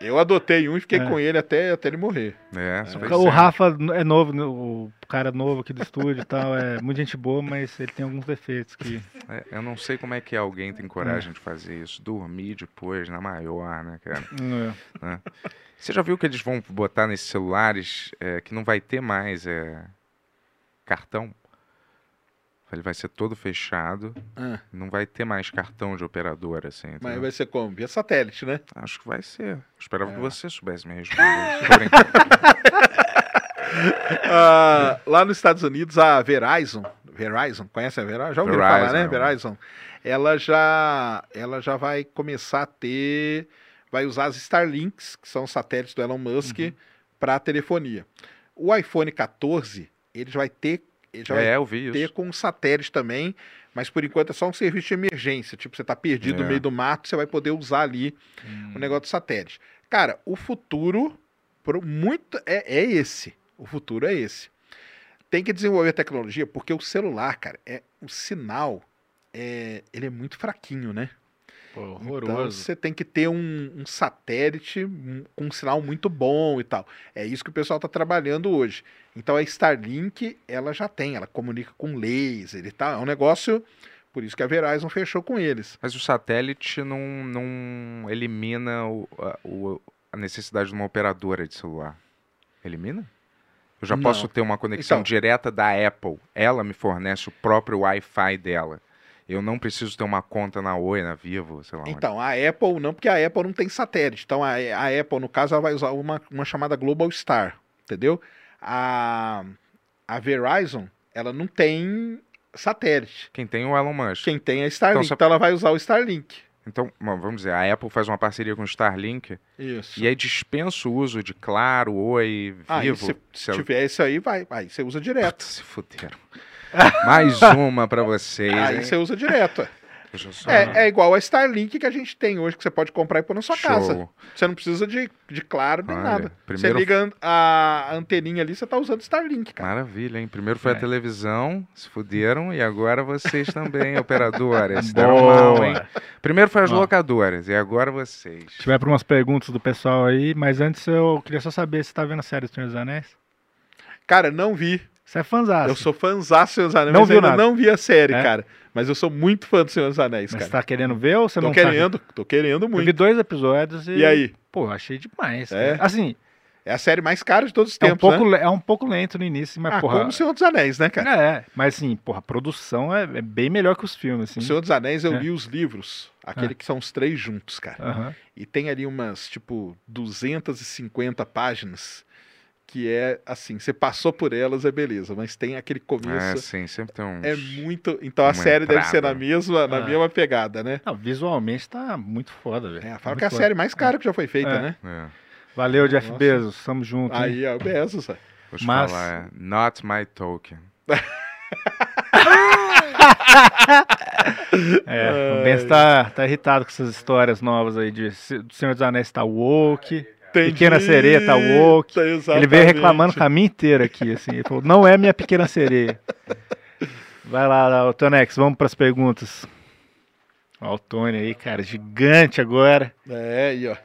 Eu adotei um e fiquei É. com ele até, até ele morrer. É, fez O certo. Rafa é novo, né, o cara novo aqui do estúdio e tal, é muito gente boa, mas ele tem alguns defeitos que... É, eu não sei como é que alguém tem coragem de fazer isso. Dormir depois, na maior, né, cara? É. Você já viu que eles vão botar nesses celulares é, que não vai ter mais é, cartão? Ele vai ser todo fechado, Ah, não vai ter mais cartão de operador, assim. mas entendeu? vai ser como? Via satélite, né? Acho que vai ser. Eu esperava É. que você soubesse me <laughs> responder. Ah, lá nos Estados Unidos, a Verizon, Verizon, conhece a Verizon? Já ouviram falar, né? Verizon. Verizon. Ela já, ela já vai começar a ter, vai usar as Starlinks, que são os satélites do Elon Musk, para telefonia. O iPhone 14, ele vai ter ele já É, eu vi ter isso. com satélite também, mas por enquanto é só um serviço de emergência. Tipo, você tá perdido É. no meio do mato, você vai poder usar ali Hum. o negócio do satélite. Cara, o futuro muito é, é esse. O futuro é esse. Tem que desenvolver tecnologia porque o celular, cara, é o sinal é, ele é muito fraquinho, né? Pô, Então horroroso. você tem que ter um, um satélite um- com um sinal muito bom e tal. É isso que o pessoal está trabalhando hoje. Então a Starlink, ela já tem, ela comunica com laser e tal. É um negócio, por isso que a Verizon fechou com eles. Mas o satélite não, não elimina o- a, o- a necessidade de uma operadora de celular. Elimina? Eu já Não. posso ter uma conexão Então- direta da Apple. Ela me fornece o próprio Wi-Fi dela. Eu não preciso ter uma conta na Oi, na Vivo, sei lá. onde. Então, a Apple não, porque a Apple não tem satélite. Então, a, a Apple, no caso, ela vai usar uma, uma chamada Global Star, entendeu? A, a Verizon, ela não tem satélite. Quem tem é o Elon Musk. Quem tem é a Starlink, Então, então, ela vai usar o Starlink. Então, vamos dizer, a Apple faz uma parceria com o Starlink Isso. e aí dispensa o uso de Claro, Oi, Aí, Vivo. se, Se se ela- tiver isso aí, vai. Aí você usa direto. Se fuderam. Mais uma pra vocês, Aí hein? você usa direto. é. É, é igual a Starlink que a gente tem hoje, que você pode comprar e pôr na sua Show. casa. Você não precisa de, de claro nem Olha, nada. primeiro- Você liga a, anteninha ali, você tá usando Starlink, cara. Maravilha, hein? Primeiro foi É. a televisão, se fuderam, e agora vocês também, <laughs> operadoras. Se deram mal, hein? Primeiro foi as Ó. locadoras, e agora vocês. Se tiver para umas perguntas do pessoal aí, mas antes eu queria só saber se tá vendo a série do Senhor dos Anéis. Cara, não vi. Você é fãzaço. Eu sou fãzaço do Senhor dos Anéis, Não mas viu ainda nada? não vi a série, É? cara. Mas eu sou muito fã do Senhor dos Anéis, Mas cara. você tá querendo ver ou você tô não tá- querendo, tô querendo Eu vi muito. dois episódios e... E aí? Pô, achei demais. É? cara. Assim, É a série mais cara de todos os é um, tempos, pouco, né? é um pouco lento no início, mas Ah, porra... como o Senhor dos Anéis, né, cara? É, mas assim, porra, a produção é, é bem melhor que os filmes, assim. O Senhor dos Anéis, eu É. li os livros, aquele Ah. que são os três juntos, cara. Aham. E tem ali umas, tipo, 250 páginas que é assim, você passou por elas, é beleza, mas tem aquele É, começo. sim, sempre tem uns. É, muito. Então a série deve ser na entrada. mesma, na Ah. mesma pegada, né? Não, visualmente tá muito foda, velho. É, fala Muito que é a série mais cara que já foi feita, É. né? É, Valeu, Jeff Nossa. Bezos, tamo junto. Aí é o Bezos, vou te Mas- falar, é not my token. <laughs> É, o Benz tá, tá irritado com essas histórias novas aí de do Senhor dos Anéis tá woke, Pequena Sereia tá woke. Tá, ele veio reclamando o caminho inteiro aqui, assim, ele falou, não é minha Pequena Sereia. Vai lá, lá, Tonex, vamos pras perguntas. Ó, o Tony aí, cara, gigante agora. É, aí, ó.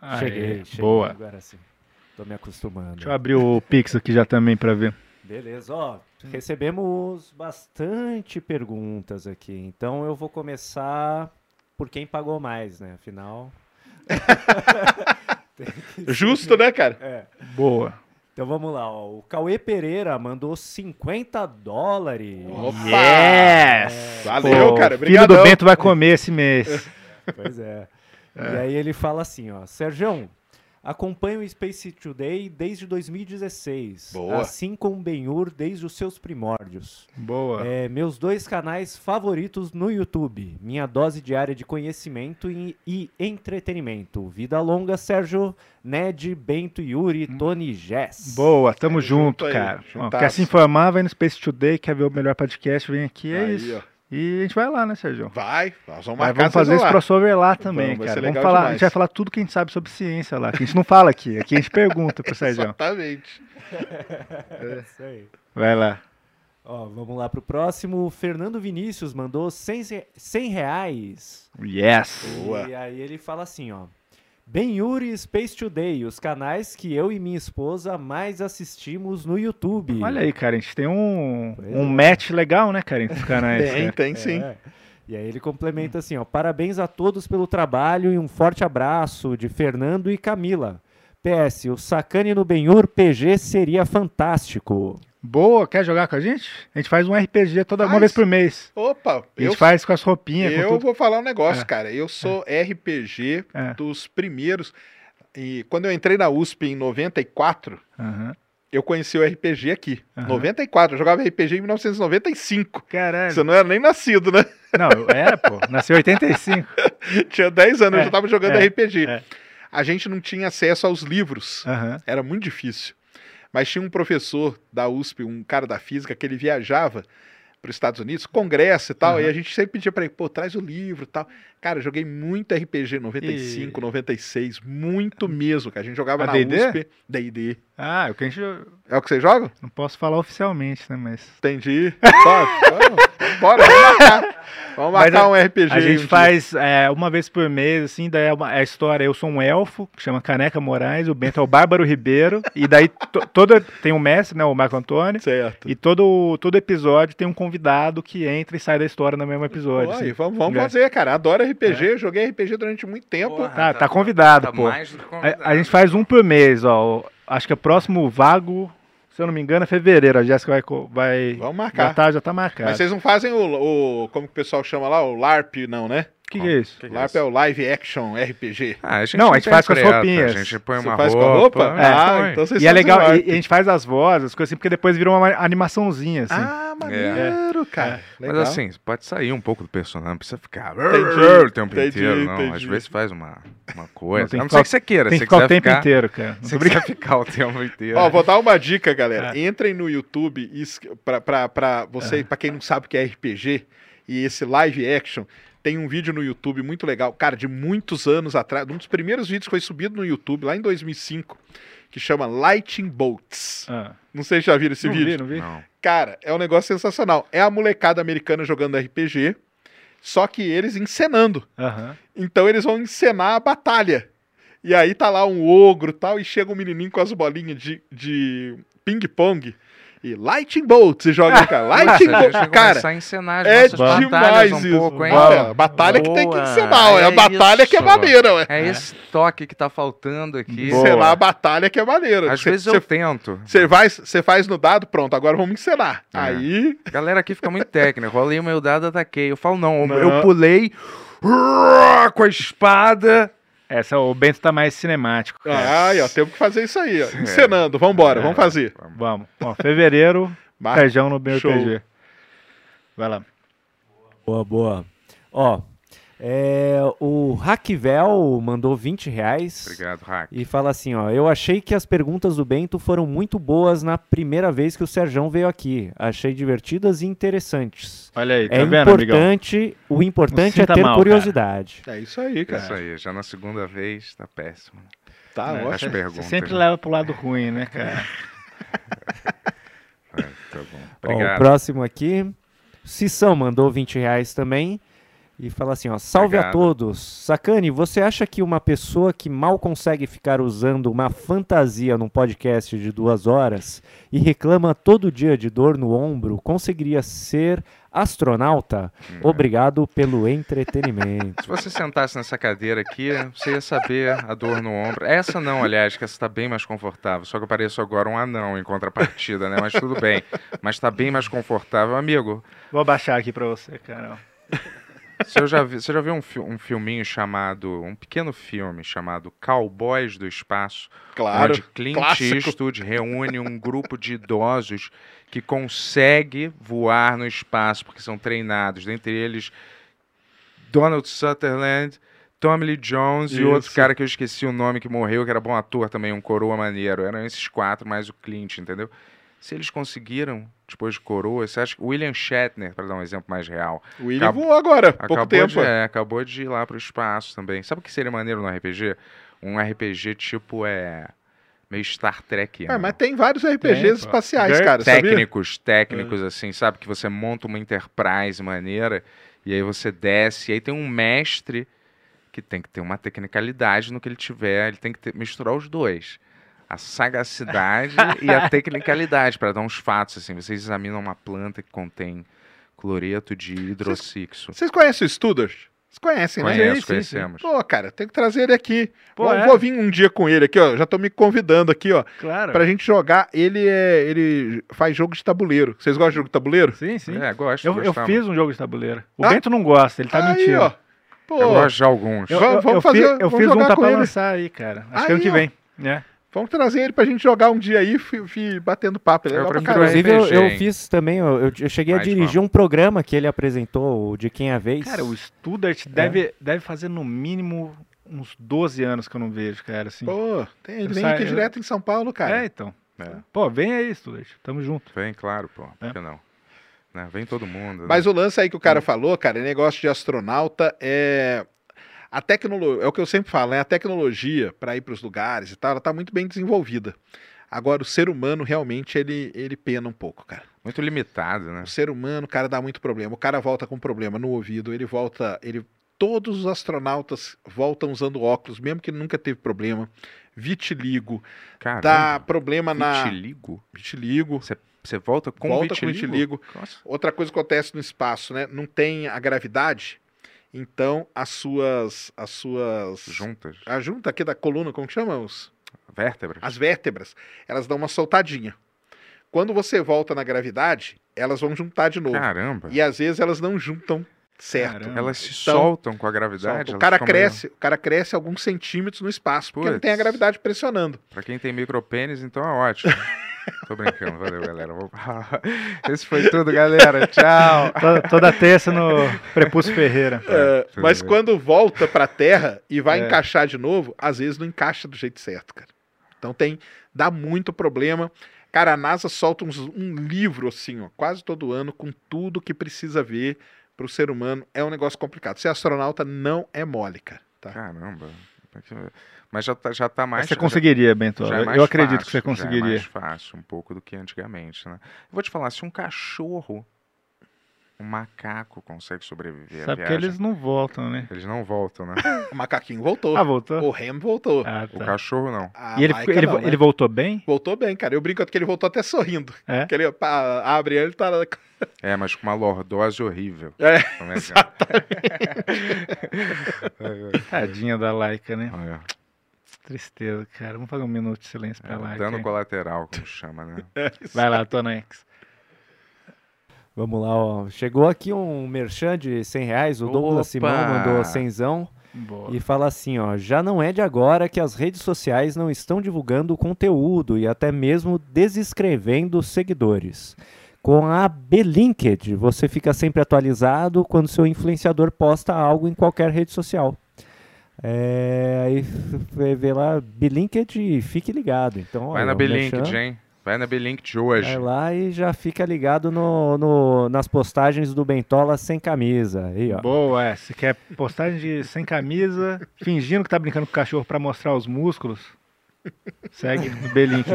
Aê, cheguei, cheguei, boa. agora sim. Tô me acostumando. Deixa eu abrir o Pix aqui já também pra ver. Beleza, ó. Recebemos bastante perguntas aqui. Então eu vou começar por quem pagou mais, né? Afinal. <laughs> Justo, né, cara? É. Boa. Então vamos lá, ó. O Cauê Pereira mandou 50 dólares. Opa! Yes! Valeu, Pô, cara. o filho do. Bento vai comer esse mês. <laughs> Pois é. E aí ele fala assim, ó. Sérgio, acompanho o Space Today desde 2016. Boa. Assim como o Benhur desde os seus primórdios. Boa. É, meus dois canais favoritos no YouTube. Minha dose diária de conhecimento e, e entretenimento. Vida longa, Sérgio, Ned, Bento, Yuri, Tony Jess. Boa, tamo É, junto, junto aí, cara. Ó, quer se informar, vai no Space Today, quer ver o melhor podcast, vem aqui, é Aí, isso. ó. E a gente vai lá, né, Sérgio? Vai, nós vamos Mas marcar vamos fazer esse lá. crossover lá também, Vamos, vai cara. ser Vamos legal falar, a demais. gente vai falar tudo que a gente sabe sobre ciência lá, que a gente não fala aqui, aqui a gente pergunta pro Sérgio. Exatamente. É isso aí. Vai lá. Ó, vamos lá pro próximo. Fernando Vinícius mandou 100, re- 100 reais. Yes. Boa. E aí ele fala assim, ó. Ben Yuri e Space Today, os canais que eu e minha esposa mais assistimos no YouTube. Olha aí, cara, a gente tem um, Pois um é. match legal, né, cara, entre os canais. Tem, cara. tem sim. É. E aí ele complementa assim, ó. Parabéns a todos pelo trabalho e um forte abraço de Fernando e Camila. PS, o Sacane no Benhur PG seria fantástico. Boa, quer jogar com a gente? A gente faz um RPG toda uma vez por mês. Opa, A gente eu, faz com as roupinhas, eu vou falar um negócio, É. cara. Eu sou RPG É. dos primeiros. E quando eu entrei na USP em 94, Aham. eu conheci o RPG aqui. Aham. 94, eu jogava RPG em 1995. Caralho. Você não era nem nascido, né? Não, eu era, pô. Nasci em 85. <laughs> Tinha 10 anos, eu É, já tava jogando é, RPG. é. A gente não tinha acesso aos livros. Aham. Era muito difícil. Mas tinha um professor da USP, um cara da física, que ele viajava para os Estados Unidos, congresso e tal, Aham. e a gente sempre pedia para ele, pô, traz o livro e tal. Cara, joguei muito RPG 95, 96, muito mesmo, cara. A gente jogava A na D&D? USP, D&D. Ah, o que a gente. É o que você joga? Não posso falar oficialmente, né? Mas. Entendi. Pode, vamos, bora, vamos marcar. Vamos marcar um RPG. A um gente dia. faz é, uma vez por mês, assim, daí é uma, é a história. Eu sou um elfo, que chama Caneca Moraes, o Bento é o Bárbaro Ribeiro, e daí to, todo, tem um mestre, né, o Marco Antônio, Certo. e todo, todo episódio tem um convidado que entra e sai da história no mesmo episódio. Pô, assim. aí, vamos vamos É. fazer, cara. Adoro RPG, joguei RPG durante muito tempo. Porra, Tá, tá convidado, tá pô. mais do que A, convidado. a gente faz um por mês, ó. o- Acho que é próximo vago, se eu não me engano, é fevereiro. A Jéssica vai, vai. Vamos Já marcar. tá, já tá marcado. Mas vocês não fazem o, o- Como que o pessoal chama lá? O LARP, não, né? O que, que é isso? Que que LARP isso? é o Live Action RPG. Ah, a gente Não, a gente faz com as roupinhas. A gente põe Você uma faz roupa. com a roupa? é, ah, então vocês E é legal, e, e a gente faz as vozes, as coisas assim, porque depois vira uma animaçãozinha, assim. Ah, maneiro, cara. Mas assim, você pode sair um pouco do personagem, não precisa ficar Entendi, o tempo entendi, inteiro, não. entendi. Às vezes faz uma, uma <laughs> coisa. Não, a que não ser que você queira. Tem se que ficar o tempo ficar, inteiro, cara. Se quiser ficar o tempo inteiro. Ó, vou dar uma dica, galera. É. Entrem no YouTube pra, pra, pra você, pra quem não sabe o que é RPG e esse live action, tem um vídeo no YouTube muito legal, cara, de muitos anos atrás, um dos primeiros vídeos que foi subido no YouTube, lá em 2005, que chama Lighting Bolts. Ah, Não sei se já viram esse não vídeo. vi, não vi. Não. Cara, é um negócio sensacional. É a molecada americana jogando RPG, só que eles encenando. Aham. Então eles vão encenar a batalha. E aí tá lá um ogro e tal, e chega um menininho com as bolinhas de, de ping-pong. E Lightning Bolts, e joga, cara. <laughs> Lightning eu Cara, a encenar é demais um isso. pouco? É, a batalha que tem que Boa, encenar. A é batalha que é isso. maneira, ué. É esse toque que tá faltando aqui. Boa. Encenar a batalha que é maneira. Às Cê- vezes cê- eu tento. Você faz, no dado, pronto, agora vamos encenar. É. Aí, A galera aqui fica muito técnica. Rolei o meu dado, ataquei. Eu falo, não, Não. eu pulei com a espada. Essa, o Bento tá mais cinemático. cara. aí, ó, temos que fazer isso aí, ó. <laughs> Encenando, vambora, vamos fazer. Vamos. Ó, fevereiro, feijão no. RPG. Vai lá. Boa, boa. Ó, é, o Raquivel mandou 20 reais. Obrigado, Hack. E fala assim, ó, eu achei que as perguntas do Bento foram muito boas na primeira vez que o Serjão veio aqui. Achei divertidas e interessantes. Olha aí, tá é vendo, amigão? importante, o importante é ter mal, curiosidade. É isso aí, cara. Isso aí, já na segunda vez tá péssimo. Tá É, ótimo. As Você sempre leva pro lado ruim, né, cara? <laughs> É, tá bom. Ó, o Obrigado. próximo aqui, Cissão mandou 20 reais também. E fala assim, ó, salve a Obrigado. todos. Sacane, você acha que uma pessoa que mal consegue ficar usando uma fantasia num podcast de duas horas e reclama todo dia de dor no ombro, conseguiria ser astronauta? Hum. Obrigado pelo entretenimento. <laughs> Se você sentasse nessa cadeira aqui, você ia saber a dor no ombro. Essa não, aliás, que essa tá bem mais confortável. Só que eu pareço agora um anão em contrapartida, né? Mas tudo bem. Mas tá bem mais confortável. Amigo, Vou abaixar aqui pra você, cara. Você já, vi, você já viu um, fi- um filminho chamado. Um pequeno filme chamado Cowboys do Espaço? Claro. onde Clint clássico. Eastwood reúne um grupo de idosos que consegue voar no espaço porque são treinados, dentre eles Donald Sutherland, Tommy Lee Jones e outro Isso. cara que eu esqueci o nome que morreu, que era bom ator também, um coroa maneiro. Eram esses quatro mais o Clint, entendeu? Se eles conseguiram, depois de coroa, você acha que William Shatner, para dar um exemplo mais real, O William Acabou- voou agora, pouco acabou tempo. de, é, acabou de ir lá pro espaço também. Sabe o que seria maneiro no RPG? Um RPG tipo é meio Star Trek. É, mas tem vários RPGs Tem, espaciais, cara, sabia? técnicos, técnicos assim, sabe que você monta uma enterprise maneira e aí você desce, e aí tem um mestre que tem que ter uma tecnicalidade no que ele tiver, ele tem que ter- misturar os dois. A sagacidade e a <laughs> tecnicalidade para dar uns fatos assim. Vocês examinam uma planta que contém cloreto de hidroxixo. Vocês conhecem o Studart? Vocês conhecem, né? Conheço, sim, sim. conhecemos. Pô, cara, tem que trazer ele aqui. Pô, vou, é. vou vir um dia com ele aqui, ó. Já tô me convidando aqui, ó, Claro. pra gente jogar. Ele é, ele faz jogo de tabuleiro. Vocês gostam de jogo de tabuleiro? Sim, sim. É, gosto. eu, eu fiz um jogo de tabuleiro. O Ah? Bento não gosta, ele tá Aí, mentindo. ó. Pô, Eu gosto de alguns. Eu, eu- vamos eu fazer- fiz, eu fiz um tá pra ele. lançar aí, cara. Acho que ano Aí, que ó. vem. Né? vamos trazer ele pra gente jogar um dia aí, fi, fi- batendo papo. Ele é legal Inclusive, eu, eu fiz também, eu, eu- cheguei a dirigir um programa que ele apresentou, o De Quem é a Vez. Cara, o Studart deve, deve fazer no mínimo uns 12 anos que eu não vejo, cara. Assim. Pô, tem- ele Eu vem aqui eu- direto em São Paulo, cara. É, então. É. Pô, vem aí, Stuart. Tamo junto. Vem, claro, pô. Por É. que não? Né? Vem todo mundo. né? Mas o lance aí que o cara falou, cara, é negócio de astronauta é. A tecnologia, é o que eu sempre falo, né? A tecnologia para ir para os lugares e tal, ela tá muito bem desenvolvida. Agora, o ser humano realmente ele, ele pena um pouco, cara. Muito limitado, né? O ser humano, cara, dá muito problema. O cara volta com problema no ouvido, ele volta. ele Todos os astronautas voltam usando óculos, mesmo que nunca teve problema. Vitiligo, Caramba. dá problema na. Vitiligo? Vitiligo. Você volta com Volta com vitiligo? vitiligo. Nossa. Outra coisa que acontece no espaço, né? Não tem a gravidade, então as suas. As suas. Juntas. A junta aqui da coluna, como que chama? Os- Vértebras. as vértebras, elas dão uma soltadinha. Quando você volta na gravidade, elas vão juntar de novo. Caramba. E às vezes elas não juntam certo. Caramba. Elas se Então, soltam com a gravidade. O cara meio- cresce, o cara cresce alguns centímetros no espaço, porque não tem a Puts. gravidade pressionando. Pra quem tem micropênis, então é ótimo. <laughs> <laughs> Tô brincando, valeu, galera. <laughs> Esse foi tudo, galera. Tchau. <laughs> Toda, toda terça no Prepúcio Ferreira. É, tudo mas bem. quando volta pra Terra e vai É. encaixar de novo, às vezes não encaixa do jeito certo, cara. Então tem, dá muito problema. Cara, a NASA solta uns- um livro assim, ó, quase todo ano, com tudo que precisa ver pro ser humano. É um negócio complicado. Ser astronauta não é mole, cara. Tá? Caramba. Mas já tá, já tá mais. Mas você conseguiria, Bento. já é Eu- mais Eu acredito fácil, que você Já é conseguiria. mais fácil um pouco do que antigamente, né? Eu vou te falar, se um cachorro, um macaco consegue sobreviver à Sabe que viagem, eles não voltam, né? eles não voltam, né? <laughs> O macaquinho voltou. Ah, voltou? O Rem voltou. Ah, O tá. cachorro não. A E ele, ele, não, né? ele voltou bem? voltou bem, cara. Eu brinco que ele voltou até sorrindo. É? Que ele pá, abre ele tá. <laughs> É, mas com uma lordose horrível. É, é é? <laughs> Tadinha da Laika, né? Olha, Tristeza, cara. Vamos fazer um minuto de silêncio pra é, Laika. dano colateral, como chama, né? <laughs> Vai lá, Tonex. Vamos lá, ó. Chegou aqui um merchan de 100 reais. O Douglas Opa! Simão mandou cenzão Boa. e fala assim, ó. Já não é de agora que as redes sociais não estão divulgando conteúdo e até mesmo desescrevendo seguidores. Com a Belinked, você fica sempre atualizado quando seu influenciador posta algo em qualquer rede social. É, aí f- vê lá Belinked e fique ligado. Então, Vai olha, na Belinked, merchan. hein? Vai na Belinked hoje. Vai lá e já fica ligado no, no- nas postagens do Bentola sem camisa. Aí, ó. Boa, é. Se quer postagem de sem camisa, fingindo que tá brincando com o cachorro pra mostrar os músculos, segue <laughs> o Belinkit.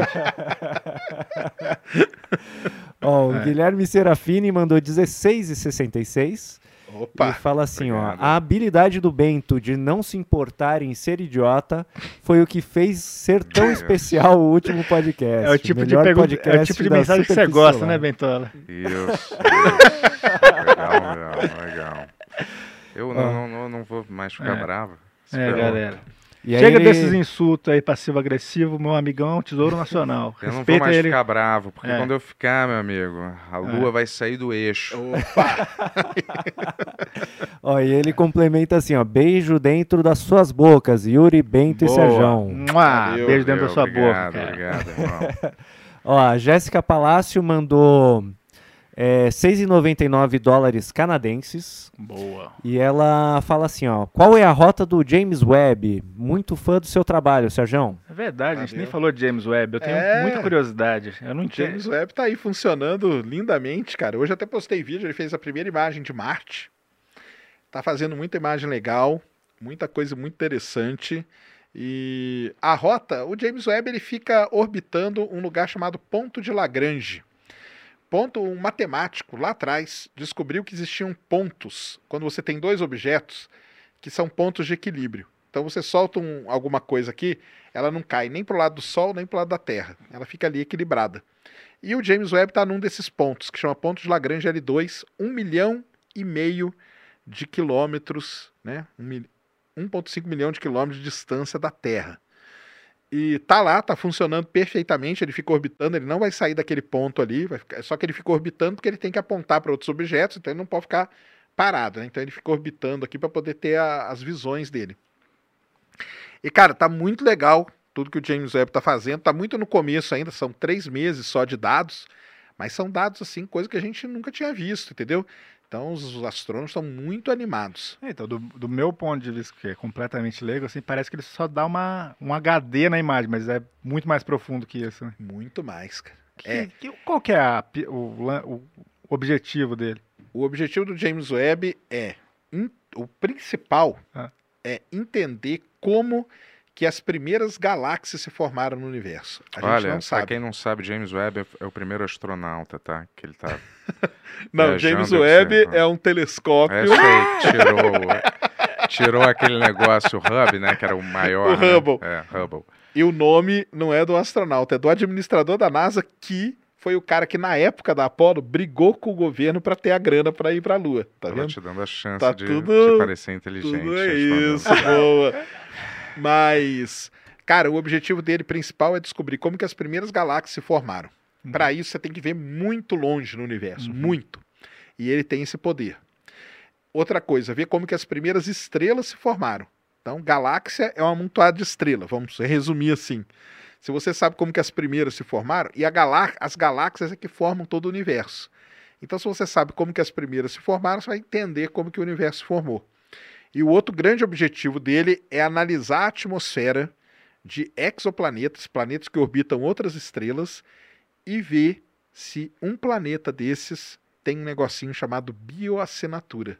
Ó, É. o Guilherme Serafini mandou 16,66 e Opa! fala assim, ó, a habilidade do Bento de não se importar em ser idiota foi o que fez ser tão especial o último podcast. É o tipo de, melhor pergunta, é o tipo de mensagem que você gosta, né, Bentola? Isso, isso. <laughs> legal, legal, legal. Eu não, não, não, não vou mais ficar É. bravo. É, galera. E Chega ele- desses insultos aí passivo-agressivo, meu amigão, é um tesouro nacional. <laughs> Eu não vou Respeita mais ele. ficar bravo, porque É. quando eu ficar, meu amigo, a lua vai sair do eixo. Opa! <laughs> Ó, e ele complementa assim, ó, beijo dentro das suas bocas, Yuri, Bento e Boa. Serjão. Mua, Valeu, beijo dentro da sua obrigado, boca, cara. Obrigado, irmão. <laughs> Ó, a Jéssica Palácio mandou é, 6,99 dólares canadenses. Boa. E ela fala assim, ó, qual é a rota do James Webb? Muito fã do seu trabalho, Serjão. É verdade, a gente Valeu. nem falou de James Webb. Eu tenho É. muita curiosidade. Eu não O tinha. James Webb tá aí funcionando lindamente, cara. Hoje eu até postei vídeo, ele fez a primeira imagem de Marte. Tá fazendo muita imagem legal, muita coisa muito interessante. E a rota, o James Webb ele fica orbitando um lugar chamado Ponto de Lagrange. Ponto, um matemático lá atrás descobriu que existiam pontos quando você tem dois objetos que são pontos de equilíbrio. Então você solta um- alguma coisa aqui, ela não cai nem para o lado do Sol nem para o lado da Terra. Ela fica ali equilibrada. E o James Webb está num desses pontos, que chama ponto de Lagrange L2, um milhão e meio de quilômetros, né? Um mil- 1,5 milhão de quilômetros de distância da Terra. E tá lá, tá funcionando perfeitamente, ele fica orbitando, ele não vai sair daquele ponto ali, ficar- só que ele fica orbitando porque ele tem que apontar para outros objetos, então ele não pode ficar parado, né? Então ele fica orbitando aqui para poder ter a- as visões dele. E cara, tá muito legal tudo que o James Webb tá fazendo, tá muito no começo ainda, são três meses só de dados, Mas são dados assim, coisa que a gente nunca tinha visto, entendeu? Então os astrônomos estão muito animados. É, Então, do, do meu ponto de vista, que é completamente leigo, assim, parece que ele só dá uma, um HD na imagem, mas é muito mais profundo que isso. Né? Muito mais, cara. Que- É. que- qual que é a o, o objetivo dele? O objetivo do James Webb é in- o principal Ah. é entender como que as primeiras galáxias se formaram no universo. A gente Olha, não pra sabe. quem não sabe, James Webb é- é o primeiro astronauta, tá? Que ele tá. <laughs> Não, James Webb não. é um telescópio. É, sei, tirou, tirou aquele negócio Hubble, né? Que era o maior. O né? Hubble. É, Hubble. E o nome não é do astronauta, é do administrador da NASA que foi o cara que na época da Apollo brigou com o governo para ter a grana para ir para a Lua, tá Tava vendo? te dando a chance Tá de, tudo- de parecer inteligente. Tudo é isso, boa. <laughs> Mas, cara, o objetivo dele principal é descobrir como que as primeiras galáxias se formaram. Uhum. Para isso, você tem que ver muito longe no universo, Uhum. muito. E ele tem esse poder. Outra coisa, ver como que as primeiras estrelas se formaram. Então, galáxia é um amontoado de estrela, vamos resumir assim. Se você sabe como que as primeiras se formaram, e galá as galáxias é que formam todo o universo. Então, se você sabe como que as primeiras se formaram, você vai entender como que o universo se formou. E o outro grande objetivo dele é analisar a atmosfera de exoplanetas, planetas que orbitam outras estrelas, e ver se um planeta desses tem um negocinho chamado bioassinatura.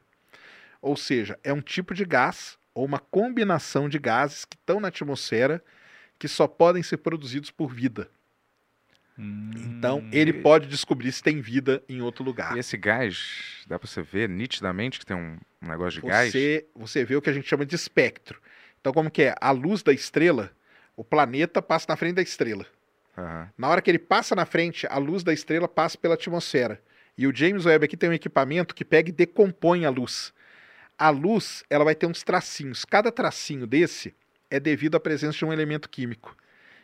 Ou seja, é um tipo de gás ou uma combinação de gases que estão na atmosfera que só podem ser produzidos por vida. Então, Hum. ele pode descobrir se tem vida em outro lugar. E esse gás, dá pra você ver nitidamente que tem um, um negócio de gás? você, você vê o que a gente chama de espectro. Então, como que é? A luz da estrela, o planeta passa na frente da estrela. Aham. Na hora que ele passa na frente, a luz da estrela passa pela atmosfera. E o James Webb aqui tem um equipamento que pega e decompõe a luz. A luz, ela vai ter uns tracinhos. Cada tracinho desse é devido à presença de um elemento químico.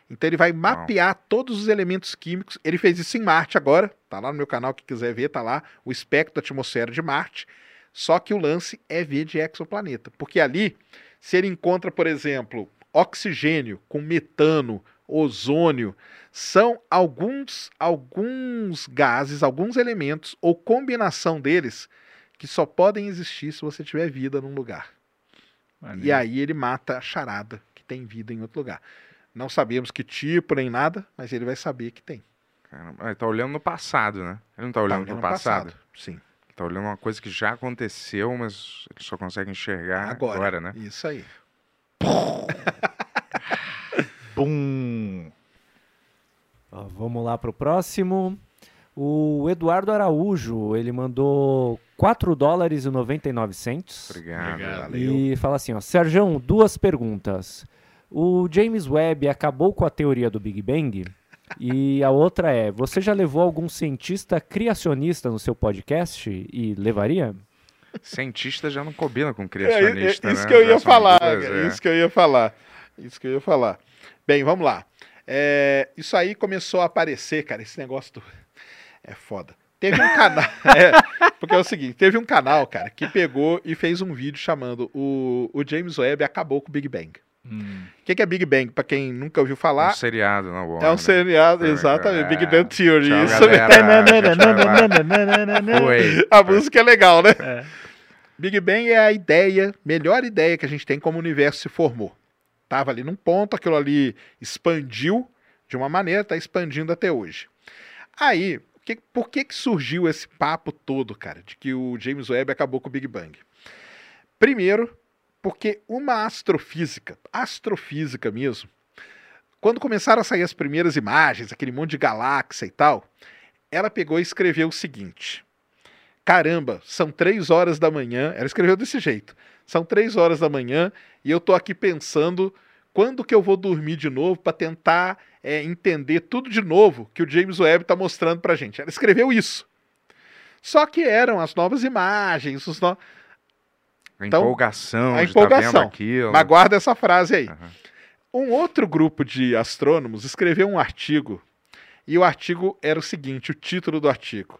Então ele vai mapear todos os elementos químicos. Ele fez isso em Marte agora, tá lá no meu canal, que quiser ver, tá lá o espectro da atmosfera de Marte. Só que o lance é ver de exoplaneta, porque ali, se ele encontra, por exemplo, oxigênio com metano, ozônio, são alguns alguns gases, alguns elementos ou combinação deles que só podem existir se você tiver vida num lugar. Maneiro. E aí ele mata a charada que tem vida em outro lugar. Não sabemos que tipo nem nada, mas ele vai saber que tem. Caramba, Ele tá olhando no passado, né? Ele não tá Tá olhando olhando pro passado. Sim. Ele tá olhando uma coisa que já aconteceu, mas ele só consegue enxergar Agora. agora, né? Isso aí. <laughs> Pum. Ó, vamos lá pro próximo. O Eduardo Araújo, ele mandou 4 dólares e 99 centos. Obrigado. Obrigado. Valeu. E fala assim, ó, Sérgio, duas perguntas. O James Webb acabou com a teoria do Big Bang? E a outra é, você já levou algum cientista criacionista no seu podcast e levaria? Cientista já não combina com É, criacionista, é, isso né? que eu Já ia falar, cara, é. isso que eu ia falar. Isso que eu ia falar. Bem, vamos lá. É, isso aí começou a aparecer, cara, esse negócio do... É foda. Teve um canal. <laughs> é, porque é o seguinte: teve um canal, cara, que pegou e fez um vídeo chamando o, o James Webb acabou com o Big Bang. Hum. O que, que é Big Bang? Pra quem nunca ouviu Um falar, seriado, não, é um seriado, É, exatamente. Big é. Bang Theory. Tchau, isso mesmo. <laughs> A música é legal, né? É. Big Bang é a ideia, melhor ideia que a gente tem como o universo se formou. Tava ali num ponto, aquilo ali expandiu de uma maneira, tá expandindo até hoje. Aí, que- por que, que surgiu esse papo todo, cara, de que o James Webb acabou com o Big Bang? Primeiro, porque uma astrofísica, astrofísica mesmo, quando começaram a sair as primeiras imagens, aquele monte de galáxia e tal, ela pegou e escreveu o seguinte: Caramba, são três horas da manhã. Ela escreveu desse jeito: são três horas da manhã e eu tô aqui pensando quando que eu vou dormir de novo para tentar é, entender tudo de novo que o James Webb está mostrando pra gente. Ela escreveu isso. Só que eram as novas imagens, os no... A Então, empolgação a tá empolgação. aquilo. mas guarda essa frase aí. Aham. Um outro grupo de astrônomos escreveu um artigo e o artigo era o seguinte: o título do artigo: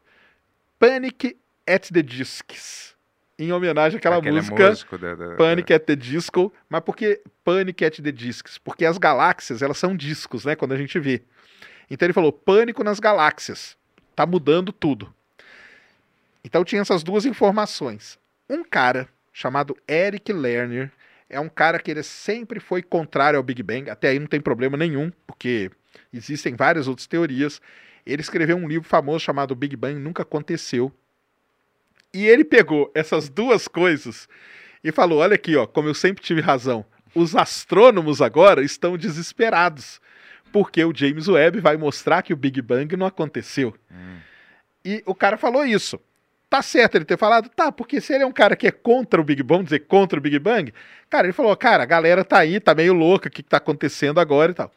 Panic at the Discs. Em homenagem àquela música da- da- Panic at the Disco. Mas por que Panic at the Discs? Porque as galáxias, elas são discos, né? Quando a gente vê. Então ele falou: pânico nas galáxias. tá mudando tudo. Então tinha essas duas informações. Um cara chamado Eric Lerner é um cara que ele sempre foi contrário ao Big Bang, até aí não tem problema nenhum, porque existem várias outras teorias. Ele escreveu um livro famoso chamado Big Bang Nunca Aconteceu. E ele pegou essas duas coisas e falou: Olha aqui, ó, como eu sempre tive razão. Os astrônomos agora estão desesperados, porque o James Webb vai mostrar que o Big Bang não aconteceu. E o cara falou isso. Tá certo ele ter falado? Tá, porque se ele é um cara que é contra o Big Bang, dizer contra o Big Bang, cara, ele falou, cara, a galera tá aí, tá meio louca, o que, que tá acontecendo agora e tal.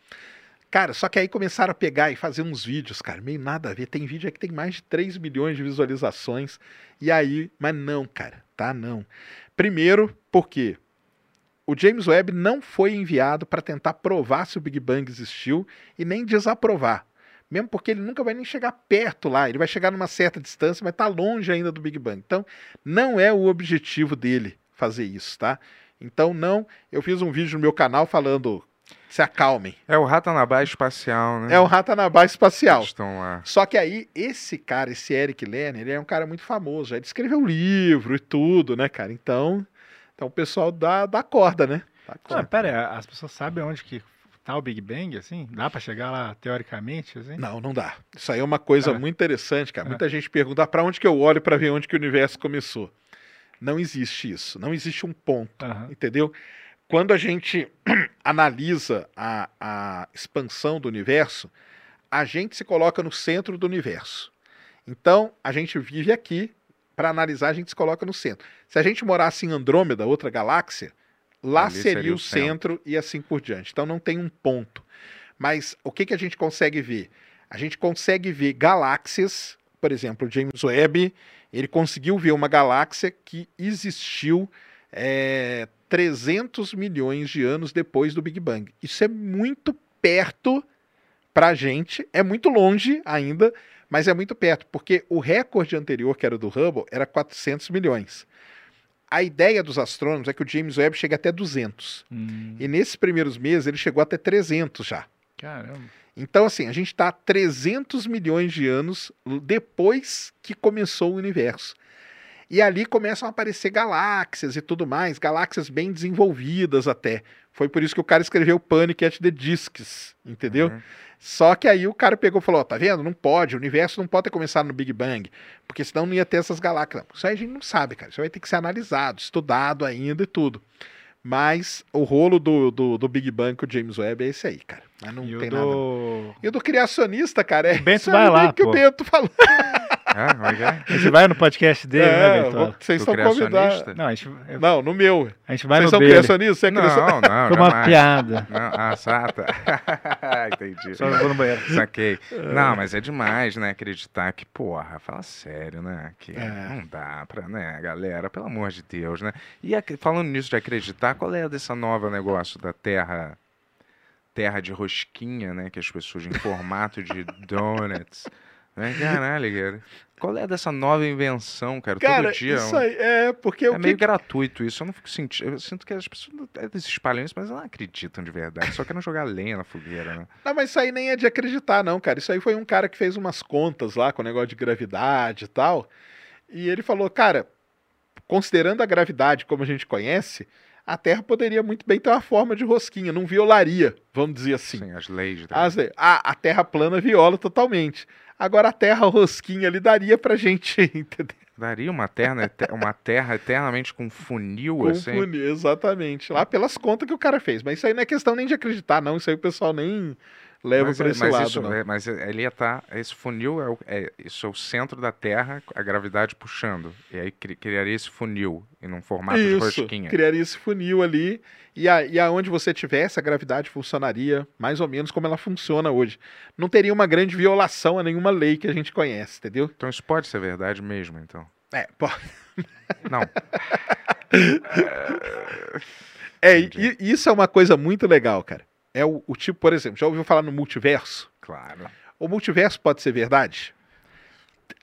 Cara, só que aí começaram a pegar e fazer uns vídeos, cara, meio nada a ver. Tem vídeo aí que tem mais de 3 milhões de visualizações. E aí, mas não, cara, tá? Não. Primeiro, porque o James Webb não foi enviado para tentar provar se o Big Bang existiu e nem desaprovar. Mesmo porque ele nunca vai nem chegar perto lá, ele vai chegar numa certa distância, mas tá longe ainda do Big Bang. Então, não é o objetivo dele fazer isso, tá? Então, não. Eu fiz um vídeo no meu canal falando. Se acalmem. É o Ratanabá espacial, né? É um Ratanabá espacial. Eles Estão lá. Só que aí, esse cara, esse Eric Lerner, ele é um cara muito famoso. Ele escreveu um livro e tudo, né, cara? Então, então o pessoal dá, dá corda, né? Dá Ah, corda. pera aí, as pessoas sabem onde que tá o Big Bang, assim? Dá pra chegar lá teoricamente, assim? Não, não dá. Isso aí é uma coisa É. muito interessante, cara. Muita gente pergunta para onde que eu olho para ver onde que o universo começou. Não existe isso. Não existe um ponto, entendeu? Quando a gente <clears throat> analisa a, a expansão do universo, a gente se coloca no centro do universo. Então, a gente vive aqui, para analisar, a gente se coloca no centro. Se a gente morasse em Andrômeda, outra galáxia, lá seria, seria o centro. centro e assim por diante. Então, não tem um ponto. Mas o que, que a gente consegue ver? A gente consegue ver galáxias, por exemplo, o James Webb, ele conseguiu ver uma galáxia que existiu é, 300 milhões de anos depois do Big Bang. Isso é muito perto para a gente, é muito longe ainda, mas é muito perto, porque o recorde anterior, que era do Hubble, era 400 milhões. A ideia dos astrônomos é que o James Webb chegue até 200. Hum, E nesses primeiros meses ele chegou até 300 já. caramba. Então, assim, a gente está 300 milhões de anos depois que começou o universo. E ali começam a aparecer galáxias e tudo mais, galáxias bem desenvolvidas até. Foi por isso que o cara escreveu Panic at the Discs, entendeu? Uhum. Só que aí o cara pegou e falou: ó, tá vendo? Não pode, o universo não pode ter começado no Big Bang, porque senão não ia ter essas galáxias. Isso aí a gente não sabe, cara. Isso vai ter que ser analisado, estudado ainda e tudo. Mas o rolo do, do, do Big Bang com o James Webb é esse aí, cara. Mas não e tem o nada. do... E o do criacionista, cara, é. O Bento vai lá, que pô. o Bento falou. <laughs> Ah, como é que é? A gente vai no podcast dele, né, É, Bertola? vou- vocês são convidados. Não, a gente, eu- Não, no meu. a gente vai Vocês no são dele. criacionistas? Você é criacionista? Não, não, Foi uma jamais. piada. Não, ah, sá, tá. <laughs> Entendi. Só vou no banheiro. Saquei. Não, mas é demais, né? Acreditar que, porra, fala sério, né? Que É. não dá pra, né, galera? Pelo amor de Deus, né? E falando nisso de acreditar, qual é dessa nova negócio da Terra terra de rosquinha, né? Que as pessoas em formato de donuts. Né? Caralho, cara. Qual é dessa nova invenção, cara? Cara, Todo dia. isso um- aí é porque é o meio que. gratuito isso. Eu não fico sentindo. Eu sinto que as pessoas eles espalham isso, mas elas não acreditam de verdade. Só querem jogar lenha na fogueira, né? Não, mas isso aí nem é de acreditar, não, cara. Isso aí foi um cara que fez umas contas lá com o negócio de gravidade e tal. E ele falou, cara, considerando a gravidade como a gente conhece, a Terra poderia muito bem ter uma forma de rosquinha, não violaria, vamos dizer assim. Sim, as leis. da- As leis. a, a Terra plana viola totalmente. Agora a Terra rosquinha ali daria pra gente, <laughs> entendeu? Daria uma terra, uma terra eternamente com funil, assim. Confundir, exatamente. Lá pelas contas que o cara fez. Mas isso aí não é questão nem de acreditar, não. Isso aí o pessoal nem leva mas, pra é- esse mas lado, isso, não. é- mas ele ia tá. Esse funil é, o, é, isso é o centro da Terra, a gravidade puxando. E aí cri- criaria esse funil em um formato de Isso, rosquinha. criaria esse funil ali. E, a, e aonde você tivesse, a gravidade funcionaria mais ou menos como ela funciona hoje. Não teria uma grande violação a nenhuma lei que a gente conhece, entendeu? Então isso pode ser verdade mesmo, então. É, pô. Não. <laughs> É, isso é uma coisa muito legal, cara. É o, o tipo, por exemplo, já ouviu falar no multiverso? Claro. O multiverso pode ser verdade?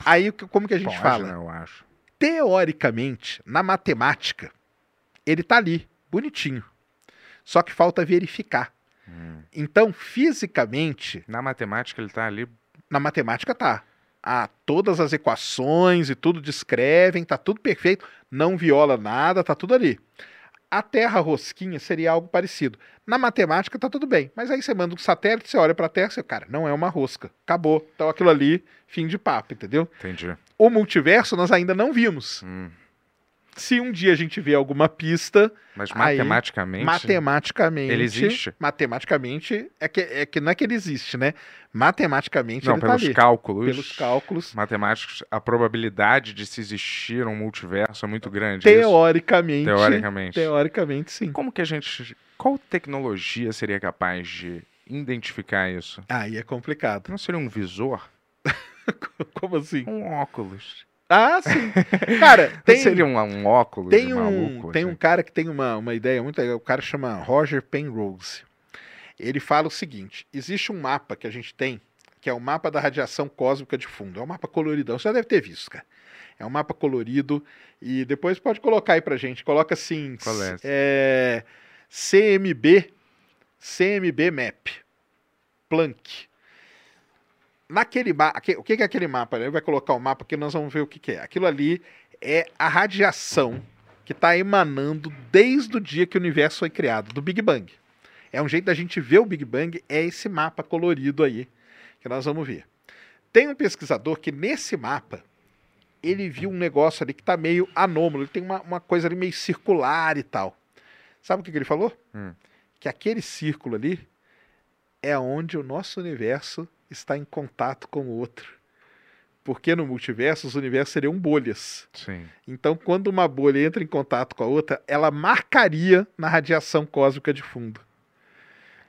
Aí, como que a gente Pode, fala? né, eu acho. Teoricamente, na matemática, ele tá ali, bonitinho. Só que falta verificar. Hum. Então, fisicamente, Na matemática ele tá ali. na matemática tá. a todas as equações e tudo descrevem, tá tudo perfeito, não viola nada, tá tudo ali. A Terra rosquinha seria algo parecido. Na matemática tá tudo bem, mas aí você manda um satélite, você olha para a Terra, você, cara, não é uma rosca. Acabou. Então aquilo ali, fim de papo, entendeu? Entendi. O multiverso nós ainda não vimos. Hum. Se um dia a gente vê alguma pista, Mas Aí, matematicamente. matematicamente. Ele existe? Matematicamente, é que, é que não é que ele existe, né? Matematicamente Não, ele tá pelos ali. cálculos. Pelos cálculos. matemáticos, a probabilidade de se existir um multiverso é muito grande. isso? Teoricamente. Teoricamente. Teoricamente, sim. Como que a gente. Qual tecnologia seria capaz de identificar isso? Aí é complicado. Não seria um visor? <laughs> Como assim? Um óculos. Ah, sim. Cara, <laughs> tem, seria um, um óculos tem um, maluco? tem um assim? cara que tem uma, uma ideia muito legal. O cara chama Roger Penrose. Ele fala o seguinte: existe um mapa que a gente tem, que é o mapa da radiação cósmica de fundo. É um mapa coloridão. Você já deve ter visto, cara. É um mapa colorido. E depois pode colocar aí pra gente. Coloca assim: Qual é? é, CMB, CMB Map. Planck. Naquele mapa, o que é aquele mapa? Ele vai colocar o mapa aqui, nós vamos ver o que, que é. Aquilo ali é a radiação que está emanando desde o dia que o universo foi criado, do Big Bang. É um jeito da gente ver o Big Bang, é esse mapa colorido aí que nós vamos ver. Tem um pesquisador que nesse mapa ele viu um negócio ali que está meio anômalo, ele tem uma, uma coisa ali meio circular e tal. Sabe o que, que ele falou? Hum. Que aquele círculo ali é onde o nosso universo está em contato com o outro. Porque no multiverso os universos seriam bolhas. Sim. Então, quando uma bolha entra em contato com a outra, ela marcaria na radiação cósmica de fundo.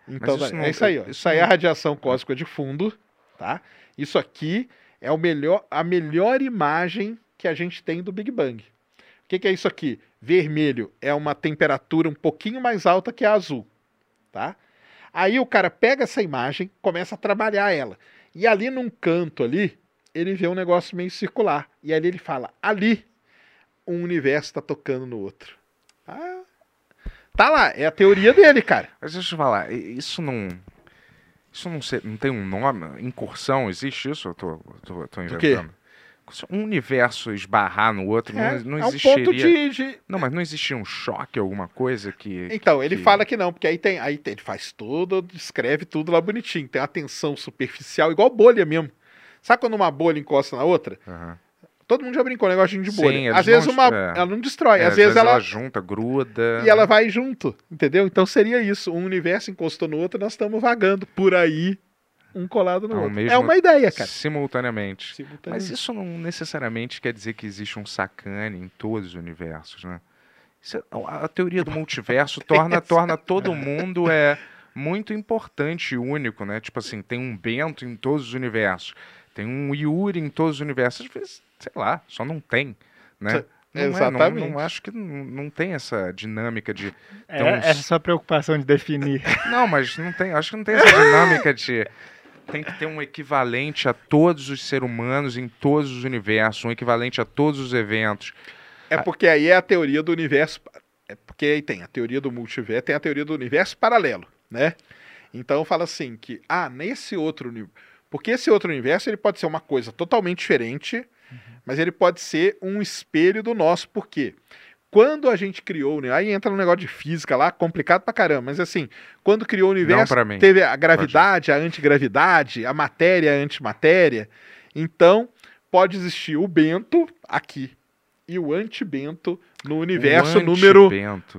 Então, isso não- é isso aí, ó. Isso aí é a radiação cósmica de fundo, tá? Isso aqui é o melhor, a melhor imagem que a gente tem do Big Bang. O que, que é isso aqui? Vermelho é uma temperatura um pouquinho mais alta que a azul, tá? Aí o cara pega essa imagem, começa a trabalhar ela. E ali num canto ali, ele vê um negócio meio circular. E ali ele fala: ali um universo está tocando no outro. Ah, tá lá, é a teoria dele, cara. Mas deixa eu falar, isso não. Isso não, se- não tem um nome? Incursão? Existe isso? Eu tô, tô, tô inventando. Um universo esbarrar no outro, É, não, não é um existiria. ponto de, de- Não, mas não existia um choque, alguma coisa que. Então, ele que- fala que não, porque aí tem, aí tem- ele faz tudo, descreve tudo lá bonitinho. Tem uma tensão superficial, igual bolha mesmo. Sabe quando uma bolha encosta na outra? Aham. Todo mundo já brincou, negócio de Sim, bolha. eles Às vezes uma, é. ela não destrói, É, às vezes ela, junta, gruda. e ela vai junto, entendeu? Então seria isso, um universo encostou no outro, nós estamos vagando por aí, um colado no Ao outro. mesmo- É uma ideia, cara. Simultaneamente. Mas Simultaneamente. isso não necessariamente quer dizer que existe um sacane em todos os universos, né? Isso é- a a teoria do multiverso <laughs> torna, torna todo mundo é muito importante e único, né? Tipo assim, tem um Bento em todos os universos, tem um Yuri em todos os universos. Às vezes, sei lá, só não tem, né? Não é, não- Exatamente. não, acho que não, não tem essa dinâmica de. É, uns- essa preocupação de definir. Não, mas não tem. Acho que não tem essa dinâmica de. <laughs> Tem que ter um equivalente a todos os seres humanos em todos os universos, um equivalente a todos os eventos. É porque aí é a teoria do universo. É porque aí tem a teoria do multiverso, tem a teoria do universo paralelo, né? Então fala assim que ah, nesse outro porque esse outro universo ele pode ser uma coisa totalmente diferente, mas ele pode ser um espelho do nosso, por quê? Quando a gente criou? Aí entra no negócio de física lá, complicado pra caramba, mas assim, quando criou o universo, teve a gravidade, a antigravidade, a matéria, a antimatéria. Então, pode existir o Bento aqui e o antibento no universo O número no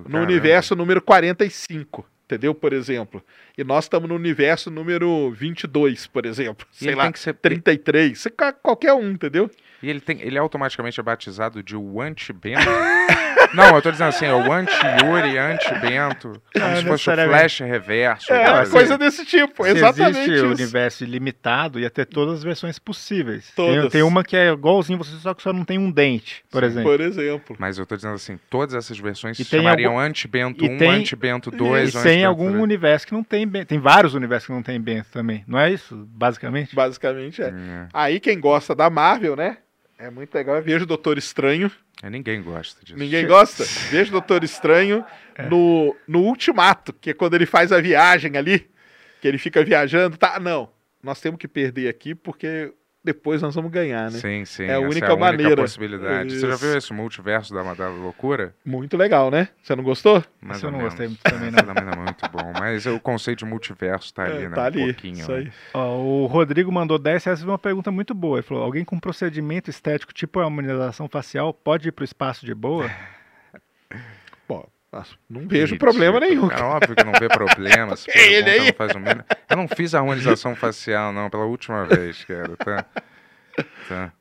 caramba. universo número 45, entendeu? Por exemplo. E nós estamos no universo número 22, por exemplo. E Sei lá, tem que ser- 33, sei lá, qualquer um, entendeu? E ele, tem, ele automaticamente é batizado de o anti-bento? <laughs> Não, eu tô dizendo assim, é o anti-Yuri, anti-bento, como Não se fosse o flash reverso. É, uma coisa desse tipo, Se exatamente existe o isso. universo ilimitado, ia ter todas as versões possíveis. Tem, Todas. tem uma que é igualzinho você, só que só não tem um dente, por exemplo. Por exemplo. Mas eu tô dizendo assim, todas essas versões E se tem chamariam algum- anti-bento e 1, tem- anti-bento 2, E tem algum 3. universo que não tem bento. Tem vários universos que não tem bento também. Não é isso, basicamente? Basicamente é. É. Aí quem gosta da Marvel, né? É muito legal. Eu vejo o Doutor Estranho. É, Ninguém gosta disso. Ninguém gosta? Vejo o Doutor Estranho É. no, no Ultimato, que é quando ele faz a viagem ali, que ele fica viajando. Tá, não. Nós temos que perder aqui porque depois nós vamos ganhar, né? Sim, sim. É a essa única é a única maneira. possibilidade. Você já Isso. viu esse multiverso da, da loucura? Muito legal, né? Você não gostou? Esse eu não menos. gostei muito também, não. também não é muito bom. Mas o conceito de multiverso tá ali, É, né? tá um ali. pouquinho. Isso né? aí. Ó, o Rodrigo mandou 10 reais e fez uma pergunta muito boa. Ele falou: alguém com procedimento estético tipo harmonização facial pode ir pro espaço de boa? <laughs> Não vejo Ridículo. problema nenhum. É óbvio que não vê problema. se <laughs> Porque ele aí- não mínimo. Eu não fiz a harmonização facial, não, pela última vez, cara. Tá. tá.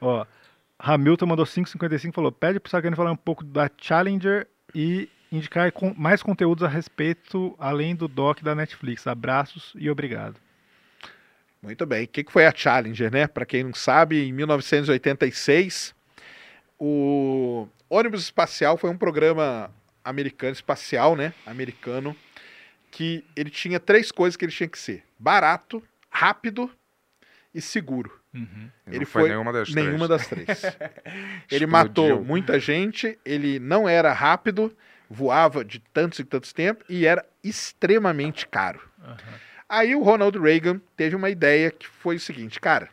Ó, Hamilton mandou 5,55 e falou: pede pro Sagani falar um pouco da Challenger e indicar com- mais conteúdos a respeito, além do doc da Netflix. Abraços e obrigado. Muito bem. O que que foi a Challenger, né? Para quem não sabe, em 1986, o ônibus espacial foi um programa americano espacial, né? Americano que ele tinha três coisas que ele tinha que ser: barato, rápido e seguro. E Ele não foi, foi nenhuma das Nenhuma três. das três. <laughs> ele Explodiu. matou muita gente, ele não era rápido, voava de tantos e tantos tempos e era extremamente caro. Aí o Ronald Reagan teve uma ideia que foi o seguinte, cara,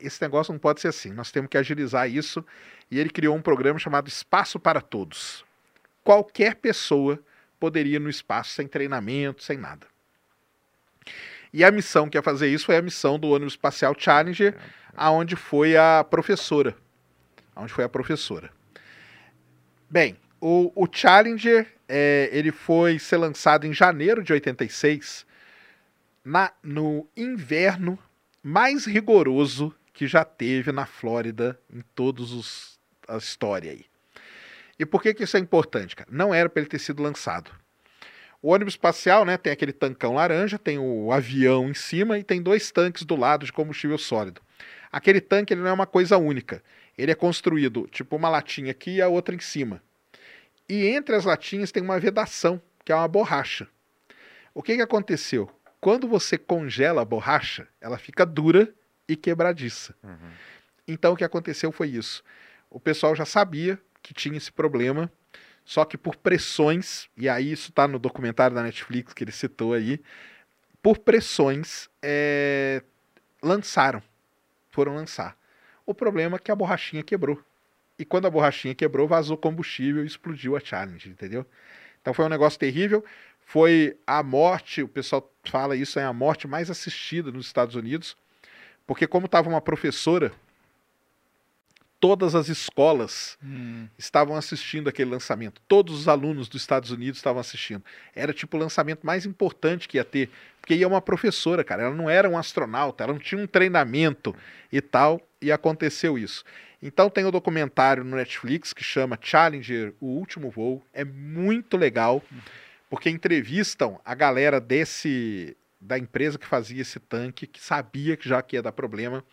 esse negócio não pode ser assim, nós temos que agilizar isso. E ele criou um programa chamado Espaço para Todos. Qualquer pessoa poderia ir no espaço sem treinamento, sem nada. E a missão que ia fazer isso foi a missão do ônibus espacial Challenger, aonde foi a professora. Aonde foi a professora. Bem, o, o Challenger é, ele foi ser lançado em janeiro de 86, na, no inverno mais rigoroso que já teve na Flórida em todos os a história aí. E por que, que isso é importante, cara? Não era para ele ter sido lançado. O ônibus espacial, né, tem aquele tancão laranja, tem o avião em cima e tem dois tanques do lado de combustível sólido. Aquele tanque ele não é uma coisa única. Ele é construído tipo uma latinha aqui e a outra em cima. E entre as latinhas tem uma vedação, que é uma borracha. O que, que aconteceu? Quando você congela a borracha, ela fica dura e quebradiça. Então o que aconteceu foi isso. O pessoal já sabia que tinha esse problema, só que por pressões, e aí isso está no documentário da Netflix que ele citou aí, por pressões é, lançaram, foram lançar. O problema é que a borrachinha quebrou. E quando a borrachinha quebrou, vazou combustível e explodiu a Challenge, entendeu? Então foi um negócio terrível. Foi a morte, o pessoal fala isso, é a morte mais assistida nos Estados Unidos, porque como estava uma professora, todas as escolas estavam assistindo aquele lançamento. Todos os alunos dos Estados Unidos estavam assistindo. Era tipo o lançamento mais importante que ia ter, porque ia uma professora, cara. Ela não era um astronauta, ela não tinha um treinamento e tal, e aconteceu isso. Então tem o documentário no Netflix que chama Challenger, o último voo. É muito legal, porque entrevistam a galera desse da empresa que fazia esse tanque, que sabia que já que ia dar problema.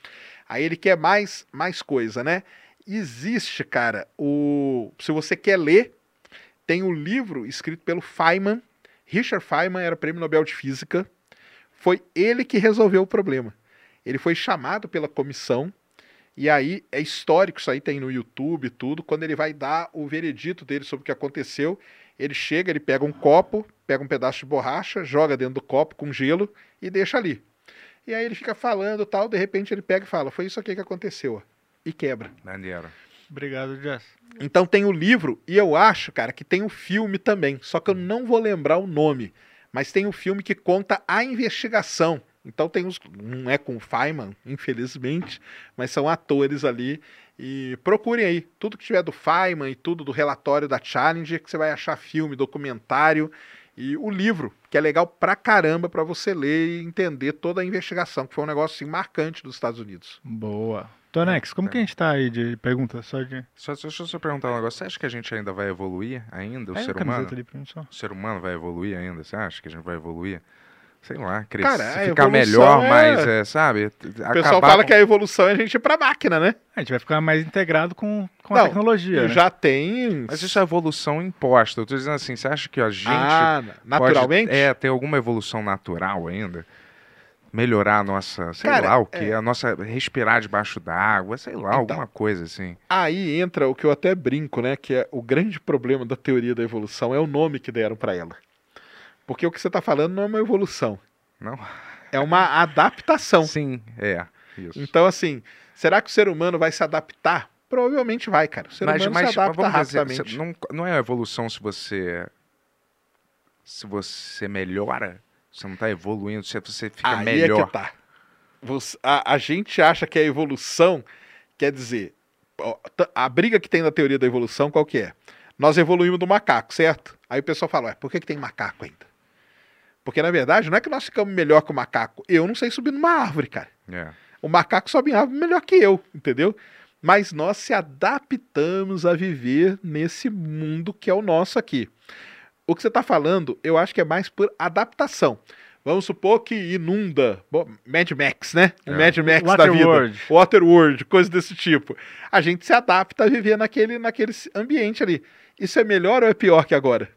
Aí ele quer mais mais coisa, né? Existe, cara, o se você quer ler, tem o livro escrito pelo Feynman. Richard Feynman era prêmio Nobel de Física. Foi ele que resolveu o problema. Ele foi chamado pela comissão e aí é histórico, isso aí tem no YouTube tudo. Quando ele vai dar o veredito dele sobre o que aconteceu, ele chega, ele pega um copo, pega um pedaço de borracha, joga dentro do copo com gelo e deixa ali. E aí ele fica falando tal, de repente ele pega e fala: Foi isso aqui que aconteceu. ó." E quebra. Maneiro. Obrigado, Jess. Então tem o livro, e eu acho, cara, que tem o filme também. Só que eu não vou lembrar o nome. Mas tem o filme que conta a investigação. Então tem os. Não é com o Feynman, infelizmente, mas são atores ali. E procurem aí. Tudo que tiver do Feynman e tudo do relatório da Challenger, que você vai achar filme, documentário e o livro, que é legal pra caramba pra você ler e entender toda a investigação, que foi um negócio assim, marcante dos Estados Unidos. Boa. Tonex, como que a gente tá aí de pergunta? Só de. Só, deixa eu só perguntar um negócio. Você acha que a gente ainda vai evoluir ainda, o a ser humano? ali pra mim só. O ser humano vai evoluir ainda? Você acha que a gente vai evoluir? Sei lá, crescer, Cara, a ficar melhor, é- mas, é, sabe? O pessoal fala que a evolução é a gente ir pra máquina, né? A gente vai ficar mais integrado com, com a Não, tecnologia. né? Já tem. Mas isso é evolução imposta. Eu tô dizendo assim, você acha que a gente ah, naturalmente? pode é, ter alguma evolução natural ainda? Melhorar a nossa, sei Cara, lá o que, é. a nossa respirar debaixo d'água, sei lá, Então. alguma coisa assim. Aí entra o que eu até brinco, né? Que é o grande problema da teoria da evolução é o nome que deram pra ela. Porque o que você tá falando não é uma evolução, Não? é uma adaptação. Sim, é. Isso. Então, assim, será que o ser humano vai se adaptar? Provavelmente vai, cara. O ser mas, humano mas, se adapta dizer, rapidamente. você- não, não é evolução se você se você melhora, você não tá evoluindo, se você fica Aí melhor. é que tá. Você- a, a gente acha que a evolução quer dizer. A briga que tem na teoria da evolução, qual que é? Nós evoluímos do macaco, certo? Aí o pessoal fala, ué, por que, que tem macaco ainda? Porque, na verdade, não é que nós ficamos melhor que o macaco. Eu não sei subir numa árvore, cara. É. O macaco sobe em árvore melhor que eu, entendeu? Mas nós se adaptamos a viver nesse mundo que é o nosso aqui. O que você está falando, eu acho que é mais por adaptação. Vamos supor que inunda bom, Mad Max, né? O É. Mad Max da vida. Waterworld. Waterworld, coisa desse tipo. A gente se adapta a viver naquele, naquele ambiente ali. Isso é melhor ou é pior que agora?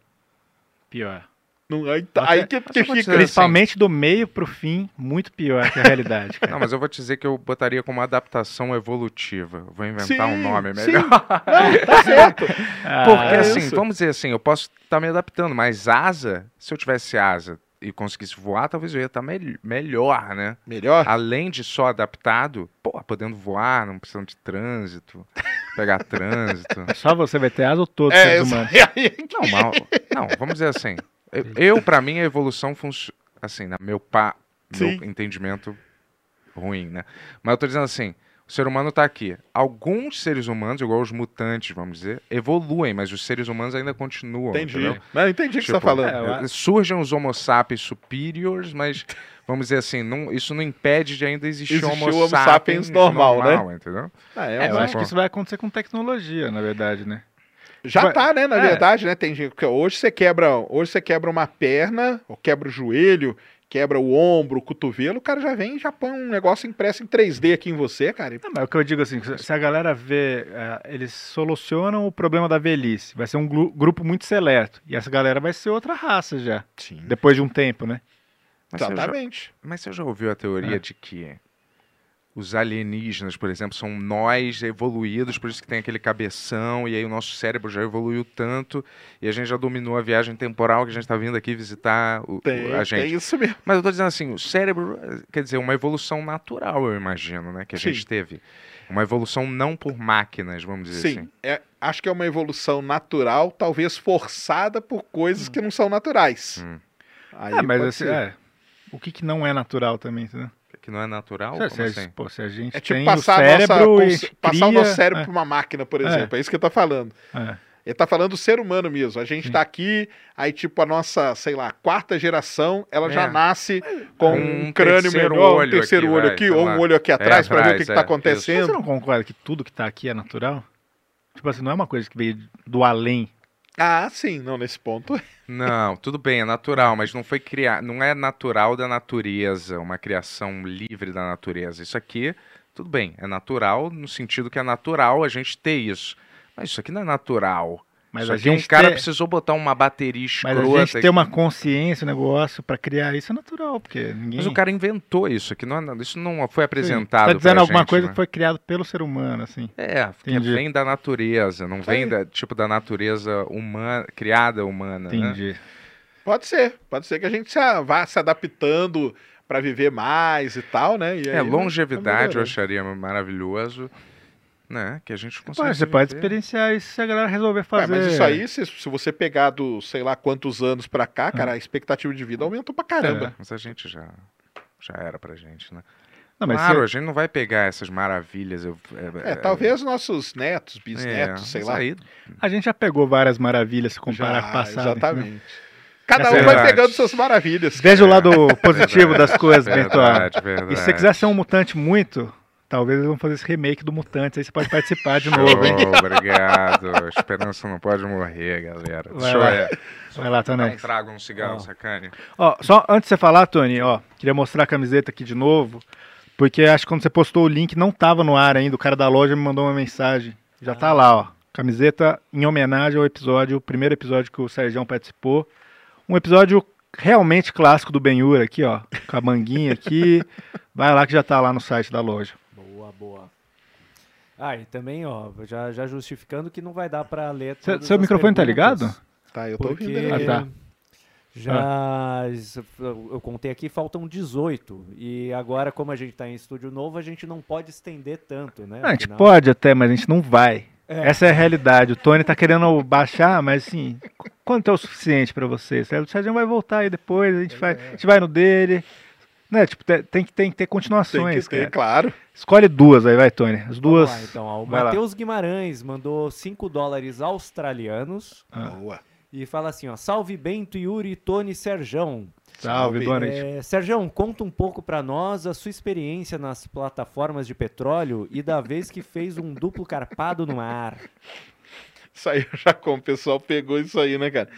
Pior. Não, aí, tá- aí que, que eu vou fica. dizer- Principalmente do meio pro fim, muito pior que a realidade. cara. Não, mas eu vou te dizer que eu botaria como adaptação evolutiva. Vou inventar um Sim, nome sim. melhor. Não, tá certo. <laughs> Ah, Porque é assim, isso. vamos dizer assim, eu posso estar me adaptando, mas asa, se eu tivesse asa e conseguisse voar, talvez eu ia estar mel- melhor, né? Melhor? Além de só adaptado, pô, podendo voar, não precisando de trânsito, pegar trânsito. Só você vai ter asa ou todos os É, seres humanos? Não, mal, não, vamos dizer assim. Eu, eu para mim, a evolução funciona, assim, na meu, pa, meu entendimento ruim, né? Mas eu tô dizendo assim, o ser humano tá aqui. Alguns seres humanos, igual os mutantes, vamos dizer, evoluem, mas os seres humanos ainda continuam, Entendi. entendeu? Não, entendi o que você Tipo, tá falando. é, eu Eh, Surgem os homo sapiens superiors, mas vamos dizer assim, não, isso não impede de ainda existir homo, o Homo sapiens, sapiens normal, né? entendeu? Ah, É, eu um- acho que isso vai acontecer com tecnologia, na verdade, né? Já Vai- tá, né? Na é. verdade, né? Tem gente que hoje você quebra, hoje você quebra uma perna, ou quebra o joelho, quebra o ombro, o cotovelo, o cara já vem e já põe um negócio impresso em 3D aqui em você, cara. Não, mas o que eu digo assim, se a galera vê, eh, eles solucionam o problema da velhice, vai ser um grupo muito seleto, e essa galera vai ser outra raça já, Sim. depois de um tempo, né? Mas você, já, Exatamente. mas você já ouviu a teoria É. de que os alienígenas, por exemplo, são nós evoluídos, por isso que tem aquele cabeção, e aí o nosso cérebro já evoluiu tanto, e a gente já dominou a viagem temporal que a gente está vindo aqui visitar o- o- Tem, a gente. tem isso mesmo. Mas eu tô dizendo assim, o cérebro, quer dizer, uma evolução natural, eu imagino, né? Que a Sim. gente teve. Uma evolução não por máquinas, vamos dizer Sim. assim. É, acho que é uma evolução natural, talvez forçada por coisas que não são naturais. Hum. Aí Ah, mas assim, é, o que, que não é natural também, entendeu? Que não é natural? se, Como se assim? pô, se a gente É tipo tem passar, o nossa, cérebro cons- e passar o cria- nosso cérebro é, para uma máquina, por É. exemplo. É. isso que ele tá falando. é. Ele tá falando do ser humano mesmo. A gente Sim. tá aqui, aí tipo a nossa, sei lá, quarta geração, ela já É. nasce com Um um crânio melhor, um olho terceiro olho aqui, ou lá. um olho aqui atrás para ver o que, que atrás, tá é, Mas acontecendo. você não concorda que tudo que tá aqui é natural? Tipo assim, não é uma coisa que veio do além. Ah, sim, não, nesse ponto. Não, tudo bem, é natural, mas não foi criar, não é natural da natureza, uma criação livre da natureza. Isso aqui, tudo bem, é natural no sentido que é natural a gente ter isso. Mas isso aqui não é natural. Mas isso a um gente cara ter- precisou botar uma bateria Mas escrota. a gente ter uma consciência, um negócio pra criar isso é natural, porque ninguém. Mas o cara inventou isso aqui, não é- isso não foi Sim. apresentado Tá dizendo alguma gente, coisa né? que foi criado pelo ser humano, assim. É, que vem da natureza, não vem da, tipo da natureza humana, criada humana, né? Entendi. Pode ser, pode ser que a gente vá se adaptando para viver mais e tal, né? E É, aí vai- longevidade vai eu acharia maravilhoso, né? Que a gente Pô, consegue. você pode experienciar isso se a galera resolver fazer. mas isso aí, se, se você pegar do sei lá quantos anos pra cá, cara, a expectativa de vida aumentou pra caramba. Mas a gente já já era pra gente, né? Não, mas claro, se- a gente não vai pegar essas maravilhas. eu- É, talvez nossos netos, bisnetos, é, sei lá. Aí, a gente já pegou várias maravilhas se comparar Já, com o passado. Exatamente. Cada Essa um é vai pegando suas maravilhas. Veja o lado <laughs> positivo das coisas, Bento. verdade, verdade. E se você quiser ser um mutante muito, talvez eles vão fazer esse remake do Mutantes, aí você pode participar de novo, hein? Show, obrigado. Esperança não pode morrer, galera. Vai Deixa eu lá. é, Vai lá, dar um trago, um cigarro, Ó. sacane. Ó, só antes de você falar, Tony, ó, queria mostrar a camiseta aqui de novo, porque acho que quando você postou o link não tava no ar ainda, o cara da loja me mandou uma mensagem. Já tá lá, ó. Camiseta em homenagem ao episódio, o primeiro episódio que o Sérgio participou. Um episódio realmente clássico do Benhur aqui, ó, com a manguinha aqui. Vai lá que já tá lá no site da loja. Boa. Ah, e também, ó, já, já justificando que não vai dar pra ler Cê- seu as microfone tá perguntas, ligado? Tá, eu tô Porque ouvindo. Ah, tá. Já isso- eu contei aqui, faltam 18. E agora, como a gente tá em estúdio novo, a gente não pode estender tanto, né? Ah, a gente Afinal- pode até, mas a gente não vai. É. Essa é a realidade. O Tony tá querendo baixar, mas assim, qu- quanto é o suficiente pra você? O Sérgio vai voltar aí depois, a gente, vai, a gente vai no dele. Né? Tipo, te- tem, que- tem que ter Tem continuações, que ter, claro. Escolhe duas aí, vai, Tony. As duas. Vamos lá, então. ó, O. Matheus Guimarães mandou 5 dólares australianos Ah. Boa. e fala assim, ó, salve Bento, Yuri, Tony e Serjão. Salve, boa noite. É, Serjão, conta um pouco pra nós a sua experiência nas plataformas de petróleo e da vez que fez um duplo carpado no mar. Isso aí <laughs> já como o pessoal pegou isso aí, né, cara?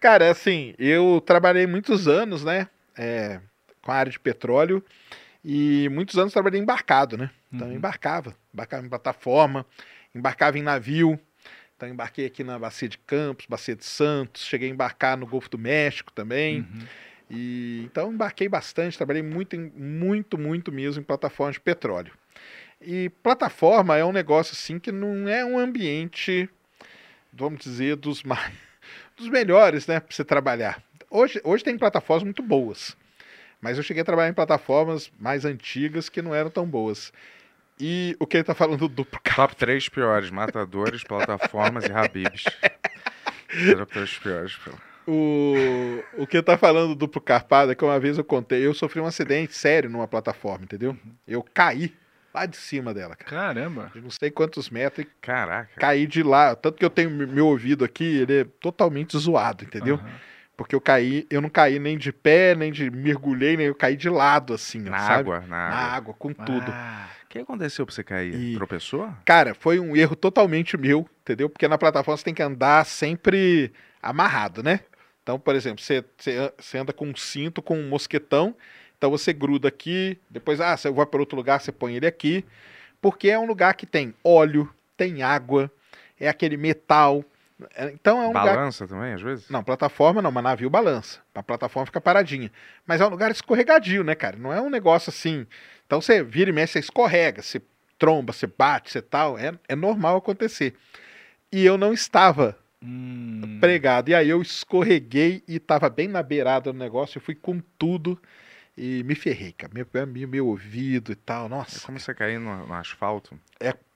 Cara, assim, eu trabalhei muitos anos, né? é, com a área de petróleo e muitos anos trabalhei embarcado, né? Então eu embarcava, embarcava em plataforma, embarcava em navio. Então embarquei aqui na Bacia de Campos, Bacia de Santos, cheguei a embarcar no Golfo do México também. E então embarquei bastante, trabalhei muito, muito, muito mesmo em plataformas de petróleo. E plataforma é um negócio assim que não é um ambiente, vamos dizer, dos mais, <laughs> dos melhores, né, para você trabalhar. Hoje, hoje tem plataformas muito boas, mas eu cheguei a trabalhar em plataformas mais antigas que não eram tão boas. E o que ele tá falando do duplo <laughs> Top 3 piores: matadores, plataformas e Habibs. Top 3 piores. O, o que tá falando do duplo carpado é que uma vez eu contei, eu sofri um acidente sério numa plataforma, entendeu? Eu caí lá de cima dela, cara. Caramba. De não sei quantos metros e Caraca. caí de lá. Tanto que eu tenho me- meu ouvido aqui, ele é totalmente zoado, entendeu? Aham. Porque eu caí, eu não caí nem de pé, nem de mergulhei, nem eu caí de lado, assim, Na sabe? água, na Na água. água, com tudo. Ah, O que aconteceu pra você cair? E- Tropeçou? Cara, foi um erro totalmente meu, entendeu? Porque na plataforma você tem que andar sempre amarrado, né? Então, por exemplo, você, você anda com um cinto, com um mosquetão, então você gruda aqui, depois, ah, você vai para outro lugar, você põe ele aqui, porque é um lugar que tem óleo, tem água, é aquele metal. É- Então é um lugar. Balança também, às vezes? Não, plataforma não, mas navio balança. A plataforma fica paradinha. Mas é um lugar escorregadio, né, cara? Não é um negócio assim. Então você vira e mexe, você escorrega, você tromba, você bate, você tal. É, é normal acontecer. E eu não estava hum. pregado. E aí eu escorreguei e estava bem na beirada do negócio. Eu fui com tudo e me ferrei, cara. Meu, meu, meu ouvido e tal. É Nossa. como você cair no, no asfalto.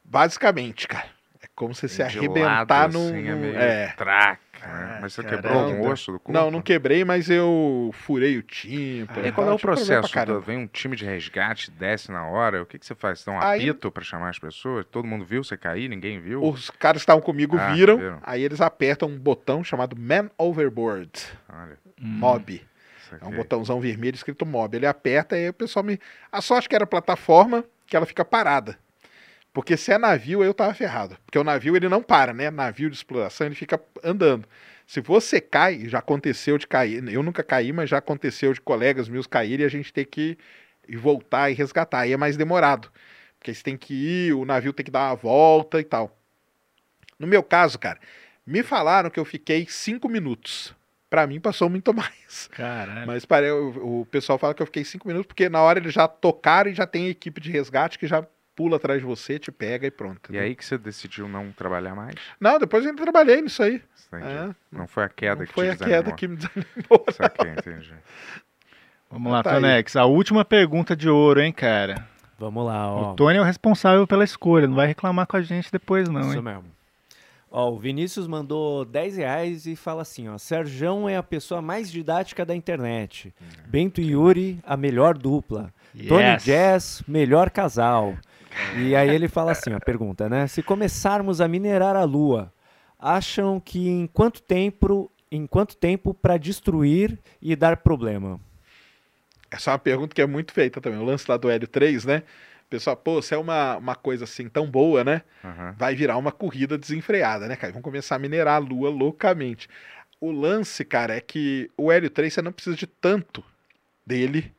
Basicamente, cara. Como se se arrebentar lado, num. assim, é meio é. traca. né? Ah, Mas você caramba. quebrou algum osso do corpo? Não, não quebrei, mas eu furei o tímpano. E e qual é o pra processo? Vem um time de resgate, desce na hora. O que, que você faz? Você dá um Aí- apito pra chamar as pessoas? Todo mundo viu você cair? Ninguém viu? Os caras que estavam comigo Ah, viram, viram. aí eles apertam um botão chamado Man Overboard, Olha, Mob. isso É um botãozão vermelho escrito Mob. Ele aperta e aí o pessoal me. A sorte que era plataforma, que ela fica parada. Porque se é navio, eu tava ferrado. Porque o navio ele não para, né? Navio de exploração, ele fica andando. Se você cai, já aconteceu de cair. Eu nunca caí, mas já aconteceu de colegas meus caírem e a gente ter que voltar e resgatar. Aí é mais demorado. Porque você tem que ir, o navio tem que dar uma volta e tal. No meu caso, cara, me falaram que eu fiquei cinco minutos. Pra mim passou muito <laughs> mais. Caralho. Mas pare- o, o pessoal fala que eu fiquei cinco minutos, porque na hora eles já tocaram e já tem equipe de resgate que já pula atrás de você, te pega e pronto. E entendeu? aí que você decidiu não trabalhar mais? Não, depois eu ainda trabalhei nisso aí. É, Não foi a queda não que foi te a queda que me desanimou. Saquei, entendi. Vamos lá, Tá aí. Tonex. A última pergunta de ouro, hein, cara? Vamos lá, ó. O Tony é o responsável pela escolha, não vai reclamar com a gente depois, não, Isso hein? mesmo. Ó, o Vinícius mandou 10 reais e fala assim, ó. Serjão é a pessoa mais didática da internet. Bento e Yuri, a melhor dupla. Tony Yes. Jazz, melhor casal. E aí ele fala assim, ó, pergunta, né? Se começarmos a minerar a Lua, acham que em quanto tempo, em quanto tempo para destruir e dar problema? Essa é uma pergunta que é muito feita também. O lance lá do Hélio 3, né? O pessoal, pô, se é uma, uma coisa assim tão boa, né? Aham. Vai virar uma corrida desenfreada, né, cara? Vão começar a minerar a lua loucamente. O lance, cara, é que o Hélio 3 você não precisa de tanto dele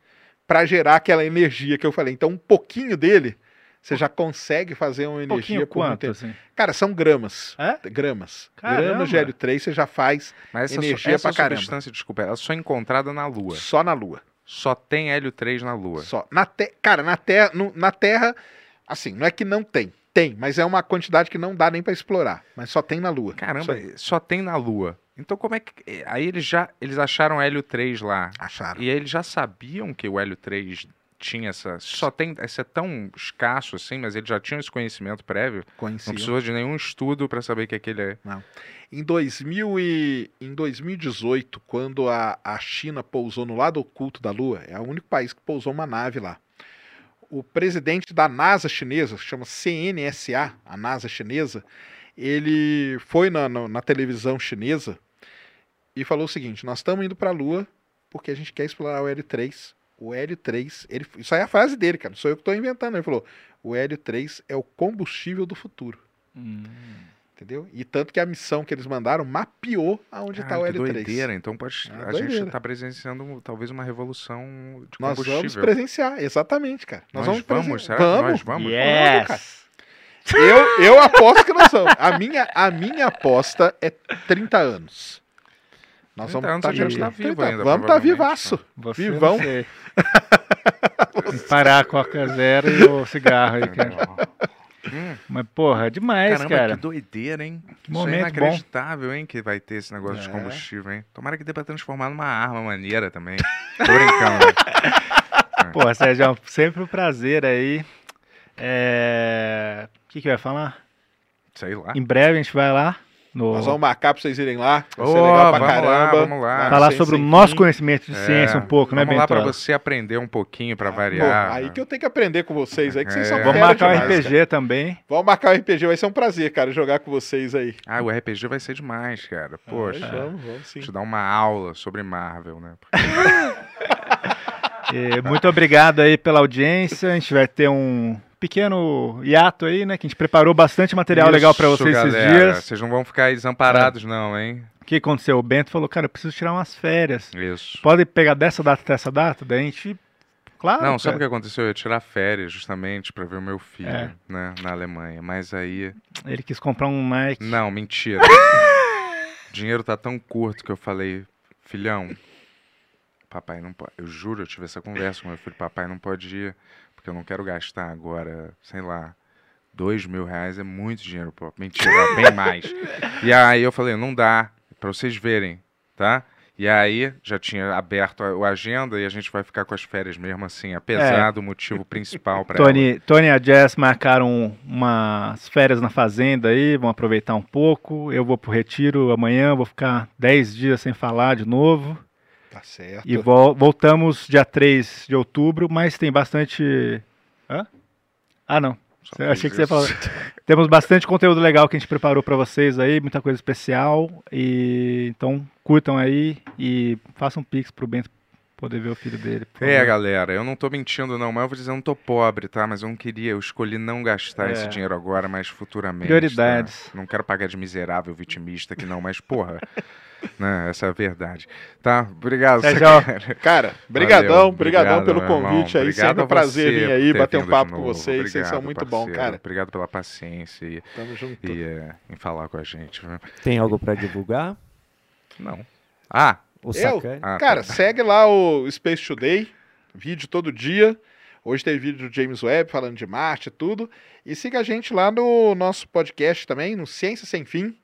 para gerar aquela energia que eu falei. Então, um pouquinho dele, você já consegue fazer uma Um energia por muito quanto, tempo. assim? Cara, são gramas. É? Gramas. Caramba. Gramas de Hélio 3 você já faz Mas essa, Energia essa pra caramba. substância, desculpa, ela só é encontrada na Lua. só na lua. Só tem hélio 3 na Lua. Só. Na te... Cara, na terra, no- na Terra, assim, não é que não tem. Tem, mas é uma quantidade que não dá nem para explorar. Mas só tem na Lua. Caramba, aí. só tem na Lua. Então como é que. eh, Aí eles já. Eles acharam Hélio 3 lá. Acharam. E aí eles já sabiam que o Hélio 3 tinha essa. Só tem. Esse é tão escasso assim, mas eles já tinham esse conhecimento prévio. Não Conheciam. precisou de nenhum estudo para saber que aquele é. Em, 2000 e, em 2018, quando a, a China pousou no lado oculto da Lua, é o único país que pousou uma nave lá. O presidente da NASA chinesa, que chama CNSA, a NASA chinesa, ele foi na, na- na televisão chinesa e falou o seguinte: nós estamos indo para a Lua porque a gente quer explorar o Hélio 3. O Hélio 3, ele, isso aí é a frase dele, cara, não sou eu que estou inventando. Ele falou: o Hélio 3 é o combustível do futuro. Entendeu? E tanto que a missão que eles mandaram mapeou aonde está o que L3. doideira. Então pode, Ah, a gente doideira. está presenciando talvez uma revolução de Nós combustível. vamos presenciar, exatamente, cara. Nós, Nós vamos, vamos, será que vamos. nós vamos? Vamos, cara. Eu, eu aposto que nós vamos. A minha, a minha aposta é 30 anos. Nós 30 vamos anos a gente tá tá vivo 30 ainda, Vamos estar tá vivaço. Você Vivão. sei. Parar a Coca Zero e o cigarro aí, cara. Hum, Mas, porra, é demais, caramba, cara. que doideira, hein? Que Isso é momento bom. inacreditável, hein, que vai ter esse negócio de É. combustível, hein? Tomara que dê pra transformar numa arma maneira também. Tô brincando. né? <laughs> Pô, Sérgio, é sempre um prazer aí. É... O que, que ia falar? Sei lá. Em breve a gente vai lá no... Nós vamos marcar pra vocês irem lá. Vai ser Ô, legal pra vamos lá, caramba. vamos lá. Falar Ciência sobre o nosso Fim. conhecimento de ciência um pouco, né, É, Vamos lá pra você aprender um pouquinho pra Bom, variar. aí que eu tenho que aprender com vocês aí, que vocês É. são Vamos Vamos marcar um demais, RPG cara. também. Vamos marcar o RPG, vai ser um prazer, cara, jogar com vocês aí. Ah, o RPG vai ser demais, cara. Poxa. Vamos, vamos, vamos sim. Te dar uma aula sobre Marvel, né? <laughs> E muito obrigado aí pela audiência. A gente vai ter um pequeno hiato aí, né? Que a gente preparou bastante material legal pra Isso, vocês esses galera. dias. Vocês não vão ficar desamparados, não, hein? O que aconteceu? O Bento falou, cara, eu preciso tirar umas férias. Isso. Pode pegar dessa data até essa data? Daí a gente. Claro. Não, sabe o que aconteceu? Eu ia tirar férias justamente pra ver o meu filho, É. né, na Alemanha. Mas aí. Ele quis comprar um Nike. Não, mentira. o <laughs> dinheiro tá tão curto que eu falei, filhão, papai não pode. Eu juro, eu tive essa conversa com meu filho, papai não pode ir, eu não quero gastar agora, sei lá. Dois mil reais é muito dinheiro, pô. Mentira, é bem mais. <laughs> E aí eu falei, não dá, pra vocês verem, tá? E aí já tinha aberto a, a agenda e a gente vai ficar com as férias mesmo assim, apesar do motivo principal pra ela. Tony, Tony e a Jess marcaram umas férias na fazenda aí, vão aproveitar um pouco. Eu vou pro retiro amanhã, vou ficar 10 dias sem falar de novo. Tá certo. E vol- voltamos dia 3 de outubro, mas tem bastante. Hã? Ah, não. Só achei que você ia falar. <laughs> Temos bastante conteúdo legal que a gente preparou pra vocês aí, muita coisa especial. E então curtam aí e façam pix pro Bento poder ver o filho dele. por É, galera, eu não tô mentindo não, mas eu vou dizer, eu não tô pobre, tá? Mas eu não queria, eu escolhi não gastar É. esse dinheiro agora, mas futuramente. Prioridades. tá? Não quero pagar de miserável vitimista que não, mas porra, <laughs> né? Essa é a verdade. Tá? Obrigado, Sérgio, <laughs> cara. Cara, brigadão, Valeu, brigadão obrigado, pelo convite aí. Obrigado Sempre um prazer vir aí, ter bater um papo com vocês. vocês são Obrigado, muito bons, parceiro. cara. Obrigado pela paciência e, Tamo junto. e, é, em falar com a gente. Tem algo pra divulgar? Não. Ah, O ah, Cara, tá. segue lá o Space Today, vídeo todo dia. Hoje tem vídeo do James Webb falando de Marte e tudo. E siga a gente lá no nosso podcast também, no Ciência Sem Fim.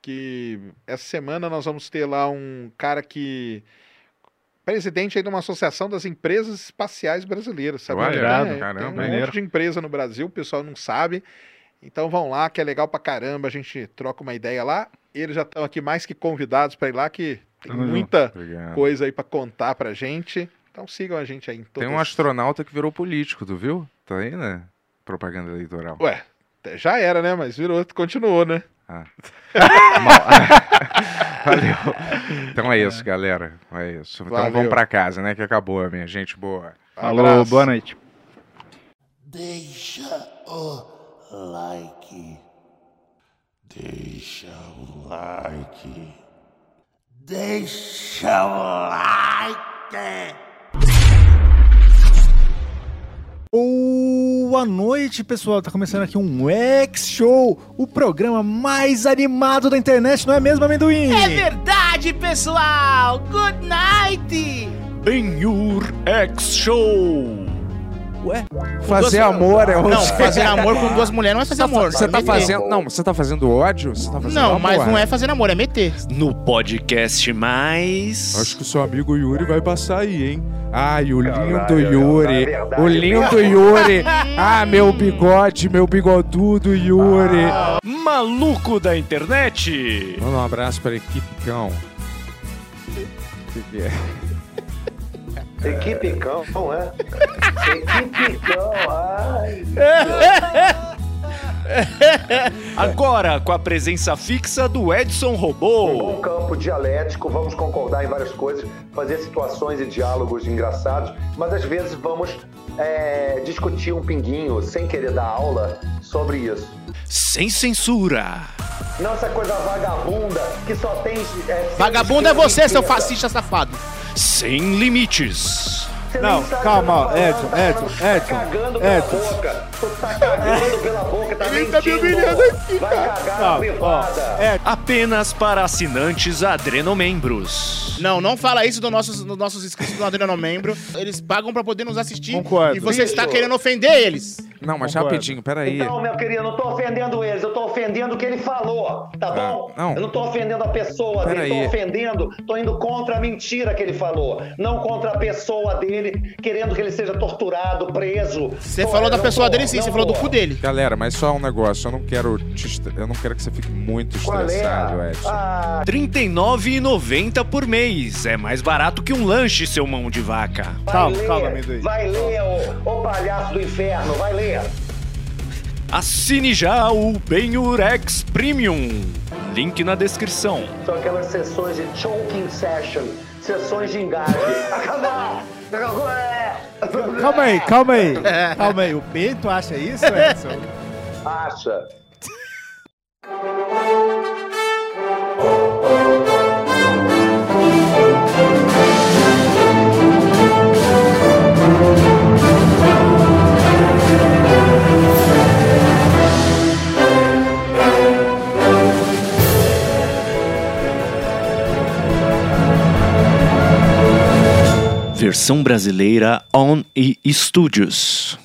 Que essa semana nós vamos ter lá um cara que. Presidente aí de uma associação das empresas espaciais brasileiras, sabe? Olha, É, tem caramba, um maneiro. monte de empresa no Brasil, o pessoal não sabe. Então vão lá, que é legal pra caramba. A gente troca uma ideia lá. Eles já estão aqui mais que convidados pra ir lá, que tem Tamo junto. muita Obrigado. coisa aí pra contar pra gente. Então sigam a gente aí em todas. Tem um astronauta que virou político, tu viu? Tá aí, né? Propaganda eleitoral. Ué, até já era, né? Mas virou, continuou, né? Ah. <laughs> Mal- <laughs> Valeu. Então é isso, galera. É isso. Então Valeu. vamos pra casa, né? Que acabou, minha gente boa. Falou, Abraço. boa noite. Deixa o like. Deixa o like. Deixa o like. Boa noite, pessoal. Tá começando aqui um X-Show, o programa mais animado da internet, não é mesmo, amendoim? É verdade, pessoal! Good night! Ben-Hur X Show. Ué? Fazer duas- amor é Não, outra. fazer amor com duas mulheres não é fazer amor. Você tá meter. fazendo. Não, você tá fazendo ódio? Você tá fazendo Não, amor. mas não é fazer amor, é meter. No podcast mais. Acho que o seu amigo Yuri vai passar aí, hein? Ai, o lindo Yuri. O lindo Yuri. Ah, meu bigode, meu bigodudo Yuri. Maluco da internet. Manda um abraço pra equipe cão. O que, que é? Equipe cão, não é? <laughs> Equipe cão, ai. Agora, com a presença fixa do Edson Robô. Bom campo dialético, vamos concordar em várias coisas, fazer situações e diálogos engraçados, mas às vezes vamos é, discutir um pinguinho, sem querer dar aula, sobre isso. Sem censura. Não essa coisa vagabunda que só tem. É, Vagabundo é você, seu fascista safado. Sem limites. Você Não, calma, Edson, Edson, tá Edson, Tá cagando pela Edson. boca. Tu tá cagando pela boca, tá Ele tá me mentindo. humilhando aqui, Vai cagar na Calma, ó, é, Apenas para assinantes adrenomembros. Não, não fala isso dos nossos, dos nossos inscritos do Adriano Membro. Eles pagam pra poder nos assistir. Concordo. E você está querendo ofender eles. Não, mas Concordo. rapidinho, peraí. Então, meu querido, eu não tô ofendendo eles, eu tô ofendendo o que ele falou, tá bom? não. Eu não tô ofendendo a pessoa Pera dele, aí. tô ofendendo, tô indo contra a mentira que ele falou, não contra a pessoa dele, querendo que ele seja torturado, preso. Você falou da pessoa dele sim, você falou do cu dele. Galera, mas só um negócio. Eu não quero Eu não quero que você fique muito Qual é? estressado, Edson. Ah, R$ 39,90 por mês. É mais barato que um lanche, seu mão de vaca. vai Calma, ler, calma, amendoim. Vai ler, ô, ô palhaço do inferno, vai ler. Assine já o Benurex Premium. Link na descrição. São aquelas sessões de choking session, sessões de engasgue. Acabou! É. Calma aí, calma aí. Calma aí. O Bento acha isso, Edson? Acha. Versão brasileira On e Studios.